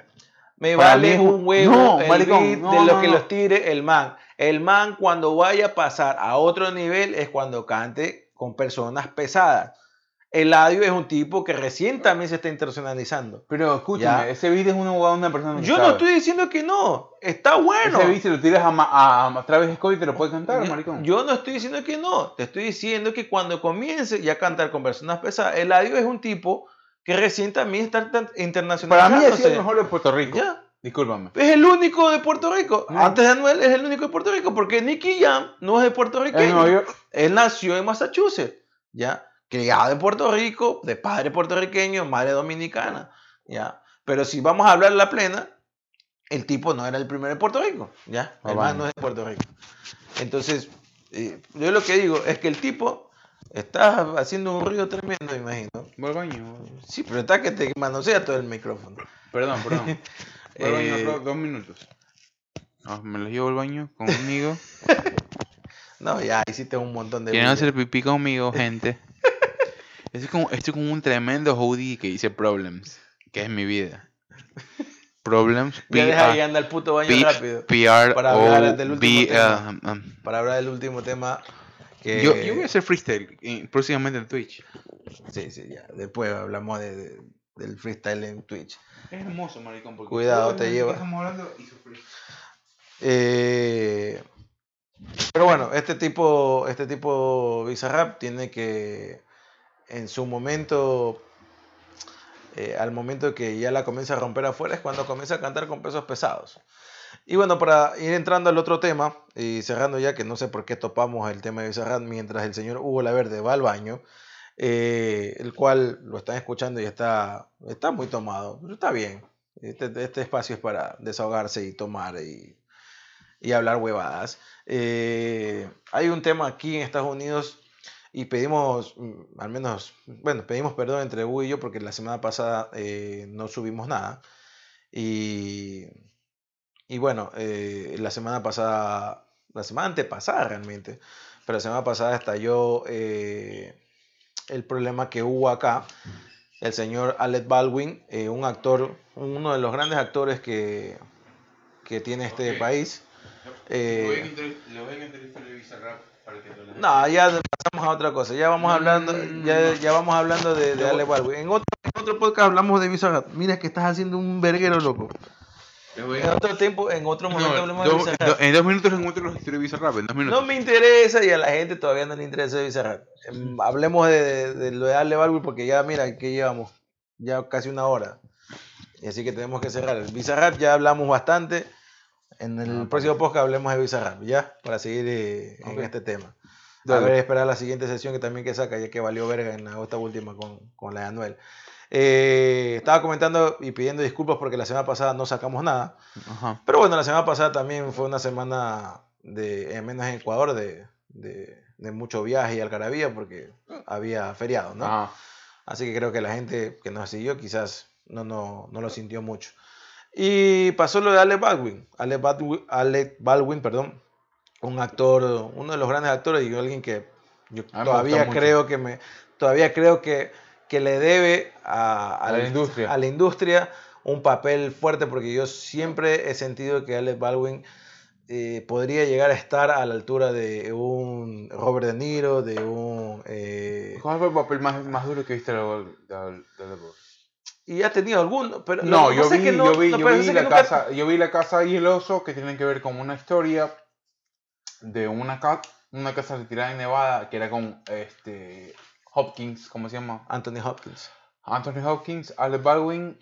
Me vale es un- huevo No, el maricón, beat no, de lo no, que los tire el man. El man cuando vaya a pasar a otro nivel es cuando cante con personas pesadas. El audio es un tipo que recién también se está internacionalizando. Pero escúchame, Ya. ese beat es una una persona que Yo no estoy diciendo que no, está bueno. Ese beat se lo tiras a, a, a Travis Scott y te lo puede cantar, Yo- maricón. Yo no estoy diciendo que no, te estoy diciendo que cuando comience ya a cantar con personas pesadas, el audio es un tipo que recién también está tan- Para mí sido el mejor de Puerto Rico. Ya. Discúlpame. Es el único de Puerto Rico. No. Antes de Anuel es el único de Puerto Rico porque Nicky Jam no es de puertorriqueño. York, Él nació en Massachusetts, ¿ya? Criado en Puerto Rico, de padre puertorriqueño, madre dominicana, ¿ya? Pero si vamos a hablar la plena, el tipo no era el primero de Puerto Rico, ¿ya? Ah, El bueno. no es de Puerto Rico. Entonces, eh, yo lo que digo es que el tipo está haciendo un ruido tremendo, imagino. voy al baño. Sí, pero está que te manosea todo el micrófono. Perdón, perdón. Voy al baño Eh, dos minutos. No, me los llevo al baño conmigo. No, ya hiciste un montón de... Quieren hacer pipí conmigo, gente. Estoy como, estoy como un tremendo hoodie que dice Problems, que es mi vida. Problems, Ya deja ahí anda el puto baño P- rápido. PR, Para hablar del último tema. um, um. Para hablar del último tema que... Yo, yo voy a hacer freestyle eh, próximamente en Twitch. Sí, sí, ya. Después hablamos de, de- del freestyle en Twitch. Es hermoso, maricón. Porque Cuidado, te lleva. que Estamos hablando y sufrí. Eh, pero bueno, este tipo, este tipo Bizarrap tiene que en su momento, eh, al momento que ya la comienza a romper afuera, es cuando comienza a cantar con pesos pesados. Y bueno, para ir entrando al otro tema y cerrando ya, que no sé por qué topamos el tema de Bizarrap mientras el señor Hugo Laverde va al baño, eh, el cual lo están escuchando y está, está muy tomado, pero está bien. Este, este espacio es para desahogarse y tomar y, y hablar huevadas. Eh, hay un tema aquí en Estados Unidos y pedimos, mm, al menos, bueno, pedimos perdón entre Hugo y yo porque la semana pasada eh, no subimos nada. Y, y bueno, la semana pasada, la semana antepasada realmente, pero la semana pasada estalló eh, el problema que hubo acá. El señor Alec Baldwin, eh, un actor, uno de los grandes actores que, que tiene este Ok. país. eh, Le voy a entrevistar a Bizarrap para que lo no, ya pasamos a otra cosa. Ya vamos hablando, Mm, ya, no. ya vamos hablando de, de Alec Baldwin. En otro, en otro podcast hablamos de Bizarrap. Mira que estás haciendo un verguero, loco. En otro tiempo, en otro momento No, hablamos de Bizarrap. do- en dos minutos encuentro los historias de Bizarrap. En dos minutos. No me interesa y a la gente todavía no le interesa Bizarrap. Em, Hablemos de, de lo de Ale Baldwin porque ya, mira, que llevamos ya casi una hora. Y así que tenemos que cerrar. Bizarrap ya hablamos bastante. En el Ah, próximo podcast hablemos de Bizarrap, ¿ya? Para seguir eh, en Ok. este tema. A ver, esperar la siguiente sesión que también que saca, ya que valió verga en la, esta última con, con la de Anuel. Eh, estaba comentando y pidiendo disculpas porque la semana pasada no sacamos nada. Ajá. Pero bueno, la semana pasada también fue una semana, de, en menos en Ecuador, de, de, de mucho viaje y algarabía porque había feriado, ¿no? Ajá. Así que creo que la gente que nos siguió quizás no, no, no lo sintió mucho. Y pasó lo de Alec Baldwin. Alec Baldwin, Alec Baldwin, perdón, un actor, uno de los grandes actores y alguien que yo todavía mucho. creo que me, todavía creo que, que le debe a, la industria. a la industria un papel fuerte porque yo siempre he sentido que Alec Baldwin eh, podría llegar a estar a la altura de un Robert De Niro, de un... Eh, ¿Cuál fue el papel más, más duro que viste de, de, y ha tenido alguno, pero no, yo, vi, yo vi, yo vi, la casa, yo vi la casa y el oso que tienen que ver con una historia de una, casa una casa retirada en Nevada que era con este Hopkins, ¿cómo se llama? Anthony Hopkins. Anthony Hopkins, Alec Baldwin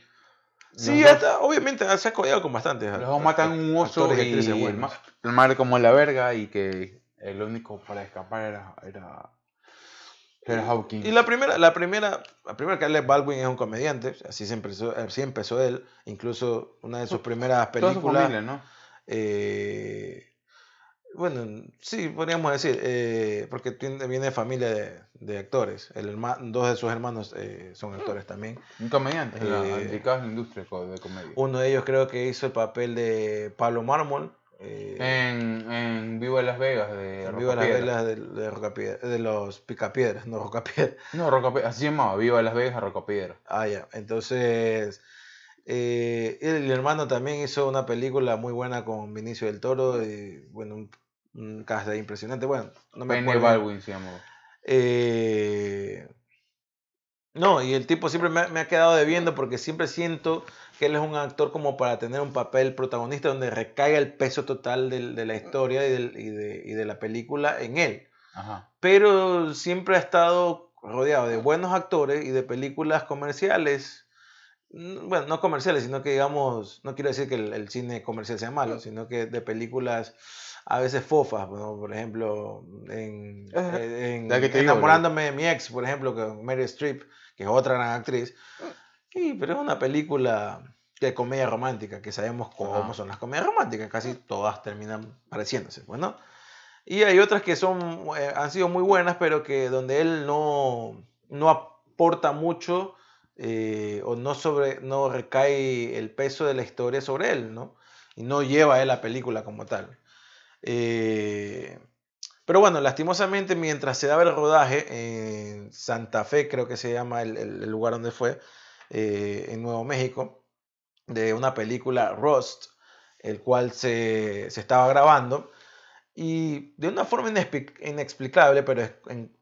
Sí, obviamente se ha colgado con bastante. Los dos matan un oso y, y el, madre como la verga y que el único para escapar era, era, era Hawkins. Y la primera, la primera, la primera que Alec Baldwin es un comediante, así siempre empezó, así empezó él, incluso una de sus primeras películas. Toda su familia, ¿no? Eh, bueno, sí, podríamos decir, eh, porque viene de familia de, actores. El dos de sus hermanos eh, son actores también. Un comediante, eh, dedicados a la industria de comedia. Uno de ellos creo que hizo el papel de Pablo Mármol. en, en Viva Las Vegas, de Viva Las Vegas de, de, los Picapiedras, no Rocapiedra. No, Rocapiedra, así se llamaba, Viva Las Vegas, Rocapiedra. Ah, ya, entonces... el hermano también hizo una película muy buena con Vinicio del Toro, y, bueno, un un cast impresionante. Bueno, no me acuerdo. Baldwin se llamó. Eh, no, y el tipo siempre me, ha quedado debiendo porque siempre siento que él es un actor como para tener un papel protagonista donde recaiga el peso total de, la historia y, de, y, de, la película en él. Ajá. Pero siempre ha estado rodeado de buenos actores y de películas comerciales. Bueno, no comerciales, sino que digamos, no quiero decir que el cine comercial sea malo, sino que de películas a veces fofas, por ejemplo, en, en enamorándome de mi ex, por ejemplo, con Mary Streep, que es otra gran actriz. Y, pero es una película de comedia romántica, que sabemos cómo son las comedias románticas, casi todas terminan pareciéndose, bueno. Pues, y hay otras que son, eh, han sido muy buenas, pero que donde él no, no aporta mucho eh, o no, sobre, no recae el peso de la historia sobre él, ¿no? Y no lleva a él la película como tal. Eh, pero bueno, lastimosamente mientras se daba el rodaje en Santa Fe, creo que se llama el, lugar donde fue, eh, en Nuevo México, de una película Rust, el cual se, estaba grabando. Y de una forma inexplicable, pero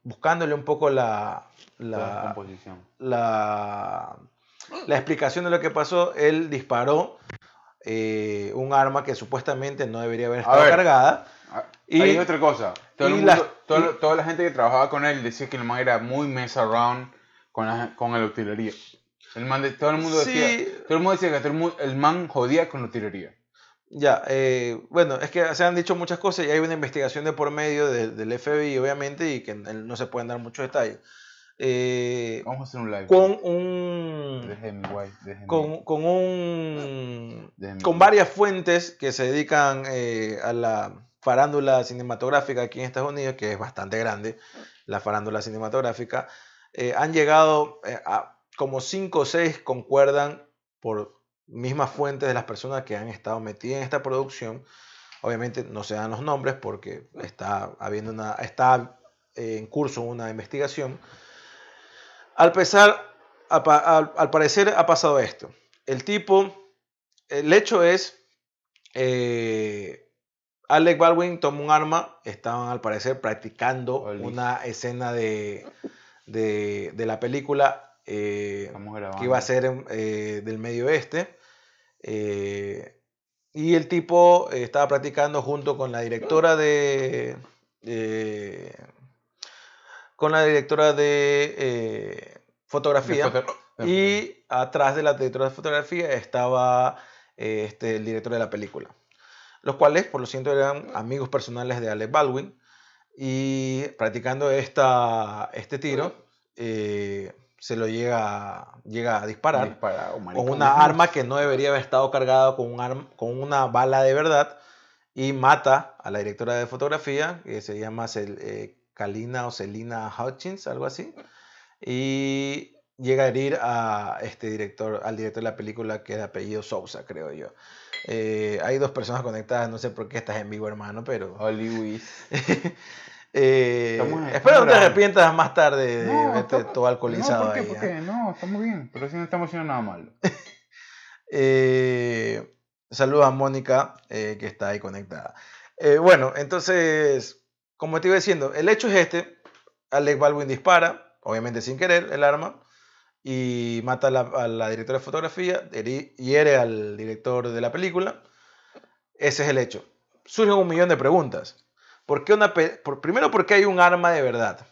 buscándole un poco la, la, la, la explicación de lo que pasó, él disparó eh, un arma que supuestamente no debería haber estado cargada. Y hay otra cosa. Todo toda la gente que trabajaba con él decía que el man era muy mess around con la, con la utilería. El man todo el mundo decía, todo el mundo decía que el, man jodía con la utilería. Ya, eh, bueno, es que se han dicho muchas cosas y hay una investigación de por medio del FBI, obviamente, y que no se pueden dar muchos detalles. Eh, Vamos a hacer un live. Con un. Con, con, un. Con varias fuentes que se dedican eh, a la farándula cinematográfica aquí en Estados Unidos, que es bastante grande, la farándula cinematográfica. Eh, han llegado a como 5 o 6 concuerdan por mismas fuentes de las personas que han estado metidas en esta producción. Obviamente no se dan los nombres porque está habiendo una. está en curso una investigación al, pesar, al, parecer ha pasado esto. El tipo, el hecho es, eh, Alec Baldwin tomó un arma, estaban al parecer practicando una escena de, de, la película eh, que iba a ser eh, del medio oeste. y el tipo estaba practicando junto con la directora de con la directora de eh, fotografía. y atrás de la directora de fotografía estaba eh, este, el director de la película. Los cuales, por lo cierto, eran amigos personales de Alec Baldwin. Y practicando esta, este tiro, eh, se lo llega, llega a disparar con una arma que no debería haber estado cargada con, un con una bala de verdad y mata a la directora de fotografía, que se llama Kalina o Celina Hutchins, algo así. Y llega a herir a este director, al director de la película que es de apellido Sousa, creo yo. Eh, hay dos personas conectadas, no sé por qué estás en vivo, hermano, pero... Hollywood. Eh, espero no te arrepientas más tarde de verte todo alcoholizado. No, ¿por qué? ahí, ¿Por qué? No, estamos bien, pero si no estamos haciendo nada malo. eh, saludos a Mónica, eh, que está ahí conectada. Eh, bueno, entonces, como te iba diciendo, el hecho es este. Alec Baldwin dispara, obviamente sin querer, el arma, y mata a la, directora de fotografía, hiere al director de la película. Ese es el hecho. Surgen un millón de preguntas. ¿Por qué una por, primero, porque hay un arma de verdad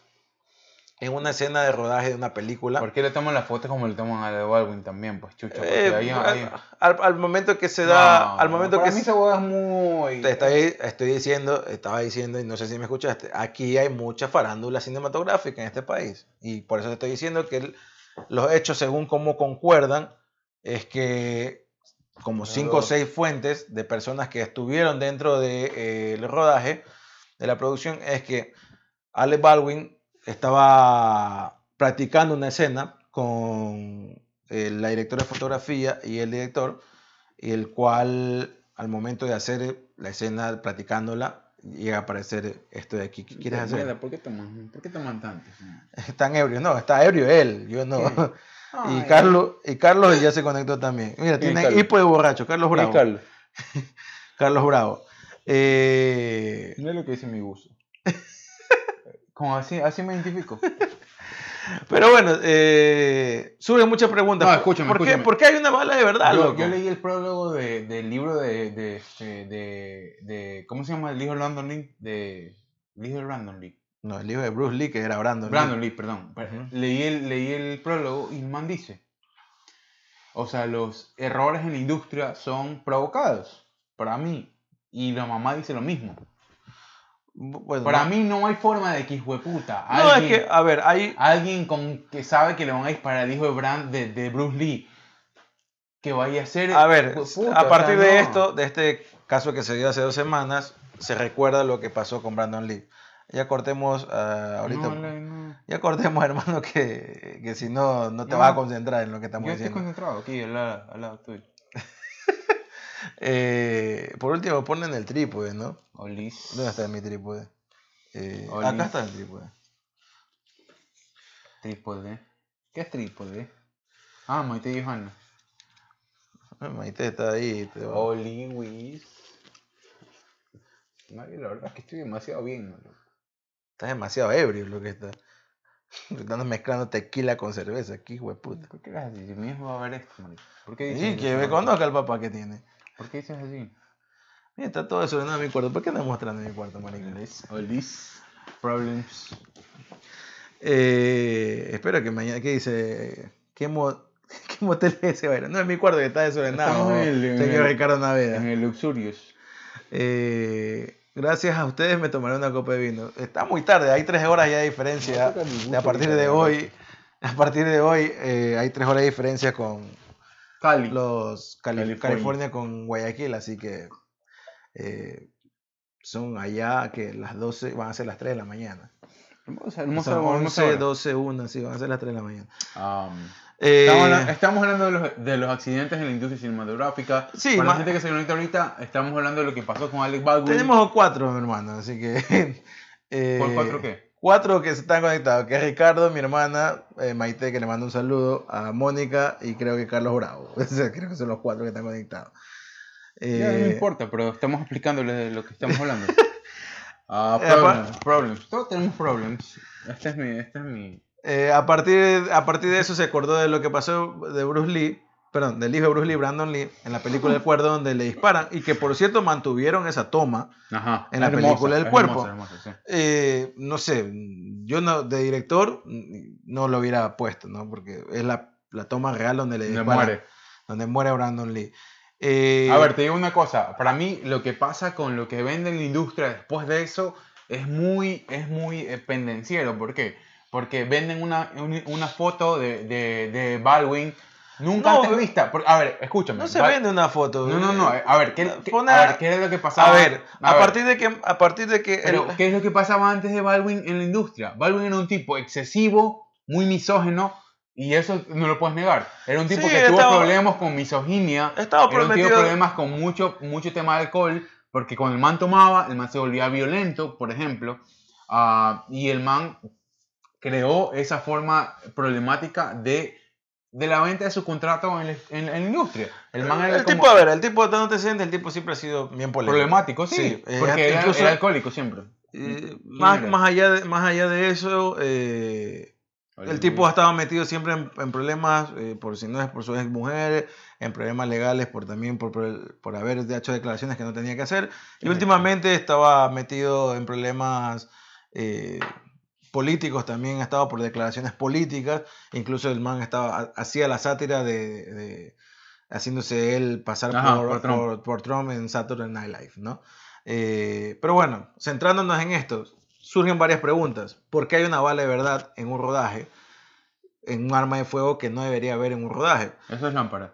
en una escena de rodaje de una película. ¿Por qué le toman las fotos como le toman a de Baldwin también? Pues chucha, Eh, porque ahí, ahí- al, al momento que se da, No, al momento para que mí se- es muy... te estoy, estoy diciendo, estaba diciendo y no sé si me escuchaste, aquí hay mucha farándula cinematográfica en este país y por eso te estoy diciendo que el- los hechos según cómo concuerdan es que como cinco o seis fuentes de personas que estuvieron dentro del rodaje de la producción es que Alec Baldwin estaba practicando una escena con eh, la directora de fotografía y el director, y el cual al momento de hacer la escena, practicándola, llega a aparecer esto de aquí. ¿Qué quieres hacer? ¿Por qué toman, ¿por qué toman tanto? Están ebrios, no, está ebrio él, yo no. Y. Carlos, y Carlos ya se conectó también. Mira, ¿Quién es tiene hipo de borracho, Carlos ¿Quién es Bravo. Carlos? Carlos Bravo. Eh, No es lo que dice mi buzo. Como así, así me identifico. pero bueno, eh, surgen muchas preguntas. No, ¿Por- escúchame, ¿Por, qué, escúchame. por qué hay una bala de verdad, Yo, loco? yo leí el prólogo de- del libro de, de, este, de, de- ¿Cómo se llama el hijo de Brandon Lee? De, el hijo de Brandon Lee. No, el hijo de Bruce Lee, que era Brandon. Lee. Brandon Lee, perdón. Leí, el, leí el prólogo y el man dice, o sea, los errores en la industria son provocados, para mí. Y la mamá dice lo mismo. Bueno, Para no. mí no hay forma de que hijo de puta. No, es alguien- que, a ver, hay. alguien con que sabe que le van a disparar al hijo de, Brand, de, de Bruce Lee que vaya a ser A ver, puta, a o partir sea, de no. esto, de este caso que se dio hace dos semanas, se recuerda lo que pasó con Brandon Lee. Ya cortemos ah, ahorita. No. Ya cortemos, hermano, que, que si no, no te vas a concentrar en lo que estamos Yo estoy diciendo. concentrado aquí al lado, al lado tuyo. Eh, por último, ponen el trípode, ¿no? Olis. ¿Dónde está mi trípode? Eh, acá está el trípode. Trípode. ¿Qué es trípode? Ah, Maite y Johanna. Ah, Maite está ahí. te va- Oli, Luis. No, la verdad es que estoy demasiado bien. Estás demasiado ebrio lo que está. Estás mezclando tequila con cerveza, aquí, hueputa. ¿Por qué así? Si mi hijo va a ver esto, marico. ¿Por qué dices que me conozca el papá que tiene. ¿Por qué dices así? Mira, está todo desordenado en mi cuarto. ¿Por qué andas mostrando en mi cuarto, marico? Olis. Olis. Problems. Eh, espero que mañana, ¿qué dice? ¿Qué, mo- qué motel es ese? Bueno, no es mi cuarto que está desordenado, Estamos en el- en señor el- Ricardo Naveda. En el Luxurious. Eh, gracias a ustedes me tomaré una copa de vino. Está muy tarde, hay tres horas ya de diferencia. No gusto a partir de hoy, a partir de hoy eh, hay tres horas de diferencia con Cali. los Cali- California. California. con Guayaquil, así que eh, son allá que las 12 van a ser las 3 de la mañana. Hermosa, hermosa, Son hermosa 11, hora. 12, 1, sí, van a ser las 3 de la mañana. Um, Eh, estamos, habla- estamos hablando de los, de los accidentes en la industria cinematográfica. Sí, Para la gente que se conecta ahorita, estamos hablando de lo que pasó con Alec Baldwin. tenemos cuatro, mi hermano, así que... eh, ¿Por cuatro qué? Cuatro que se están conectados, que es Ricardo, mi hermana, eh, Maite, que le mando un saludo, a Mónica y creo que Carlos Bravo. Creo que son los cuatro que están conectados. Ya, no Eh, importa, pero estamos explicándole de lo que estamos hablando. Ah, Eh, problems, problems. Todos tenemos problems. Este es mi, este es mi. eh, a, partir, a partir de eso se acordó de lo que pasó de Bruce Lee, perdón, del hijo de Bruce Lee, Brandon Lee, en la película El Cuerdo, donde le disparan y que por cierto mantuvieron esa toma. Ajá. En la hermosa, película del cuerpo. hermosa, hermosa, sí. Eh, no sé, yo no, de director no lo hubiera puesto, ¿no? Porque es la, la toma real donde le Donde disparan, muere. donde muere Brandon Lee. Eh, A ver, te digo una cosa. Para mí, lo que pasa con lo que vende en la industria después de eso es muy, es muy eh, pendenciero. ¿Por qué? Porque venden una, un- una foto de, de, de Baldwin nunca No, antes vista. A ver, escúchame. no se Bal- vende una foto. No, no, no. eh, A ver, ¿qué, qué- Fue a una- ver, ¿qué es lo que pasaba? A ver, a, partir de que, a partir de que Pero, el- ¿qué es lo que pasaba antes de Baldwin en la industria? Baldwin era un tipo excesivo, muy misógeno, y eso no lo puedes negar. Era un tipo Sí, que tuvo estaba- problemas con misoginia, estaba era un tipo problemas con mucho, mucho tema de alcohol, porque cuando el man tomaba, el man se volvía violento, por ejemplo. Ah, y el man creó esa forma problemática de, de la venta de su contrato en, en, la industria. El man era el tipo, a ver, el tipo de antecedentes, el tipo siempre ha sido bien polémico. Problemático, sí. Eh, porque era, incluso, alcohólico siempre. Eh, más, más, allá de, más allá de eso, eh, el tipo ha estado metido siempre en, problemas, eh, por si no es por su ex mujer, en problemas legales por también por, por, haber hecho declaraciones que no tenía que hacer. Y últimamente estaba metido en problemas eh, políticos también, ha estado por declaraciones políticas. Incluso el man estaba, hacía la sátira de, haciéndose él pasar por, por, Trump. en Saturday Night Live, ¿no? Eh, pero bueno, centrándonos en esto, surgen varias preguntas. ¿Por qué hay una bala de verdad en un rodaje, en un arma de fuego que no debería haber en un rodaje? Eso es lámpara.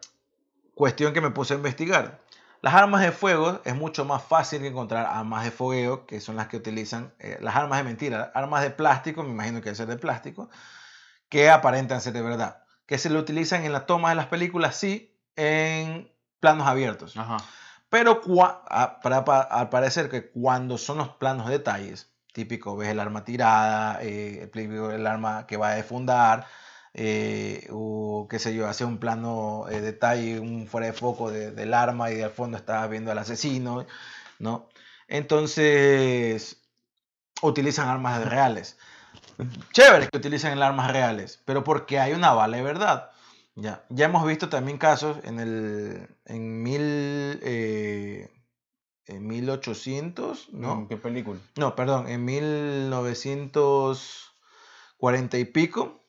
Cuestión que me puse a investigar. Las armas de fuego es mucho más fácil que encontrar armas de fogueo, que son las que utilizan eh, las armas de mentira, armas de plástico, me imagino que debe ser de plástico, que aparentan ser de verdad. Que se lo utilizan en la toma de las películas, sí, en planos abiertos. Pero para, al parecer que cuando son los planos de detalles, típico, ves el arma tirada, eh, el arma que va a defundar, eh, o qué sé yo, hace un plano de eh, detalle, un fuera de foco del arma y al fondo estás viendo al asesino, ¿no? Entonces, utilizan armas reales. Chévere que utilicen armas reales, pero porque hay una bala de verdad. Ya, ya hemos visto también casos en el en mil en 1800, ¿no? ¿En qué película? No, perdón, en 1940 y pico,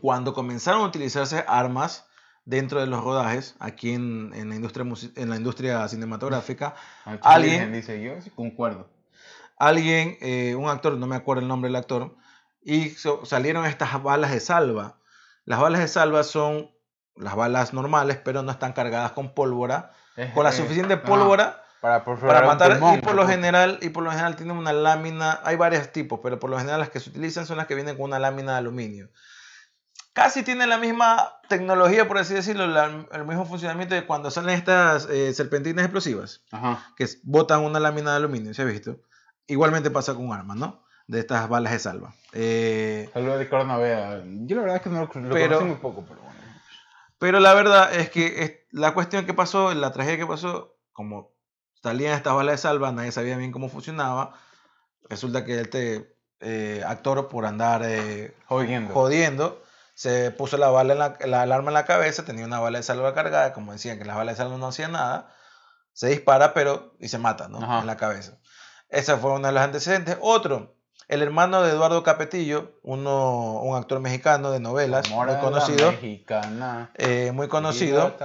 cuando comenzaron a utilizarse armas dentro de los rodajes, aquí en, en la, industria, en la industria cinematográfica, alguien... Dice yo, concuerdo. Alguien, eh, un actor, no me acuerdo el nombre del actor, y salieron estas balas de salva. Las balas de salva son las balas normales, pero no están cargadas con pólvora, con la suficiente pólvora para, matar y por lo general y por lo general tienen una lámina hay varios tipos pero por lo general las que se utilizan son las que vienen con una lámina de aluminio casi tienen la misma tecnología por así decirlo el mismo funcionamiento de cuando salen estas eh, serpentinas explosivas que botan una lámina de aluminio se ha visto igualmente pasa con armas no de estas balas de salva. Eh, de Cornavea. Yo la verdad es que no lo, pero, muy poco pero bueno. pero la verdad es que la cuestión que pasó la tragedia que pasó como salían estas balas de salva, nadie sabía bien cómo funcionaba. Resulta que este eh, actor, por andar eh, jodiendo. Se puso la bala en la, alarma en la cabeza, tenía una bala de salva cargada, como decían que las balas de salva no hacían nada, se dispara, pero y se mata, ¿no? En la cabeza. Ese fue uno de los antecedentes. Otro, el hermano de Eduardo Capetillo, uno, un actor mexicano de novelas, muy conocido. Mexicana. Eh, muy conocido.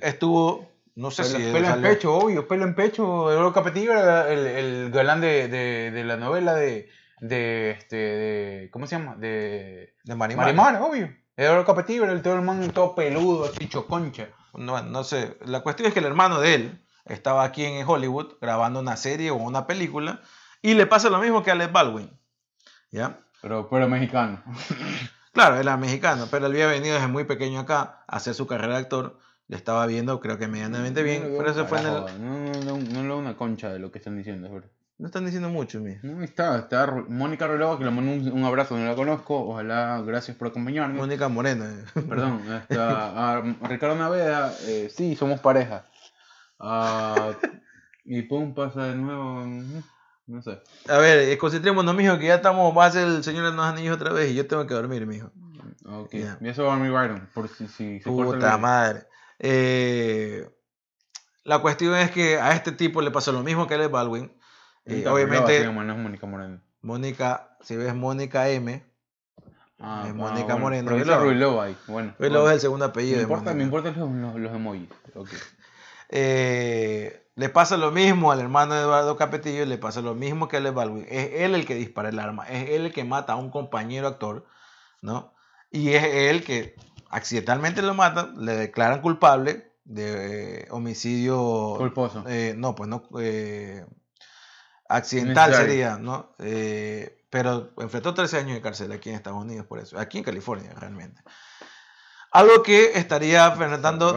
estuvo no sé si. Pelo en pecho, obvio, pelo en pecho. Eduardo Capetillo era el, el galán de, de, de, la novela de. De, este, de ¿Cómo se llama? De. De Marimar. Marimar, obvio. Eduardo Capetillo era el todo el man todo peludo, así choconcha. No, no sé. La cuestión es que el hermano de él estaba aquí en Hollywood grabando una serie o una película y le pasa lo mismo que a Alec Baldwin. ¿Ya? Pero, pero mexicano. claro, era mexicano, pero él había venido desde muy pequeño acá a hacer su carrera de actor le estaba viendo, creo que medianamente bien. pero eso fue en el... No, no, no, no, una concha de lo que están diciendo, ¿verdad? No están diciendo mucho, mi. No, está, está Mónica Relova, que le mando un, abrazo, no la conozco. Ojalá, gracias por acompañarme. Mónica Morena. Perdón, está, a Ricardo Naveda, eh, sí, somos pareja. Uh, y pum, pasa de nuevo. No sé. A ver, eh, concentrémonos, mijo, que ya estamos, va a ser el Señor de los Anillos otra vez y yo tengo que dormir, mijo. Ok, yeah. y eso va a dormir Byron, por si, si se Puta madre. Eh, la cuestión es que a este tipo le pasó lo mismo que a Alec Baldwin. Eh, obviamente, Mónica Moreno. Mónica, si ves Mónica M, ah, es Mónica ah, Moreno. Pero Ruilova ahí. Bueno, Ruilova es el segundo apellido. Me importa, me importan los, los, emojis. Okay. Eh, le pasa lo mismo al hermano de Eduardo Capetillo, le pasa lo mismo que a Baldwin. Es él el que dispara el arma, es él el que mata a un compañero actor, ¿no? Y es él que accidentalmente lo matan, le declaran culpable de eh, homicidio. Culposo. Eh, no, pues no. Eh, accidental sería, ¿no? pero enfrentó 13 años de cárcel aquí en Estados Unidos por eso. Aquí en California, realmente. Algo que estaría enfrentando,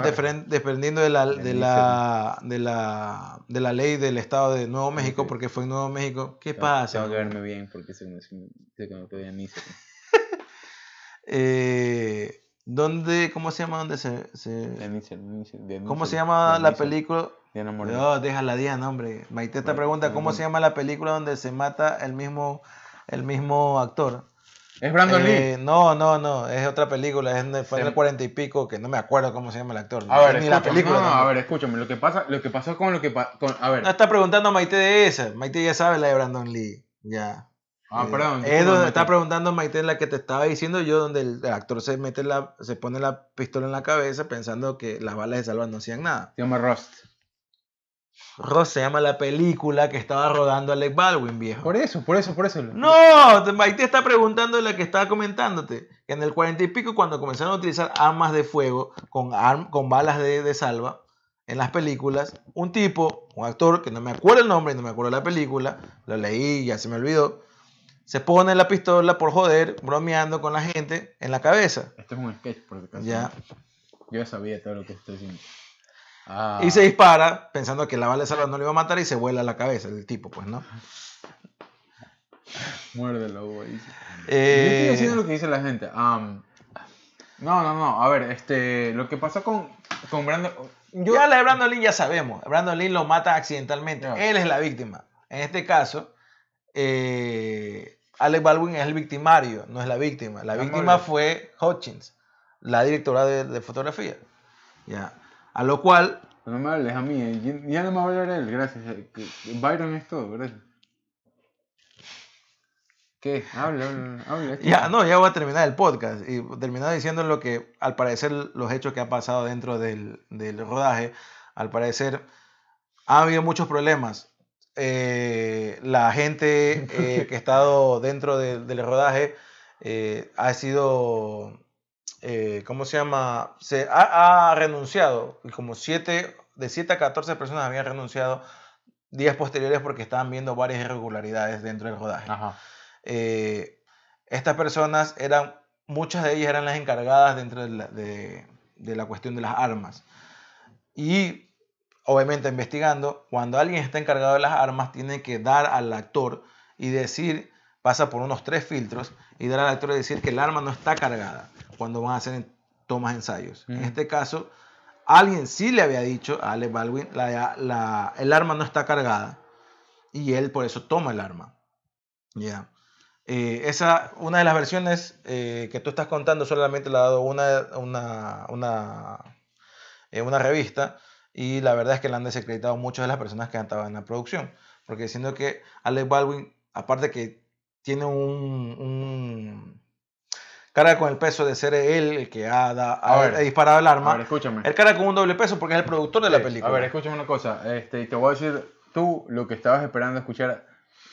dependiendo de la, de, la, de, la, de la ley del Estado de Nuevo México, porque fue en Nuevo México. ¿Qué pasa? Tengo que verme bien porque se me en eh, ¿Dónde, cómo se llama? ¿Dónde se, se... ¿Cómo se llama la película? Diana No, déjala Diana, hombre. Maite te pregunta, ¿cómo se llama la película donde se mata el mismo, el mismo actor? ¿Es Brandon eh, Lee? No, no, no, es otra película, es fue en el cuarenta y pico, que no me acuerdo cómo se llama el actor. A ver, ni la película. No, a ver, escúchame, lo que pasa, lo que pasó con lo que con, a ver. No está preguntando a Maite de esa, Maite ya sabe la de Brandon Lee, ya. Ah, eh, perdón. Es donde está preguntando Maite la que te estaba diciendo yo, donde el, actor se mete la, se pone la pistola en la cabeza pensando que las balas de salva no hacían nada. Se llama Rust. Ross se llama la película que estaba rodando Alec Baldwin, viejo. Por eso, por eso, por eso. No, Maite está preguntando la que estaba comentándote. Que en el cuarenta y pico, cuando comenzaron a utilizar armas de fuego con, con balas de, salva en las películas, un tipo, un actor que no me acuerdo el nombre, no me acuerdo la película, lo leí, ya se me olvidó, se pone la pistola por joder, bromeando con la gente en la cabeza. Esto es un sketch, por acaso. Ya. Yo ya sabía todo lo que estoy diciendo. Ah. Y se dispara pensando que la bala de salva no le iba a matar y se vuela la cabeza el tipo, pues, ¿no? Muérdelo, güey. Eh... Yo estoy diciendo lo que dice la gente. no, no, no. A ver, este, lo que pasó con, con Brandon. Yo... Ya la de Brandon Lee ya sabemos. Brandon Lee lo mata accidentalmente. Él es la víctima. En este caso, eh, Alec Baldwin es el victimario, no es la víctima. La víctima fue Hutchins, la directora de, de fotografía. Ya. A lo cual... No me hables a mí, eh, ya no me va a hablar él, gracias. Eh, Byron es todo, gracias. ¿Qué? Habla, habla, Ya, no, ya voy a terminar el podcast y terminar diciendo lo que, al parecer, los hechos que han pasado dentro del, del rodaje, al parecer, ha habido muchos problemas. Eh, la gente que ha estado dentro del rodaje ha sido eh, ¿cómo se llama? Se ha, renunciado, y como siete, de 7 a 14 personas habían renunciado días posteriores porque estaban viendo varias irregularidades dentro del rodaje. Eh, estas personas eran, muchas de ellas eran las encargadas dentro de la, de, de la cuestión de las armas. Y obviamente investigando, cuando alguien está encargado de las armas, tiene que dar al actor y decir, pasa por unos tres filtros, y dar al actor y decir que el arma no está cargada cuando van a hacer tomas ensayos. En este caso, alguien sí le había dicho a Alec Baldwin, la, el arma no está cargada y él por eso toma el arma. Ya. Eh, esa, una de las versiones eh, que tú estás contando solamente la ha dado una, una, una, eh, una, revista y la verdad es que la han desacreditado muchas de las personas que estaban en la producción. Porque diciendo que Alec Baldwin, aparte que tiene un carga con el peso de ser él el que ha, disparado el arma. A ver, escúchame. Él carga con un doble peso porque es el productor de la película. A ver, escúchame una cosa. Este, te voy a decir, tú lo que estabas esperando escuchar,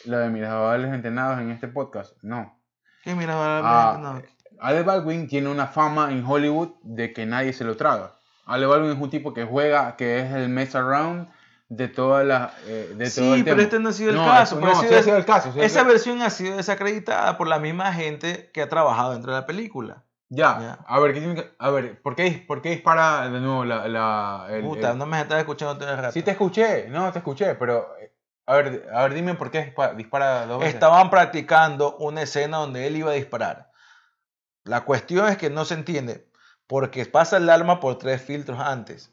lo de Mirabales entrenados en este podcast. No. ¿Qué Mirabales ah, entrenados? Ale Baldwin tiene una fama en Hollywood de que nadie se lo traga. Ale Baldwin es un tipo que juega, que es el mess around de toda la eh, de sí, pero este no ha sido el caso. No, ha sido el caso. esa versión ha sido desacreditada por la misma gente que ha trabajado dentro de la película. Ya. A ver, ¿qué, a ver, ¿por qué, ¿por qué dispara de nuevo la... la el, Puta, no me estás escuchando todo el rato. Sí te escuché, no, te escuché, pero... Eh, a ver, a ver, dime por qué dispara dos veces. Estaban practicando una escena donde él iba a disparar. La cuestión es que no se entiende, porque pasa el arma por tres filtros antes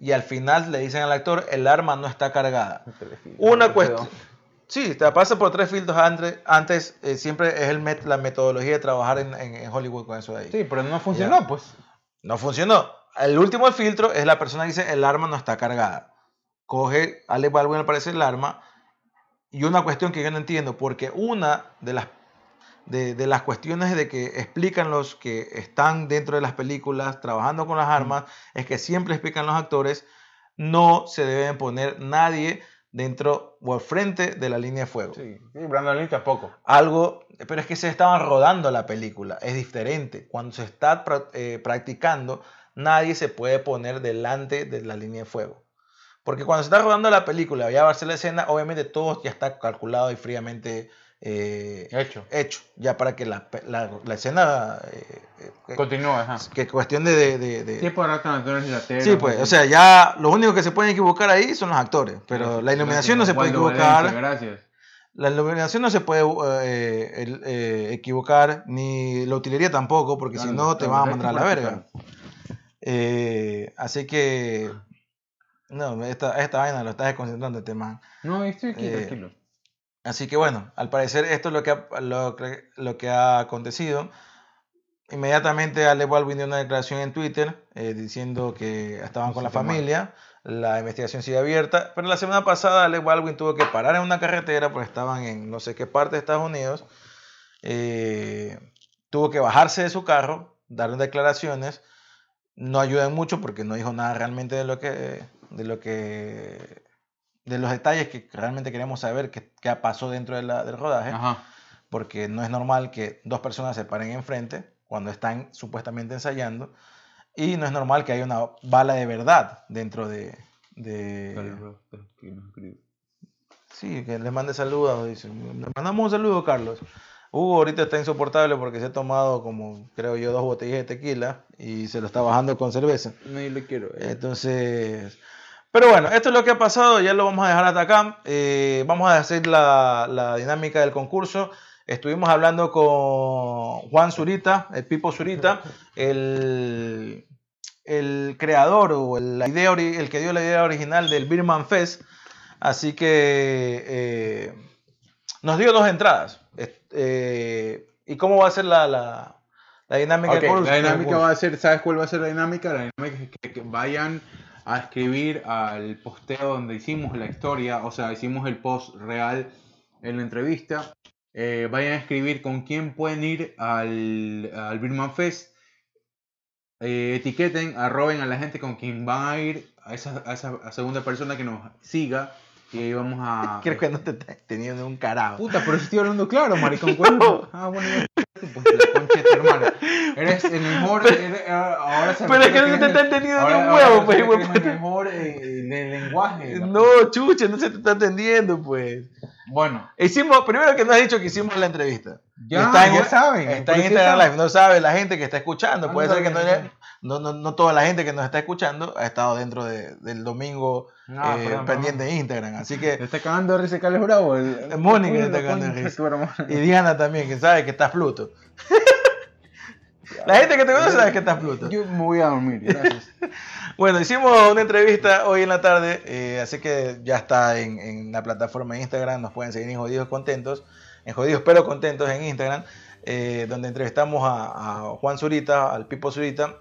y al final le dicen al actor, el arma no está cargada. Una cuestión... Sí, te pasa por tres filtros antes, antes eh, siempre es el la metodología de trabajar en, en, Hollywood con eso de ahí. Sí, pero no funcionó, pues. No funcionó. El último filtro es la persona que dice, el arma no está cargada. Coge, Alec Baldwin aparece el arma. Y una cuestión que yo no entiendo, porque una de las de, las cuestiones de que explican los que están dentro de las películas trabajando con las armas, es que siempre explican los actores, no se deben poner nadie dentro o al frente de la línea de fuego. Sí, Brandon Lee tampoco. Algo, pero es que se estaban rodando la película, es diferente. Cuando se está eh, practicando, nadie se puede poner delante de la línea de fuego. Porque cuando se está rodando la película, ya va a ser la escena, obviamente todo ya está calculado y fríamente eh, Hecho. hecho, ya para que la, la, la escena eh, eh, Continúa, ajá. que cuestión de, de, de- Sí, por actores lateros. Sí, pues, o sea, ya los únicos que se pueden equivocar ahí son los actores, pero la iluminación no se puede equivocar. Valencia, Gracias. La iluminación no se puede eh, equivocar, ni la utilería tampoco, porque si no te van a mandar a la verga. así que, no, esta, esta vaina lo estás desconcentrando, este man. No, estoy aquí, tranquilo. Así que bueno, al parecer esto es lo que ha, lo, que- lo que ha acontecido. Inmediatamente Ale Baldwin dio una declaración en Twitter eh, diciendo que estaban con la mal. familia, la investigación sigue abierta, pero la semana pasada Ale Baldwin tuvo que parar en una carretera porque estaban en no sé qué parte de Estados Unidos, eh, tuvo que bajarse de su carro, dar declaraciones, no ayudan mucho porque no dijo nada realmente de lo que, de lo que, de los detalles que realmente queremos saber que, que pasó dentro de la- del rodaje Ajá. porque no es normal que dos personas se paren enfrente cuando están supuestamente ensayando y no es normal que haya una bala de verdad dentro de... de... Sí, que le mande saludos, dice. Le mandamos un saludo, Carlos. Hugo ahorita está insoportable porque se ha tomado como, creo yo, dos botellas de tequila y se lo está bajando con cerveza. No, yo le quiero. eh. Entonces, pero bueno, esto es lo que ha pasado, ya lo vamos a dejar hasta acá. Eh, vamos a hacer la, la dinámica del concurso. Estuvimos hablando con Juan Zurita, el Pipo Zurita, el, el creador o el, la idea, el que dio la idea original del Birman Fest. Así que eh, nos dio dos entradas. Eh, ¿Y cómo va a ser la, la, la dinámica Ok, del concurso? la dinámica va a ser, ¿sabes cuál va a ser la dinámica? La dinámica es que, que vayan a escribir al posteo donde hicimos la historia, o sea, hicimos el post real en la entrevista. Eh, vayan a escribir con quién pueden ir al, al Birman Fest. Eh, etiqueten, arroben a la gente con quien van a ir, a esa, a esa segunda persona que nos siga. Y ahí vamos a. Creo que no te teniendo un carajo. Puta, pero estoy hablando claro, maricón. ¿cuál? Ah, bueno, pues la concha de tu hermana. Eres el mejor. eres- ahora se Pero es que no te eres está entendiendo ni un huevo, se pues, eres el mejor eh, de lenguaje. No, chuche, no se te está entendiendo, pues. Bueno, Hicimos, primero que no has dicho que hicimos la entrevista. Ya, está en, ya saben. Está en Instagram. Live, no sabe la gente que está escuchando. Puede ser que no, no, no, no toda la gente que nos está escuchando ha estado dentro de- del domingo eh, pendiente de Instagram. Así que, está cagando de Carlos Bravo. El, El Mónica está la cagando de y Diana también, que sabe que está Pluto. la gente que te conoce sabe que está Pluto. Yo me voy a dormir, gracias. Bueno, hicimos una entrevista hoy en la tarde, eh, así que ya está en, en la plataforma de Instagram, nos pueden seguir en Jodidos Contentos, en Jodidos pero Contentos en Instagram, eh, donde entrevistamos a, Juan Zurita, al Pipo Zurita,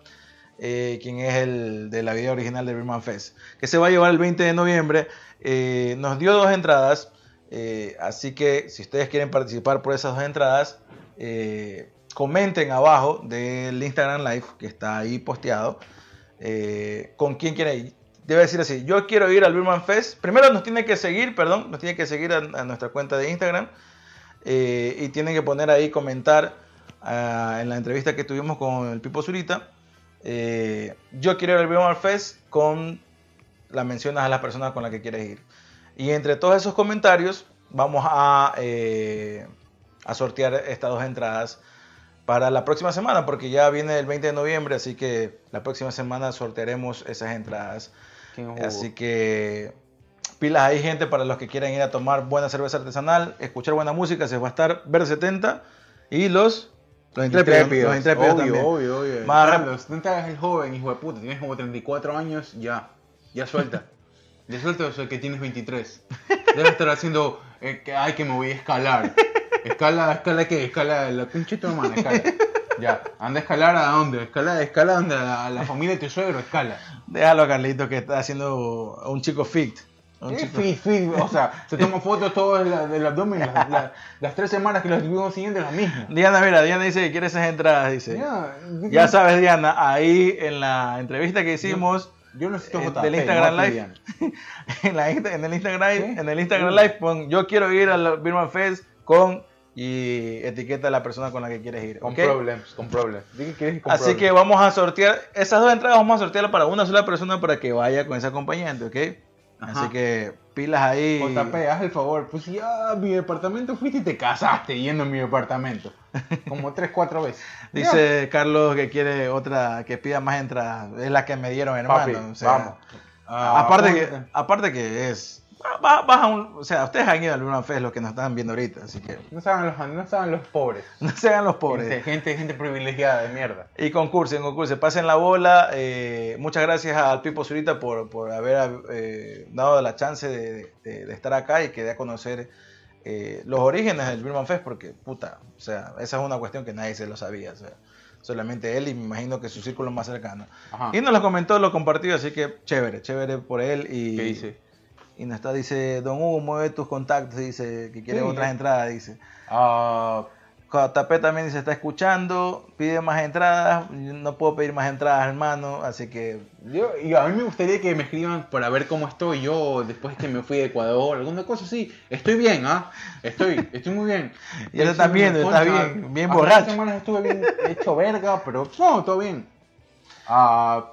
eh, quien es el de la video original de Birman Fest, que se va a llevar el 20 de noviembre. Eh, nos dio dos entradas, así que si ustedes quieren participar por esas dos entradas, comenten abajo del Instagram Live que está ahí posteado con quién quiere ir. Debe decir así, yo quiero ir al Birman Fest. Primero nos tiene que seguir, perdón, nos tiene que seguir a nuestra cuenta de Instagram eh, y tienen que poner ahí comentar ah, en la entrevista que tuvimos con el Pipo Zurita. eh, yo quiero ir al Birman Fest con la mencionas a las personas con las que quieres ir. Y entre todos esos comentarios vamos a, eh, a sortear estas dos entradas para la próxima semana, porque ya viene el 20 de noviembre, así que la próxima semana sortearemos esas entradas. Así que pilas ahí, gente, para los que quieran ir a tomar buena cerveza artesanal, escuchar buena música, se va a estar Verde 70 y los, los intrépidos. Los intrépidos obvio, también. obvio, obvio. Más Carlos, no te hagas el joven, hijo de puta. Tienes como 34 años, ya. Ya suelta. ya suelta eso que tienes 23. Debes estar haciendo. eh, que, ay, que me voy a escalar. Escala, escala qué? Escala la pinche tu hermana, escala. Ya. Anda a escalar a dónde? Escala, escala donde a la, a la familia de tu suegro, escala. Déjalo a Carlito que está haciendo un chico fit. Un ¿Qué chico- fit, fit? O sea, se toma fotos todo del, abdomen. Las, las- las tres semanas que lo estuvimos siguiendo es lo mismo. Diana, mira, Diana dice que quiere esas entradas, dice. Ya, Ya sabes, Diana, ahí en la entrevista que hicimos Yo necesito eh, JP, del Instagram no Live, en, la en el Instagram, ¿Sí? en el Instagram. Live, pon yo quiero ir al Birman Fest con y etiqueta a la persona con la que quieres ir. Con problemas, con problemas. Que con Así que vamos a sortear esas dos entradas, vamos a sortearlas para una sola persona para que vaya con ese acompañante, ¿ok? Ajá. Así que pilas ahí. JP, haz el favor. Pues ya, mi departamento fuiste y te casaste yendo a mi departamento. Como tres, cuatro veces. Dice Carlos que quiere otra, que pida más entradas. Es la que me dieron, hermano. vamos. Ah, aparte, que, aparte que es Baja un, o sea, ustedes han ido a alguna fe los que nos están viendo ahorita, así que... No sean los, no los pobres. No sean los pobres. Gente, gente, privilegiada de mierda. Y concursen, concursen. Pasen la bola. Eh, muchas gracias al Pipo Zurita por, por haber eh, dado la chance de, de, estar acá y que dé a conocer eh, los orígenes del Birman Fest, porque, puta, o sea, esa es una cuestión que nadie se lo sabía, o sea, solamente él y me imagino que su círculo más cercano. Y nos lo comentó, lo compartió, así que chévere, chévere por él. Y, ¿Qué dice? Y nos está, dice, Don Hugo, mueve tus contactos, dice, que quiere otras entradas, dice. Uh, también dice, está escuchando, pide más entradas, no puedo pedir más entradas, hermano, así que... Yo, a mí me gustaría que me escriban para ver cómo estoy yo después que me fui de Ecuador, alguna cosa así. Estoy bien, ¿ah? Estoy, estoy muy bien. y él está bien, está bien, bien borracho. semanas estuve bien hecho verga, pero no, todo bien. Ah,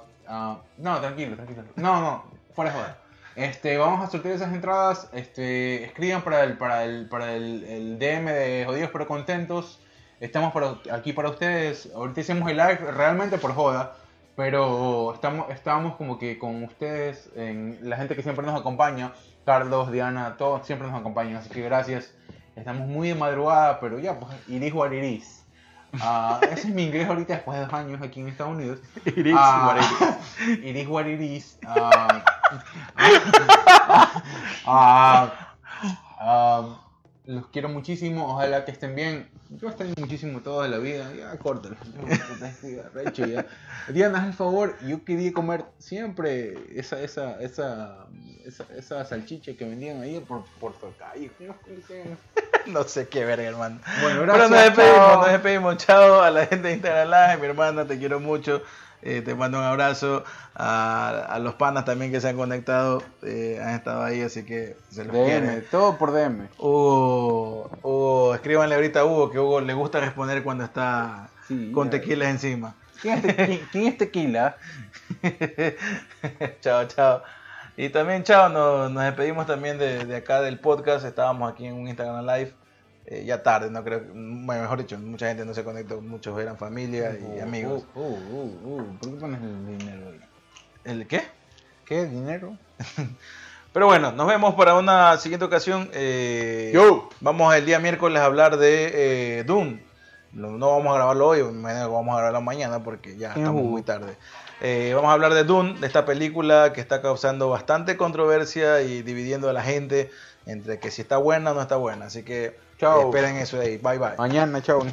no, tranquilo, tranquilo. No, no, fuera de joder. Este, vamos a sortear esas entradas. Este, escriban para el, para el, para el, DM de Jodidos pero Contentos. Estamos aquí para ustedes. Ahorita hicimos el live realmente por joda. Pero estamos, estamos como que con ustedes, la gente que siempre nos acompaña. Carlos, Diana, todos siempre nos acompañan. Así que gracias. Estamos muy de madrugada, pero ya, pues, iris o iris. Uh, ese es mi inglés ahorita después de dos años aquí en Estados Unidos. Iris uh, Iris what iris. Uh, uh, los quiero muchísimo, ojalá que estén bien. Yo extraño muchísimo toda la vida. Ya, córtalo. Diana, haz el favor. Yo quería comer siempre esa, esa, esa, esa, esa salchicha que vendían ahí por, por calle. no sé qué verga, hermano. Bueno, gracias. Pero nos despedimos, nos despedimos. Chao a la gente de Instagram Live. Mi hermana, te quiero mucho. Eh, te mando un abrazo a, los panas también que se han conectado, eh, han estado ahí, así que se los DM, todo por DM. Hugo, Hugo, escríbanle ahorita a Hugo, que Hugo le gusta responder cuando está con tequila encima. ¿Quién es, tequila? chao, chao. Y también, chao, nos, nos despedimos también de, de acá del podcast. Estábamos aquí en un Instagram Live. Eh, ya tarde, no creo, mejor dicho, mucha gente no se conectó, muchos eran familia y uh, amigos. Uh, uh, ¿Por qué pones el dinero ahí? ¿El qué? ¿Qué dinero? Pero bueno, nos vemos para una siguiente ocasión. Eh, Yo. Vamos el día miércoles a hablar de eh, Dune. No, vamos a grabarlo hoy, vamos a grabarlo mañana porque ya estamos muy tarde. Eh, vamos a hablar de Dune, de esta película que está causando bastante controversia y dividiendo a la gente entre que si está buena o no está buena. Así que Chao. Esperen eso de ahí. Bye bye. Mañana, chao.